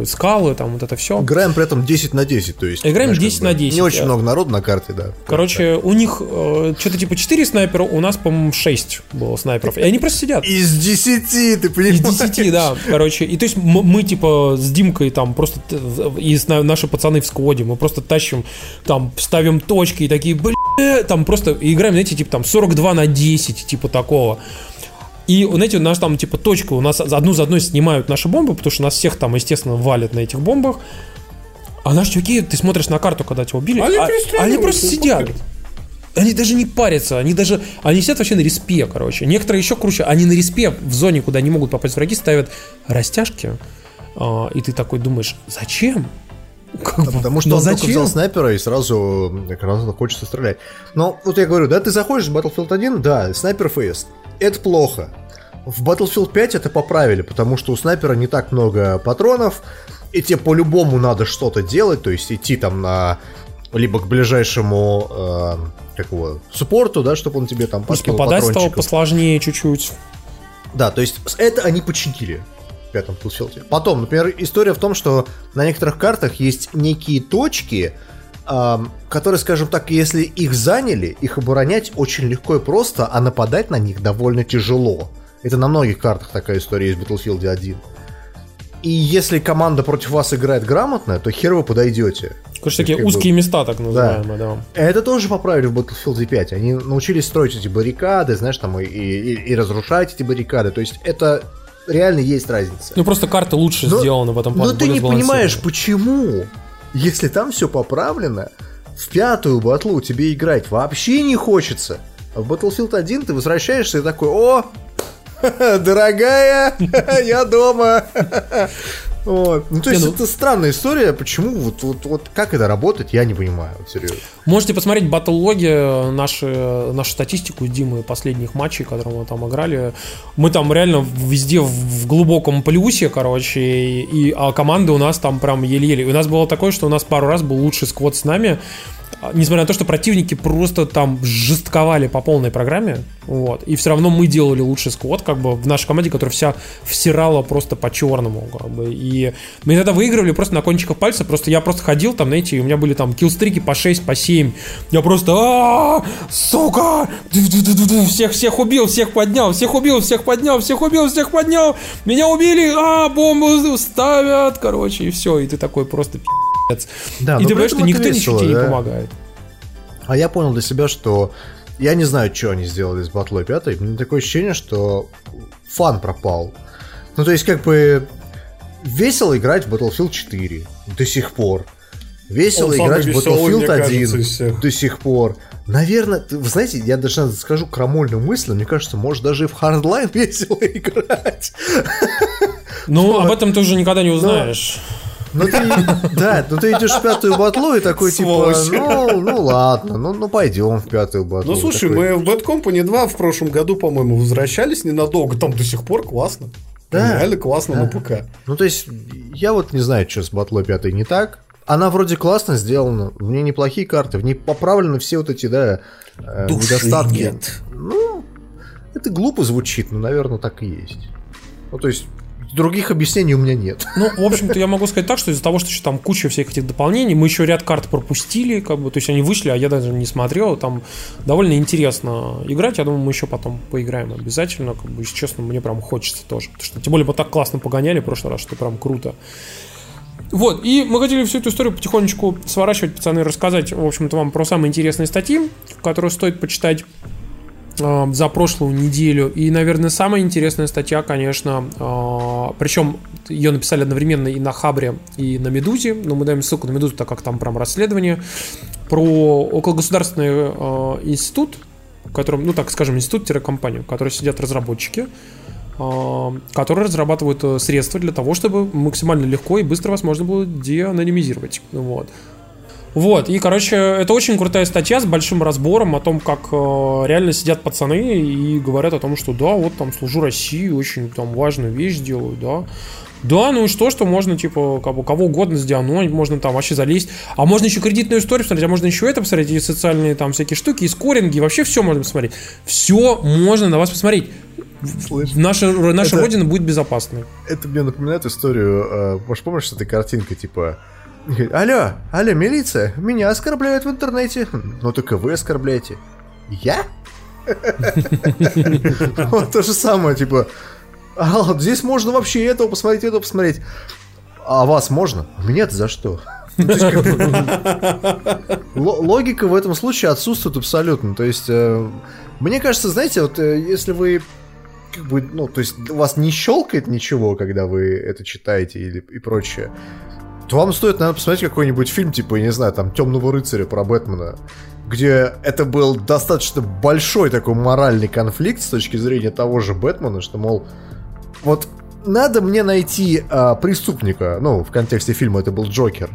скалы, там вот это все. Играем при этом 10 на 10, то есть. Играем 10 на 10. Не очень много народу на карте, да. Короче, у них э, что-то типа 4 снайпера, у нас, по-моему, 6 было снайперов. И они просто сидят. Из 10, ты понимаешь? Из 10, да. Короче, и то есть мы, мы типа с Димкой там просто, и наши пацаны в скводе, мы просто тащим, там, ставим точки и такие, бля, там просто играем, знаете, типа там 42 на 10, типа такого. И, знаете, у нас там, типа, точка, у нас одну за одной снимают наши бомбы, потому что нас всех там, естественно, валят на этих бомбах. А наши чуваки, ты смотришь на карту, когда тебя убили, они, а, они просто сидят. Они даже не парятся, они даже, они сидят вообще на респе, короче. Некоторые еще круче, они на респе в зоне, куда не могут попасть враги, ставят растяжки, а, и ты такой думаешь, зачем? Как а потому что он зачем? только взял снайпера и сразу гранату хочется стрелять. Но вот я говорю, да, ты заходишь в Battlefield 1, да, снайпер фейст это плохо. В Battlefield 5 это поправили, потому что у снайпера не так много патронов, и тебе по-любому надо что-то делать, то есть идти там на либо к ближайшему э, как его, суппорту, да, чтобы он тебе там подкинул попадать стало посложнее чуть-чуть. Да, то есть это они починили. пятом Battlefield. Потом, например, история в том, что на некоторых картах есть некие точки, которые, скажем так, если их заняли, их оборонять очень легко и просто, а нападать на них довольно тяжело. Это на многих картах такая история есть в Battlefield 1. И если команда против вас играет грамотно, то хер вы подойдете. Короче, такие как узкие бы... места, так называемые, да. да. Это тоже поправили в Battlefield 5. Они научились строить эти баррикады, знаешь, там и, и, и разрушать эти баррикады. То есть это реально есть разница. Ну просто карта лучше но, сделана в этом плане. Но ты не понимаешь, почему, если там все поправлено, в пятую батлу тебе играть вообще не хочется. А в Battlefield 1 ты возвращаешься и такой, о, дорогая, я дома. Вот. Ну, то есть, не, ну... это странная история. Почему? Вот, вот, вот как это работает, я не понимаю, вот, серьезно. Можете посмотреть батл-логи, наши, нашу статистику Димы последних матчей, которые мы там играли. Мы там реально везде в глубоком плюсе, короче, и, а команды у нас там прям еле-еле. У нас было такое, что у нас пару раз был лучший сквот с нами, несмотря на то, что противники просто там жестковали по полной программе, вот, и все равно мы делали лучший сквот, как бы, в нашей команде, которая вся всирала просто по-черному, как бы, и мы иногда выигрывали просто на кончиках пальца, просто я просто ходил там, знаете, у меня были там киллстрики по 6, по 7, я просто, а сука, всех, всех убил, всех поднял, всех убил, всех поднял, всех убил, всех поднял, меня убили, а, бомбу ставят, короче, и все, и ты такой просто да, и ты понимаешь, что никто ничего тебе не помогает. А я понял для себя, что я не знаю, что они сделали с батлой 5. У меня такое ощущение, что фан пропал. Ну, то есть, как бы весело играть в Battlefield 4 до сих пор. Весело Он играть в Battlefield 1 кажется, до сих пор. Наверное, вы знаете, я даже скажу крамольную мысль, мне кажется, может даже и в Hardline весело играть. Ну, об этом ты уже никогда не узнаешь. Ну ты, да, ну ты идешь в пятую батлу и такой типа, ну, ну ладно, ну, ну пойдем в пятую батлу. Ну слушай, такой... мы в Bad Company 2 в прошлом году, по-моему, возвращались ненадолго, там до сих пор классно. Да. Реально классно да. на ПК. Ну то есть, я вот не знаю, что с батлой пятой не так. Она вроде классно сделана, в ней неплохие карты, в ней поправлены все вот эти, да, э, Души недостатки. Нет. Ну, это глупо звучит, но, наверное, так и есть. Ну, то есть, других объяснений у меня нет. Ну, в общем-то, я могу сказать так, что из-за того, что еще там куча всех этих дополнений, мы еще ряд карт пропустили, как бы, то есть они вышли, а я даже не смотрел, там довольно интересно играть, я думаю, мы еще потом поиграем обязательно, как бы, если честно, мне прям хочется тоже, потому что, тем более, мы так классно погоняли в прошлый раз, что прям круто. Вот, и мы хотели всю эту историю потихонечку сворачивать, пацаны, рассказать, в общем-то, вам про самые интересные статьи, которые стоит почитать за прошлую неделю. И, наверное, самая интересная статья, конечно, э, причем ее написали одновременно и на Хабре, и на Медузе. Но мы даем ссылку на Медузу, так как там прям расследование про окологосударственный э, институт, в котором, ну так скажем, институт-компания, в которой сидят разработчики, которые разрабатывают средства для того, чтобы максимально легко и быстро вас можно было деанонимизировать. Вот. Вот, и, короче, это очень крутая статья с большим разбором о том, как э, реально сидят пацаны и говорят о том, что да, вот там служу России, очень там важную вещь делаю, да. Да, ну и что, что можно, типа, как бы, кого угодно сделать, можно там вообще залезть. А можно еще кредитную историю посмотреть, а можно еще это посмотреть, и социальные там всякие штуки, и скоринги, вообще все можно посмотреть. Все можно на вас посмотреть. Слышь, наша наша это, родина будет безопасной. Это мне напоминает историю, э, может, помнишь, эта картинка, типа, Алло, алло, милиция, меня оскорбляют в интернете. Ну только вы оскорбляете. Я? Вот то же самое, типа, а, здесь можно вообще этого посмотреть, этого посмотреть. А вас можно? Меня-то за что? Логика в этом случае отсутствует абсолютно. То есть, э, мне кажется, знаете, вот э, если вы как бы, ну, то есть вас не щелкает ничего, когда вы это читаете или и прочее, то вам стоит, наверное, посмотреть какой-нибудь фильм, типа, я не знаю, там, Темного рыцаря про Бэтмена, где это был достаточно большой такой моральный конфликт с точки зрения того же Бэтмена, что, мол, вот надо мне найти а, преступника, ну, в контексте фильма это был Джокер,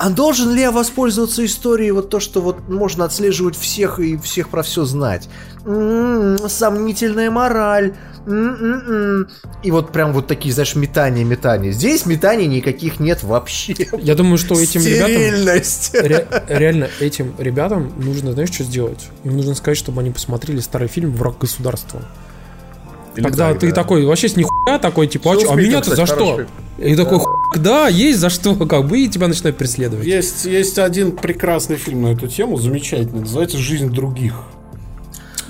а должен ли я воспользоваться историей, вот то, что вот можно отслеживать всех и всех про все знать? М-м-м, сомнительная мораль. М-м-м. И вот прям вот такие, знаешь, метания, метания. Здесь метаний никаких нет вообще. Я думаю, что этим ребятам... Ре- реально, этим ребятам нужно, знаешь, что сделать? Им нужно сказать, чтобы они посмотрели старый фильм «Враг государства». Или Тогда так, ты да. такой, вообще с нихуя такой, типа, а, Фил а Смит, меня-то за что? хороший. И такой, «Хуй, да, есть за что, как бы, и тебя начинают преследовать. Есть, есть один прекрасный фильм на эту тему, замечательный, называется «Жизнь других».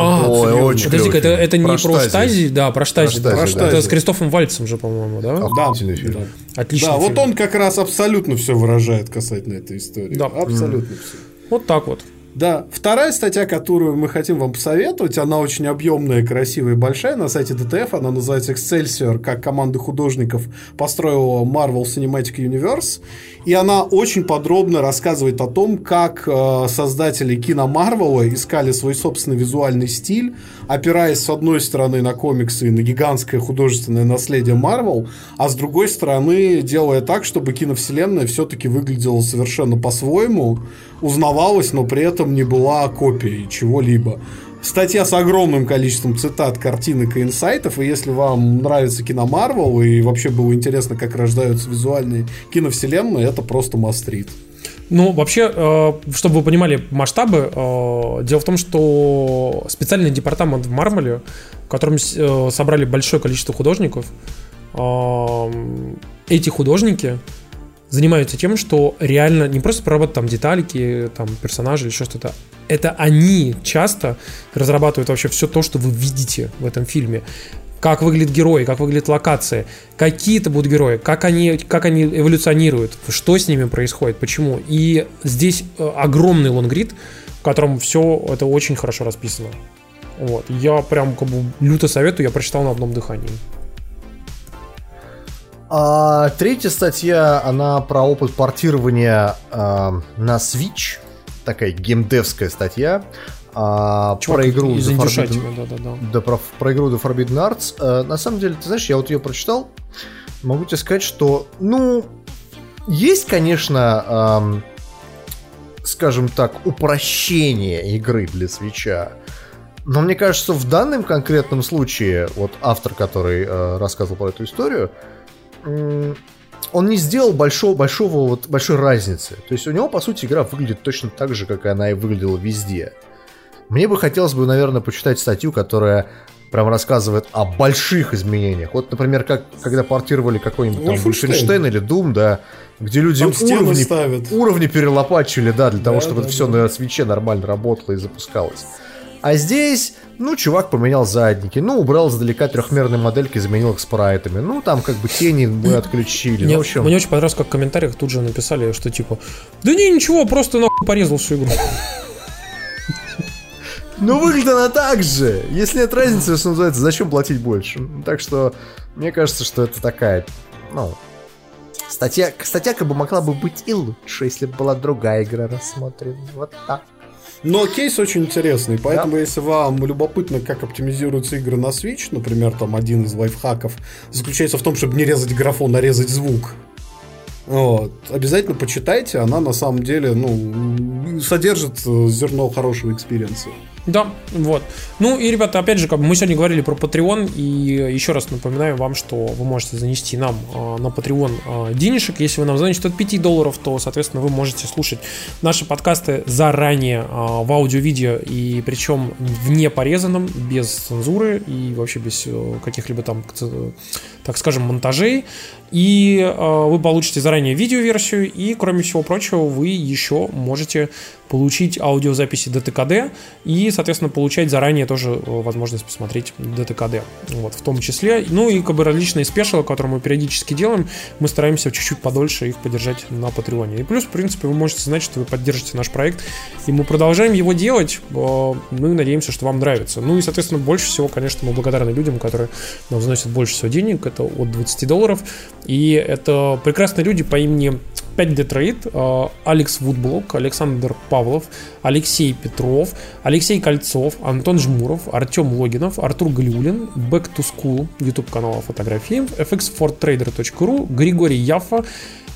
А, Ой, очень Подожди-ка, это, это не про Штази. Да, про Штази. Про Штази, Это да. с Кристофом Вальцем же, по-моему, да? Охуительный фильм. Да. Отличный Да, вот он как раз абсолютно все выражает касательно этой истории. Да. Абсолютно все. Вот так вот. Да, вторая статья, которую мы хотим вам посоветовать, она очень объемная, красивая и большая. На сайте DTF, она называется Excelsior, как команда художников построила Marvel Cinematic Universe, и она очень подробно рассказывает о том, как э, создатели кино Марвела искали свой собственный визуальный стиль, опираясь с одной стороны на комиксы и на гигантское художественное наследие Марвел, а с другой стороны делая так, чтобы киновселенная все-таки выглядела совершенно по-своему, узнавалась, но при этом не была копией чего-либо. Статья с огромным количеством цитат, картинок и инсайтов, и если вам нравится кино Марвел и вообще было интересно, как рождаются визуальные киновселенные, это просто мастрит. Ну, вообще, э, чтобы вы понимали масштабы, э, дело в том, что специальный департамент в Мармале, в котором э, собрали большое количество художников, эти художники занимаются тем, что реально не просто прорабатывают там детальки, там персонажи или еще что-то. Это они часто разрабатывают вообще все то, что вы видите в этом фильме. Как выглядят герои, как выглядят локации, какие это будут герои, как они, как они эволюционируют, что с ними происходит, почему. И здесь э, огромный лонгрид, в котором все это очень хорошо расписано. Вот. Я прям как бы люто советую, я прочитал на одном дыхании. А третья статья, она про опыт портирования а, на Switch. Такая геймдевская статья. а, Чувак про игру из The Forbidden, да-да-да. да, про, про игру The Forbidden Arts. Э, на самом деле, ты знаешь, я вот ее прочитал. Могу тебе сказать, что, ну, есть, конечно, ам, скажем так, упрощение игры для свеча. Но мне кажется, в данном конкретном случае, вот автор, который э, рассказывал про эту историю, он не сделал большого, большого, вот, большой разницы. То есть у него, по сути, игра выглядит точно так же, как она и выглядела везде. Мне бы хотелось бы, наверное, почитать статью, которая прям рассказывает о больших изменениях. Вот, например, как когда портировали какой-нибудь там Wolfenstein. Или Doom, да, где люди Там уровни, ставят. уровни перелопачивали, да, для того, Да, чтобы да, это все да. на свече нормально работало и запускалось. А здесь, ну, чувак поменял задники, ну, убрал издалека трехмерные модельки, заменил их спрайтами. Ну, там как бы тени мы отключили. Мне, ну, в общем, мне очень понравилось, как в комментариях тут же написали, что типа, да не, ничего, просто нахуй порезал всю игру. Ну, выглядит она так же. Если нет разницы, что называется, зачем платить больше? Так что, мне кажется, что это такая, ну... Статья, статья как бы могла бы быть и лучше, если бы была другая игра рассмотрена. Вот так. Но кейс очень интересный, поэтому если вам любопытно, как оптимизируются игры на Switch, например, там один из лайфхаков заключается в том, чтобы не резать графон, а резать звук. Вот. Обязательно почитайте, она на самом деле ну, содержит э, зерно хорошего experience а. Да, вот. Ну и, ребята, опять же, как мы сегодня говорили про Patreon, и еще раз напоминаю вам, что вы можете занести нам а, на Patreon а, денежек. Если вы нам заносите от 5 долларов, то, соответственно, вы можете слушать наши подкасты заранее а, в аудио-видео, и причем в непорезанном, без цензуры и вообще без э, каких-либо там, так скажем, монтажей. И э, вы получите заранее видеоверсию, и, кроме всего прочего, вы еще можете получить аудиозаписи ДТКД и, соответственно, получать заранее тоже э, возможность посмотреть ДТКД. Вот, в том числе. Ну и как бы различные спешалы, которые мы периодически делаем, мы стараемся чуть-чуть подольше их поддержать на Патреоне. И плюс, в принципе, вы можете знать, что вы поддержите наш проект, и мы продолжаем его делать. Э, Мы надеемся, что вам нравится. Ну и, соответственно, больше всего, конечно, мы благодарны людям, которые нам заносят больше всего денег. Это от 20 долларов. И это прекрасные люди по имени 5 Детрейд, э, Алекс Вудблок, Александр Павлов, Алексей Петров, Алексей Кольцов, Антон Жмуров, Артем Логинов, Артур Галиулин, Back to School, YouTube канала фотографии, fxfortrader.ru, Григорий Яфа,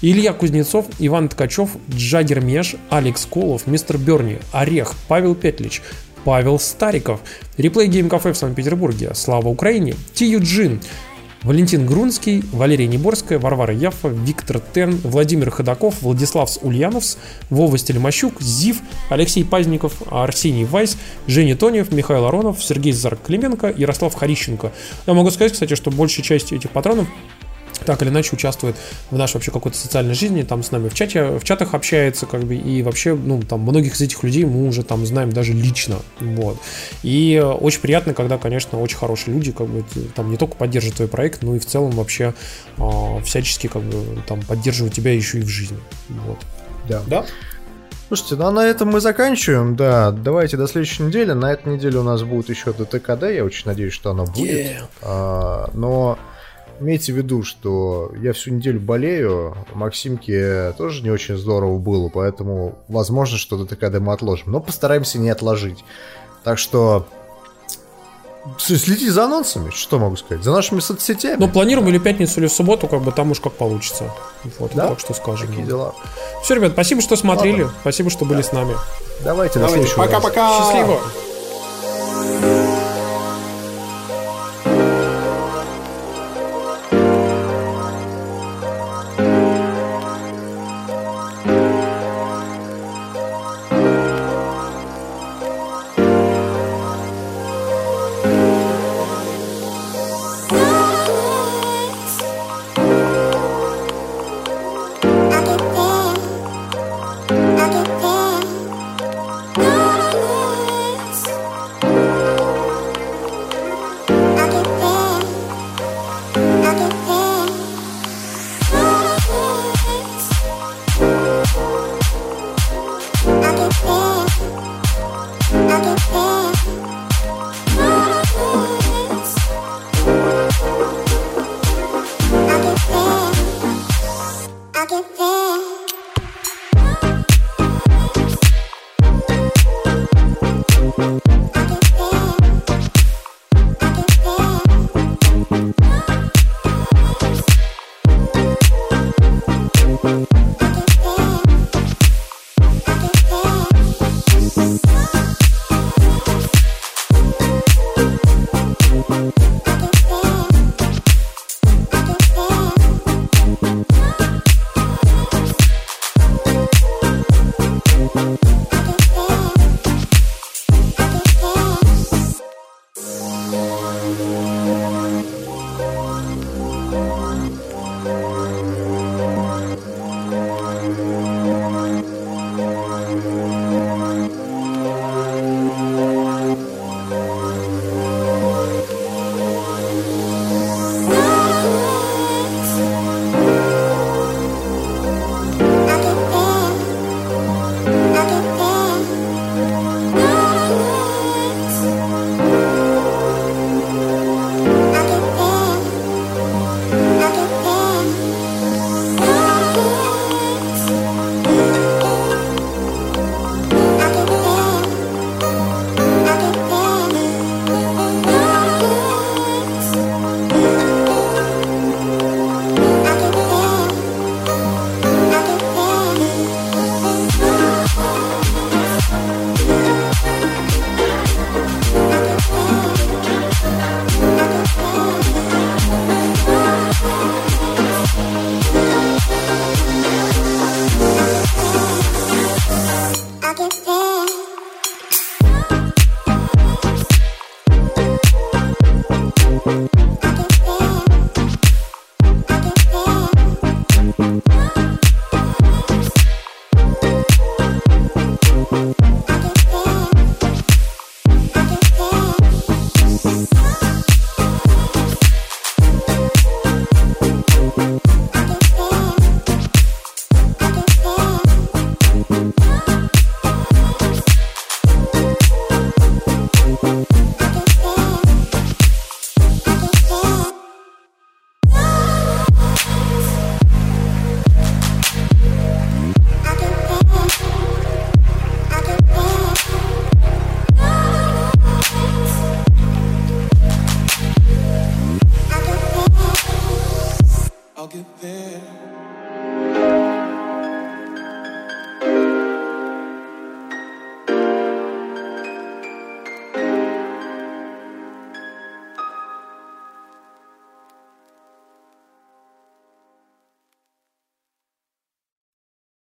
Илья Кузнецов, Иван Ткачев, Джагер Меш, Алекс Колов, Мистер Берни, Орех, Павел Петлич, Павел Стариков, Replay Game Cafe в Санкт-Петербурге, Слава Украине, Ти Юджин, Валентин Грунский, Валерия Неборская, Варвара Яфа, Виктор Терн, Владимир Ходаков, Владислав Ульяновс, Вова Стельмощук, Зив, Алексей Пазников, Арсений Вайс, Женя Тонев, Михаил Аронов, Сергей Зарк-Клименко, Ярослав Харищенко. Я могу сказать, кстати, что большая часть этих патронов так или иначе участвует в нашей вообще какой-то социальной жизни, там с нами в чате, в чатах общается, как бы, и вообще, ну, там, многих из этих людей мы уже там знаем даже лично, вот. И очень приятно, когда, конечно, очень хорошие люди, как бы, там, не только поддерживают твой проект, но и в целом вообще э, всячески, как бы, там, поддерживают тебя еще и в жизни, вот. Да. Да? Слушайте, ну а на этом мы заканчиваем, да. Давайте до следующей недели. На этой неделе у нас будет еще ДТКД, я очень надеюсь, что оно будет. Yeah. А, но имейте в виду, что я всю неделю болею, Максимке тоже не очень здорово было, поэтому возможно, что до ТКД мы отложим. Но постараемся не отложить. Так что Следите за анонсами, что могу сказать, за нашими соцсетями. Ну, планируем или пятницу, или в субботу, как бы там уж как получится. Вот, да? так что скажем. Такие дела. Все, ребят, спасибо, что смотрели, Ладно. спасибо, что были с нами. Давайте, Давайте. до следующего Пока-пока. Счастливо.